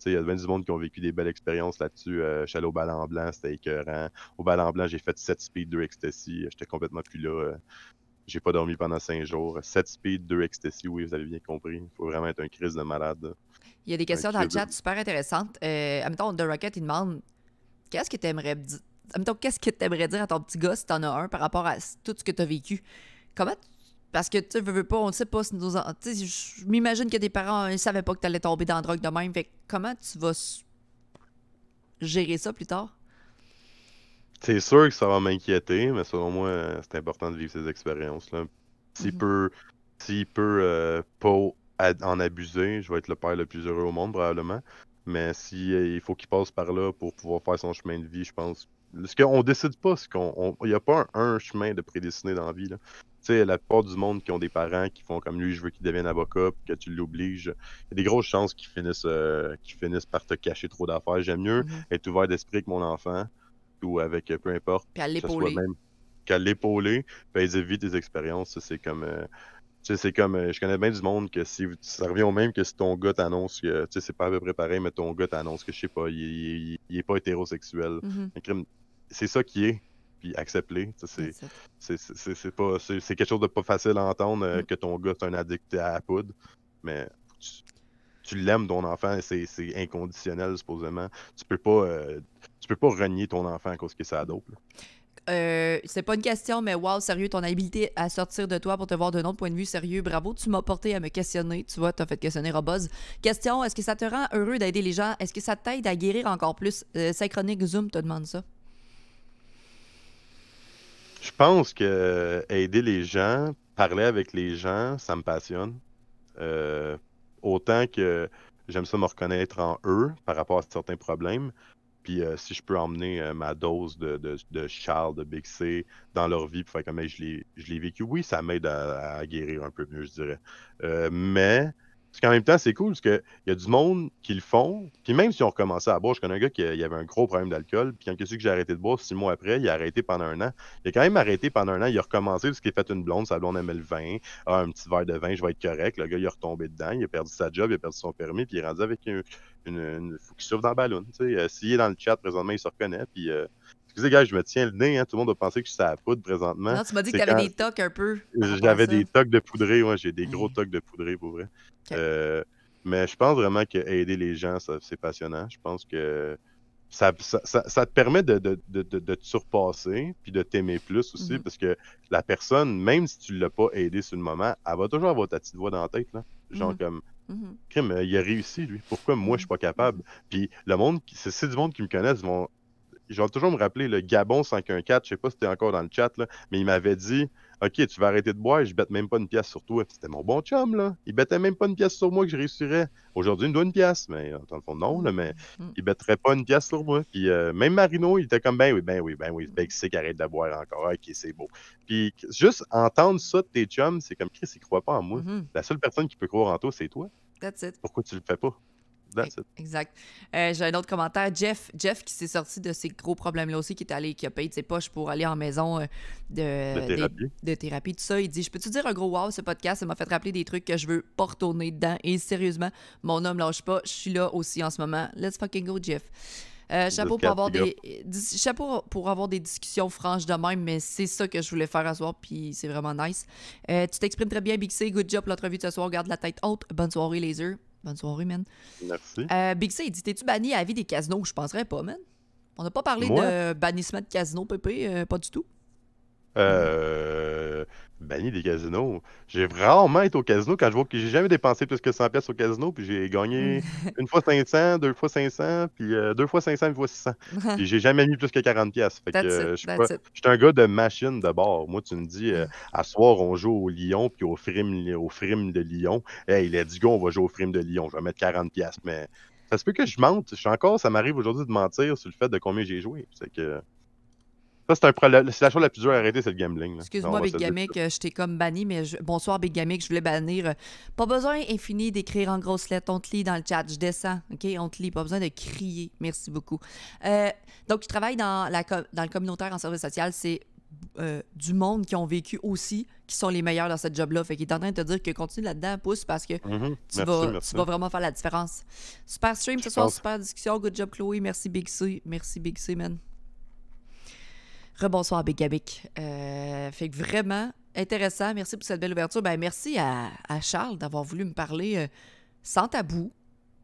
Speaker 2: Il y a bien du monde qui ont vécu des belles expériences là-dessus. Euh, allé au ballon blanc, c'était écœurant. Au ballon blanc, j'ai fait 7 speed, 2 ecstasy. J'étais complètement plus là. J'ai pas dormi pendant 5 jours. 7 speed, 2 ecstasy, oui, vous avez bien compris. Il faut vraiment être un crise de malade.
Speaker 1: Il y a des questions dans le chat super intéressantes. Euh, admettons, The Rocket, il demande qu'est-ce que tu aimerais dire qu'est-ce que tu aimerais dire à ton petit gars si tu en as un par rapport à tout ce que tu as vécu? Comment Parce que tu veux, pas, on ne sait pas si nos Je m'imagine que tes parents ne savaient pas que tu allais tomber dans la drogue de même. Fait comment tu vas gérer ça plus tard?
Speaker 2: C'est sûr que ça va m'inquiéter, mais selon moi, c'est important de vivre ces expériences-là. S'il mm-hmm. peut, s'il peut euh, pas en abuser, je vais être le père le plus heureux au monde, probablement. Mais si euh, il faut qu'il passe par là pour pouvoir faire son chemin de vie, je pense. Ce qu'on décide pas, c'est qu'on. Il n'y a pas un, chemin de prédestiné dans la vie. Tu sais, la plupart du monde qui ont des parents qui font comme lui, je veux qu'il devienne avocat, puis que tu l'obliges, il y a des grosses chances qu'ils finissent, euh, finissent par te cacher trop d'affaires. J'aime mieux mm-hmm. être ouvert d'esprit avec mon enfant, ou avec peu importe.
Speaker 1: Puis à l'épauler.
Speaker 2: Qu'à l'épauler, puis éviter des expériences. C'est comme. Euh, sais, c'est comme, euh, je connais bien du monde que si ça revient au même que si ton gars t'annonce que, tu sais, c'est pas à peu près pareil, mais ton gars t'annonce que, je sais pas, il, il, est pas hétérosexuel. Mm-hmm. C'est ça qui est, puis accepte-le. C'est pas, c'est quelque chose de pas facile à entendre euh, mm. que ton gars est un addict à la poudre, mais tu, l'aimes ton enfant, c'est inconditionnel supposément. Tu peux pas, euh, tu peux pas renier ton enfant à cause que c'est dope.
Speaker 1: Euh, c'est pas une question, mais wow, sérieux, ton habilité à sortir de toi pour te voir d'un autre point de vue, sérieux, bravo, tu m'as porté à me questionner, tu vois, t'as fait questionner Roboz. Question, est-ce que ça te rend heureux d'aider les gens? Est-ce que ça t'aide à guérir encore plus? Euh, Synchronique Zoom te demande ça.
Speaker 2: Je pense que aider les gens, parler avec les gens, ça me passionne. Euh, autant que j'aime ça me reconnaître en eux par rapport à certains problèmes. Puis euh, si je peux emmener euh, ma dose de, de, Charles, de Big C dans leur vie, pour faire comme je l'ai vécu, oui, ça m'aide à, guérir un peu mieux, je dirais. Euh, mais parce qu'en même temps, c'est cool parce qu'il y a du monde qui le font. Puis même si on recommençait à boire, je connais un gars qui avait un gros problème d'alcool. Puis quand que j'ai arrêté de boire, six mois après, il a arrêté pendant un an. Il a quand même arrêté pendant un an. Il a recommencé parce qu'il a fait une blonde. Sa blonde aimait le vin. Ah, un petit verre de vin, je vais être correct. Le gars, il est retombé dedans. Il a perdu sa job, il a perdu son permis. Puis il est rendu avec une. une, faut qu'il souffle dans le ballon. Euh, S'il est dans le chat présentement, il se reconnaît. Puis. Euh, excusez, gars, je me tiens le nez, hein, tout le monde a pensé que je suis à la poudre présentement.
Speaker 1: Non, tu m'as dit que tu avais des tocs un peu.
Speaker 2: J'avais des tocs de poudré, ouais, j'ai des gros tocs de poudré pour vrai. Euh, mais je pense vraiment que aider les gens, c'est passionnant. Je pense que ça, ça, te permet de, de, de, de, te surpasser puis de t'aimer plus aussi mm-hmm. parce que la personne, même si tu ne l'as pas aidé sur le moment, elle va toujours avoir ta petite voix dans la tête. Là. Genre mm-hmm. comme mm-hmm. Crime, il a réussi, lui. Pourquoi moi, je suis pas capable? Puis le monde, c'est du monde qui me connaissent, vont. Je vais toujours me rappeler le Gabon 514, je sais pas si tu es encore dans le chat, là, mais il m'avait dit OK, tu vas arrêter de boire, je bête même pas une pièce sur toi. C'était mon bon chum, là. Il bêtait même pas une pièce sur moi que je réussirais. Aujourd'hui, il me doit une pièce, mais dans le fond, non, là, mais mm. il bêterait pas une pièce sur moi. Puis euh, même Marino, il était comme, ben oui, ben oui, ben oui, ben c'est qu'il arrête de boire encore. OK, c'est beau. Puis juste entendre ça de tes chums, c'est comme Chris, il croit pas en moi. Mm-hmm. La seule personne qui peut croire en toi, c'est toi.
Speaker 1: That's it.
Speaker 2: Pourquoi tu le fais pas?
Speaker 1: Exact. Euh, j'ai un autre commentaire. Jeff, Jeff qui s'est sorti de ces gros problèmes-là aussi, qui est allé, qui a payé de ses poches pour aller en maison euh, de, de, thérapie. tout ça. Il dit Je peux-tu dire un gros wow, ce podcast, ça m'a fait rappeler des trucs que je veux pas retourner dedans. Et sérieusement, mon homme lâche pas. Je suis là aussi en ce moment. Let's fucking go, Jeff. Euh, chapeau, pour
Speaker 2: 10-4,
Speaker 1: avoir des, chapeau pour avoir des discussions franches de même, mais c'est ça que je voulais faire à soir, puis c'est vraiment nice. Euh, tu t'exprimes très bien, Big C. Good job l'entrevue de ce soir. Garde la tête haute. Bonne soirée, Laser. Bonne soirée, man.
Speaker 2: Merci.
Speaker 1: Euh, Big C, il dit T'es-tu banni à la vie des casinos? Je penserais pas, man. On n'a pas parlé
Speaker 2: Moi?
Speaker 1: de bannissement de casino, Pépé. euh, pas du tout.
Speaker 2: Euh, banni des casinos. J'ai rarement été au casino quand je vois que j'ai jamais dépensé plus que 100 pièces au casino, puis j'ai gagné une fois 500, deux fois 500, puis euh, deux fois 500, une fois 600. Puis j'ai jamais mis plus que 40 pièces. Fait que euh, je suis
Speaker 1: that's
Speaker 2: pas-
Speaker 1: it.
Speaker 2: je suis un gars de machine de bord. Moi, tu me dis, euh, à soir, on joue au Lyon, puis au frime, au frime de Lyon. Hey, let's go, on va jouer au frime de Lyon. Je vais mettre 40 pièces, mais ça se peut que je mente. Je suis encore, ça m'arrive aujourd'hui de mentir sur le fait de combien j'ai joué. C'est que ça, c'est un problème. C'est la chose la plus dure à arrêter, c'est le gambling.
Speaker 1: Excuse-moi, Big. Gamic, euh, je t'ai comme banni, mais je- bonsoir, Big Gamic, je voulais bannir. euh, Pas besoin infini d'écrire en grosses lettres. On te lit dans le chat. Je descends, OK? On te lit. Pas besoin de crier. Merci beaucoup. Euh, donc, je travaille dans, la, dans le communautaire en service social. C'est euh, du monde qui ont vécu aussi, qui sont les meilleurs dans ce job-là. Fait qu'il est en train de te dire que continue là-dedans, pousse, parce que
Speaker 2: Mhm.
Speaker 1: tu,
Speaker 2: Merci,
Speaker 1: vas,
Speaker 2: merci.
Speaker 1: tu vas vraiment faire la différence. Super stream ce soir, super discussion. Good job, Chloé. Merci, Big C. Merci, Big C, man. Rebonsoir, Big Gabic. Euh, fait que vraiment intéressant. Merci pour cette belle ouverture. Ben, merci à, à Charles d'avoir voulu me parler euh, sans tabou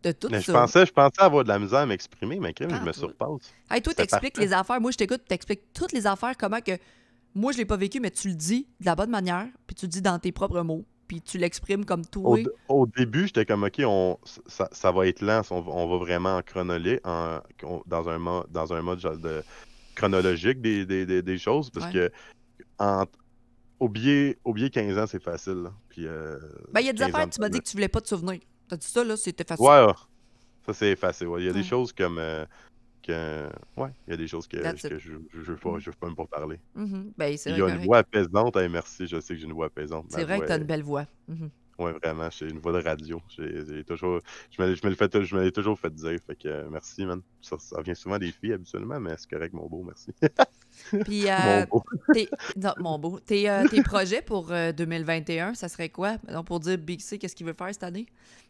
Speaker 1: de tout
Speaker 2: Mais je
Speaker 1: ça.
Speaker 2: pensais, je pensais avoir de la misère à m'exprimer, mais crime, je me surpasse.
Speaker 1: Hey, toi, t'expliques les affaires. Moi, je t'écoute, t'expliques toutes les affaires, comment que. Moi, je l'ai pas vécu, mais tu le dis de la bonne manière, puis tu le dis dans tes propres mots, puis tu l'exprimes comme toi.
Speaker 2: Au, au début, j'étais comme, OK, on, ça, ça va être lent, on, va- on va vraiment en chronolé, en, on- dans, un mode, dans un mode genre de chronologique des, des, des, des choses, parce
Speaker 1: Ouais.
Speaker 2: que en, oublier, oublier 15 ans, c'est facile. là. Puis, euh,
Speaker 1: Ben, il y a des
Speaker 2: 15
Speaker 1: affaires,
Speaker 2: ans
Speaker 1: tu m'as dit que tu voulais pas te souvenir. T'as dit ça, là, c'était facile.
Speaker 2: Ouais, ouais. ça c'est effacé. ouais. Il y a des choses comme. euh, que, ouais, il y a des choses que, je je je veux pas, je veux pas même pas parler.
Speaker 1: Mhm. Ben,
Speaker 2: Il y a une voix apaisante. Hey, merci, je sais que j'ai une voix apaisante.
Speaker 1: C'est vrai que t'as
Speaker 2: est-
Speaker 1: une belle voix. Mhm.
Speaker 2: Ouais, vraiment, j'ai une voix de radio. J'ai toujours, je me, je me l'ai toujours fait dire. Fait que euh, merci, man. Ça, ça vient souvent des filles habituellement, mais c'est correct, mon beau, merci.
Speaker 1: Puis, euh,
Speaker 2: mon beau.
Speaker 1: tes, non, mon beau, tes, euh, tes projets pour euh, 2021, ça serait quoi? Donc, pour dire Big C, qu'est-ce qu'il veut faire cette année?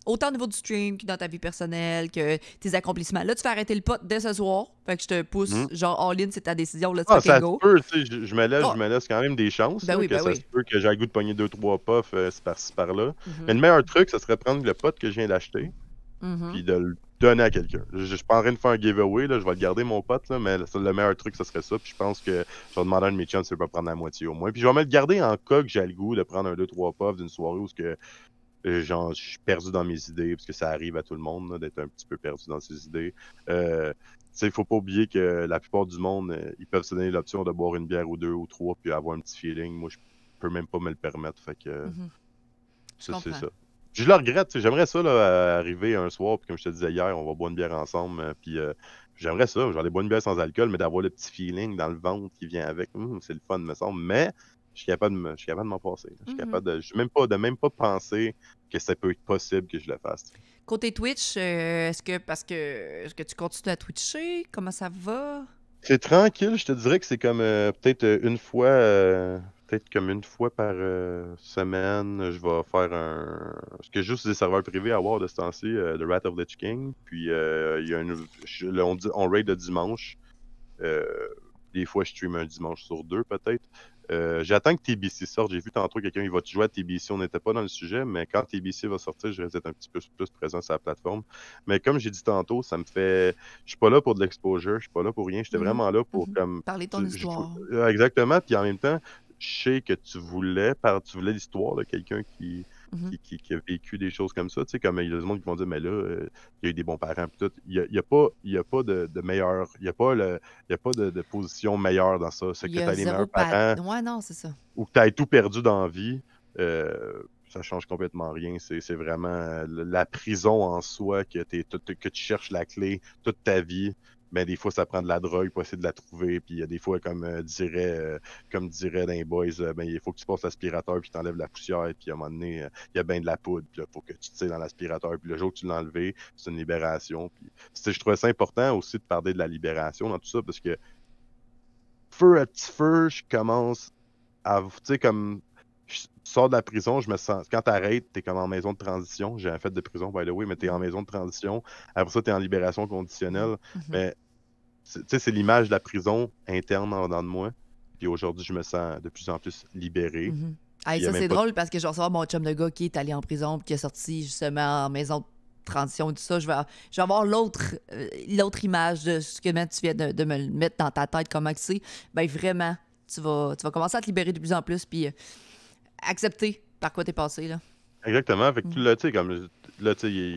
Speaker 1: Autant au niveau du stream que dans ta vie personnelle, que tes accomplissements. Là, tu fais arrêter le pot dès ce soir. Fait que je te pousse,
Speaker 2: Mhm.
Speaker 1: genre, all in, c'est ta décision. Let's
Speaker 2: Ah, ça se peut, tu sais, je, je me laisse, je me laisse quand même des chances.
Speaker 1: Ben
Speaker 2: là,
Speaker 1: oui,
Speaker 2: que
Speaker 1: ben
Speaker 2: ça
Speaker 1: oui.
Speaker 2: se peut que j'ai le goût de pogner deux, trois puffs euh, par-ci, par-là.
Speaker 1: Mhm.
Speaker 2: Mais le meilleur truc, ce serait prendre le pot que je viens d'acheter,
Speaker 1: Mhm.
Speaker 2: puis de le donner à quelqu'un. Je, je suis pas en train de faire un giveaway, là, je vais le garder mon pote, là, mais le, le meilleur truc, ce serait ça. Puis je pense que je vais demander à un de mes chums s'il peut prendre la moitié au moins. Puis je vais me le garder en cas que j'ai le goût de prendre un, deux, trois puffs d'une soirée où que, euh, genre, je suis perdu dans mes idées, parce que ça arrive à tout le monde d'être un petit peu perdu dans ses idées. Euh, il faut pas oublier que la plupart du monde, euh, ils peuvent se donner l'option de boire une bière ou deux ou trois, puis avoir un petit feeling. Moi, je peux même pas me le permettre. Fait que
Speaker 1: Mhm.
Speaker 2: Ça, c'est ça. Je le regrette, j'aimerais ça là, arriver un soir, puis comme je te disais hier, on va boire une bière ensemble, euh, puis euh, j'aimerais ça, j'allais boire une bière sans alcool, mais d'avoir le petit feeling dans le ventre qui vient avec, Hum, c'est le fun, me semble, mais je suis capable de me- je suis capable de m'en passer. Je suis
Speaker 1: Mhm.
Speaker 2: capable de, je suis même pas, de même pas penser que ça peut être possible que je le fasse.
Speaker 1: Côté Twitch, euh, est-ce que parce que est-ce que tu continues à twitcher? Comment ça va?
Speaker 2: C'est tranquille, je te dirais que c'est comme euh, peut-être euh, une fois, euh, peut-être comme une fois par euh, semaine, je vais faire un. Parce que juste des serveurs privés à avoir de ce temps-ci, euh, The Rat of the King. Puis euh, il y a une. je- on, dit, on raid le dimanche. Euh, des fois, je stream un dimanche sur deux, peut-être. Euh, J'attends que TBC sorte. J'ai vu tantôt quelqu'un, il va jouer à TBC. On n'était pas dans le sujet, mais quand TBC va sortir, je vais être un petit peu plus présent sur la plateforme. Mais comme j'ai dit tantôt, ça me fait. Je suis pas là pour de l'exposure, je suis pas là pour rien. J'étais
Speaker 1: Mhm.
Speaker 2: vraiment là pour
Speaker 1: Mhm.
Speaker 2: comme
Speaker 1: Parler de ton histoire.
Speaker 2: euh, Exactement. Puis en même temps, je sais que tu voulais, par, tu voulais l'histoire de quelqu'un qui,
Speaker 1: Mhm.
Speaker 2: qui, qui- qui a vécu des choses comme ça. Tu sais, comme il y a des gens qui vont dire, mais là, euh, il y a eu des bons parents. Puis tout. Il n'y a, il y a pas, il y a pas de, de meilleur, il n'y a pas, le, il y a pas de, de position meilleure dans ça. C'est que tu as les meilleurs
Speaker 1: pa-
Speaker 2: parents
Speaker 1: Ouais, non, c'est ça.
Speaker 2: ou que tu as tout perdu dans la vie. euh, ça change complètement rien. C'est vraiment euh, la prison en soi que tu cherches la clé toute ta vie. Mais des fois, ça prend de la drogue pour essayer de la trouver. Puis des fois, comme euh, dirait, euh, comme dirait les boys, euh, ben, il faut que tu passes l'aspirateur puis tu enlèves la poussière. Puis à un moment donné, euh, il y a bien de la poudre. Il faut que tu tires dans l'aspirateur. Puis le jour que tu l'as enlevé, c'est une libération. Puis je trouvais ça important aussi de parler de la libération dans tout ça parce que feu à petit feu, je commence à, tu sais, comme je sors de la prison, je me sens. Quand t'arrêtes, t'es comme en maison de transition. J'ai un fait de prison, by the way, mais t'es en maison de transition. Après ça, t'es en libération conditionnelle.
Speaker 1: Mhm.
Speaker 2: Mais c'est l'image de la prison interne en dedans de moi. Puis aujourd'hui, je me sens de plus en plus libéré.
Speaker 1: Mm ça, c'est drôle parce que je vais recevoir mon chum de gars qui est allé en prison puis qui est sorti justement en maison de transition et tout ça. Je vais, je vais avoir l'autre euh, l'autre image de ce que tu viens de, me mettre dans ta tête, comme c'est. Ben vraiment, tu vas, tu vas commencer à te libérer de plus en plus puis euh, accepter par quoi t'es passé. Là.
Speaker 2: Exactement. Avec mm. là, tu sais, comme, là,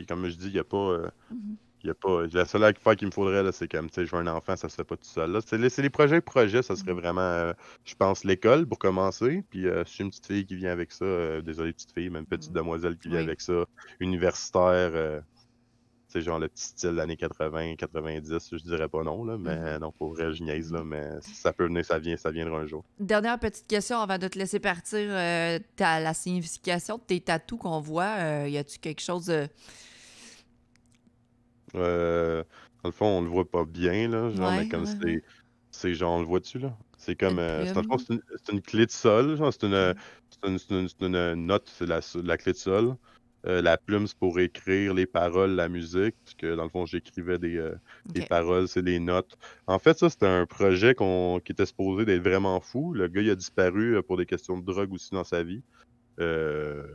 Speaker 2: comme je dis, il n'y a pas. Euh, mm-hmm. Y a pas, la seule affaire qu'il me faudrait, c'est comme, tu sais, je veux un enfant, ça se fait pas tout seul. C'est les, les, projets projets, ça serait mm. vraiment, euh, je pense, l'école pour commencer. Puis euh, si une petite fille qui vient avec ça, euh, désolé, petite fille, même petite mm. demoiselle qui vient avec ça, universitaire, sais, genre le petit style années 80, 90, je dirais pas non, là, mais mm-hmm. non, pour vrai, je niaise, là, mais ça peut venir, ça vient, ça viendra un jour.
Speaker 1: Dernière petite question avant de te laisser partir, as la signification de tes tatous qu'on voit, y a-tu quelque chose de
Speaker 2: euh, dans le fond, on le voit pas bien, là, genre, mais comme c'est c'est genre, on le voit-tu, là? C'est comme, euh, c'est une, c'est une clé de sol, genre, c'est une, c'est une, une- note, c'est la, la clé de sol. Euh, la plume, c'est pour écrire les paroles, la musique, parce que dans le fond, j'écrivais des, des paroles, c'est des notes. En fait, ça, c'était un projet qui était supposé d'être vraiment fou. Le gars, il a disparu pour des questions de drogue aussi dans sa vie. Euh,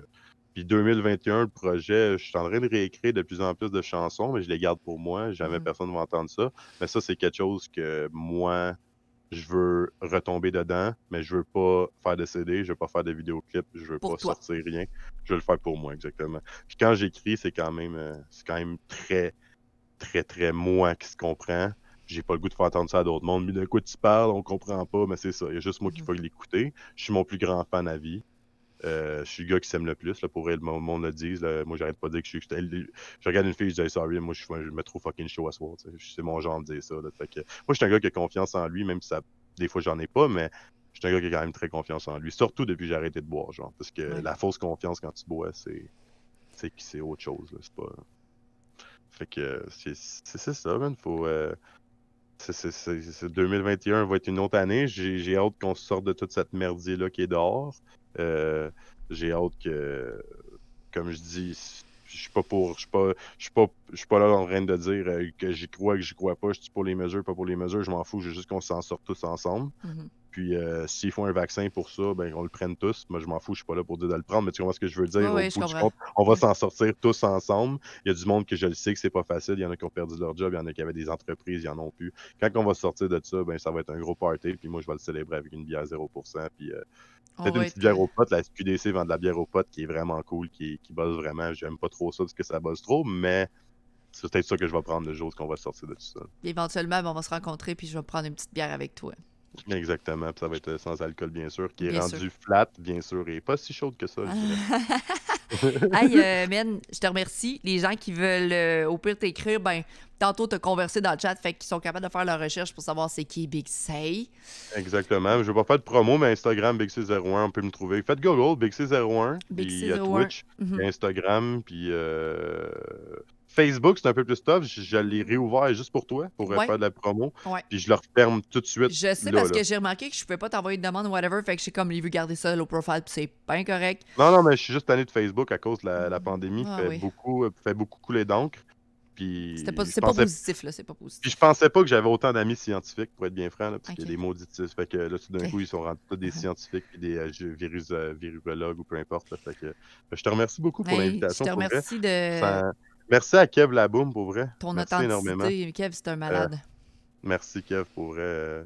Speaker 2: puis 2021, le projet, je suis en train de réécrire de plus en plus de chansons, mais je les garde pour moi. Jamais mmh. personne ne va entendre ça. Mais ça, c'est quelque chose que moi, je veux retomber dedans, mais je veux pas faire de CD, je veux pas faire de vidéoclips, je veux pas sortir rien. Je veux le faire pour moi, exactement. Puis quand j'écris, c'est quand même euh, c'est quand même très, très, très moi qui se comprend. J'ai pas le goût de faire entendre ça à d'autres mondes. Mais de quoi tu parles, on comprend pas, mais c'est ça. Il y a juste moi qui faut l'écouter. Je suis mon plus grand fan à vie. Euh, je suis le gars qui s'aime le plus, là, pour elle, le monde le dise. Moi, j'arrête pas de dire que je suis. Je regarde une fille, je dis sorry, moi, je, je me trouve fucking chaud à soir. C'est mon genre de dire ça. Fait que, moi, je suis un gars qui a confiance en lui, même si ça, des fois, j'en ai pas, mais je suis un gars qui a quand même très confiance en lui. Surtout depuis que j'ai arrêté de boire, genre. Parce que la fausse confiance quand tu bois, c'est. Autre chose. C'est pas. Fait que c'est ça, man. Faut. Euh... c'est 2021 va être une autre année. J'ai hâte qu'on sorte de toute cette merdier-là qui est dehors. Euh, j'ai hâte que, comme je dis, je suis pas pour, je suis pas, je suis pas, pas là en train de dire euh, que j'y crois, que j'y crois pas. Je suis pour les mesures, pas pour les mesures. Je m'en fous. Je veux juste qu'on s'en sorte tous ensemble. Mm-hmm. Puis euh, s'il faut un vaccin pour ça, ben on le prenne tous. Moi, je m'en fous, je suis pas là pour dire de le prendre, mais tu comprends ce que je veux dire? on va s'en sortir tous ensemble. Il y a du monde que je le sais que c'est pas facile. Il y en a qui ont perdu leur job, il y en a qui avaient des entreprises, il y en a plus. Quand on va sortir de ça, ben ça va être un gros party. Puis moi, je vais le célébrer avec une bière 0%. Puis euh, peut-être une petite bière au pot. La SQDC vend de la bière au pot qui est vraiment cool, qui, qui bosse vraiment. J'aime pas trop ça parce que ça bosse trop, mais c'est peut-être ça que je vais prendre le jour qu'on va sortir de tout ça.
Speaker 1: Éventuellement, ben, on va se rencontrer puis je vais prendre une petite bière avec toi.
Speaker 2: Exactement, ça va être sans alcool, bien sûr, qui est rendu flat, bien sûr, et pas si chaude que ça.
Speaker 1: hey, euh, men, je te remercie. Les gens qui veulent euh, au pire t'écrire, ben, tantôt te converser dans le chat, fait qu'ils sont capables de faire leur recherche pour savoir c'est qui Big Say.
Speaker 2: Exactement. Je vais pas faire de promo, mais Instagram, Big C01, on peut me trouver. Faites Google, Big C01, puis Twitch, mhm. Instagram, puis euh, Facebook, c'est un peu plus tough. Je, l'ai réouvert juste pour toi, pour faire de la promo. Puis je le referme tout de suite.
Speaker 1: Je sais parce que j'ai remarqué que je ne pouvais pas t'envoyer de demande ou whatever. Fait que j'ai comme, il veut garder ça, low profile, puis c'est pas incorrect.
Speaker 2: Non, non, mais je suis juste tanné de Facebook à cause de la, pandémie. Ah, fait, beaucoup, euh, fait beaucoup couler d'encre.
Speaker 1: C'est pas, pas positif, là, c'est pas positif.
Speaker 2: Puis je pensais pas que j'avais autant d'amis scientifiques, pour être bien franc, là, parce qu'il y a des mauditifs. Fait que là, tout d'un coup, ils sont rendus des scientifiques et des euh, virus, euh, virologues ou peu importe. fait que, je te remercie beaucoup pour l'invitation.
Speaker 1: Je te remercie de.
Speaker 2: Merci à Kev Laboum, pour vrai.
Speaker 1: Ton
Speaker 2: merci
Speaker 1: énormément. Kev, c'est un malade. Euh,
Speaker 2: merci, Kev, pour vrai. Euh,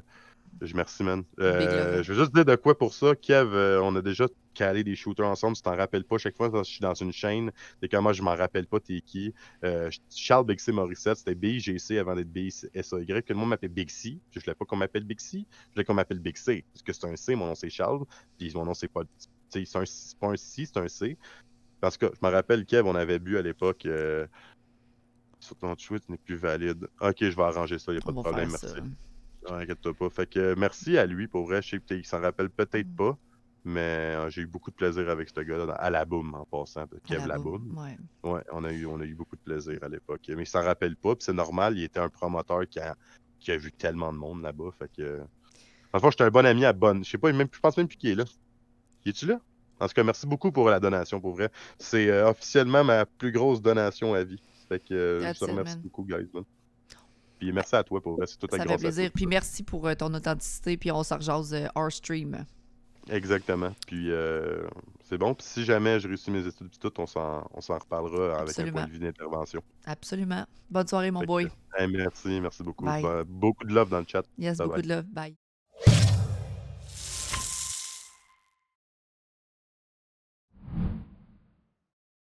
Speaker 2: je merci, man. Euh, je veux juste dire de quoi pour ça. Kev, on a déjà calé des shooters ensemble. Si t'en rappelles pas, chaque fois que je suis dans une chaîne, et que moi, je m'en rappelle pas, t'es qui. Charles Bixi Morissette, c'était BIGC avant d'être BISAY. Que le monde m'appelle Bixi. Je voulais pas qu'on m'appelle Bixi. Je voulais qu'on m'appelle Bixi. Parce que c'est un C, mon nom c'est Charles. Puis mon nom c'est pas. C'est pas un C, c'est un C. Parce que je me rappelle, Kev, on avait bu à l'époque. Euh, sur ton tweet n'est plus valide. Ok, je vais arranger ça, il n'y a pas de problème, merci. inquiète-toi pas. Fait que merci à lui, pour vrai. Je sais qu'il s'en rappelle peut-être mm. pas, mais euh, j'ai eu beaucoup de plaisir avec ce gars-là, à la boum en passant, Kev la boum. Ouais. ouais, on, a eu, on a eu beaucoup de plaisir à l'époque. Mais il s'en rappelle pas, puis c'est normal, il était un promoteur qui a, qui a vu tellement de monde là-bas. Fait que. Franchement, j'étais un bon ami à Bonne. Je sais pas, même, je pense même plus qu'il est là. Il est-tu là? En tout cas, merci beaucoup pour la donation, pour vrai. C'est euh, officiellement ma plus grosse donation à vie. Fait que euh, je te remercie beaucoup, guys. Puis merci à toi pour c'est tout
Speaker 1: Ça fait plaisir. Puis merci pour euh, ton authenticité. Puis on s'en rejase hors stream.
Speaker 2: Exactement. Puis c'est bon. Puis si jamais je réussis mes études, puis tout, on s'en, on s'en reparlera avec un point de vue d'intervention.
Speaker 1: Absolument. Bonne soirée, mon boy.
Speaker 2: merci, merci beaucoup. Beaucoup de love dans le chat.
Speaker 1: Yes, beaucoup de love. Bye.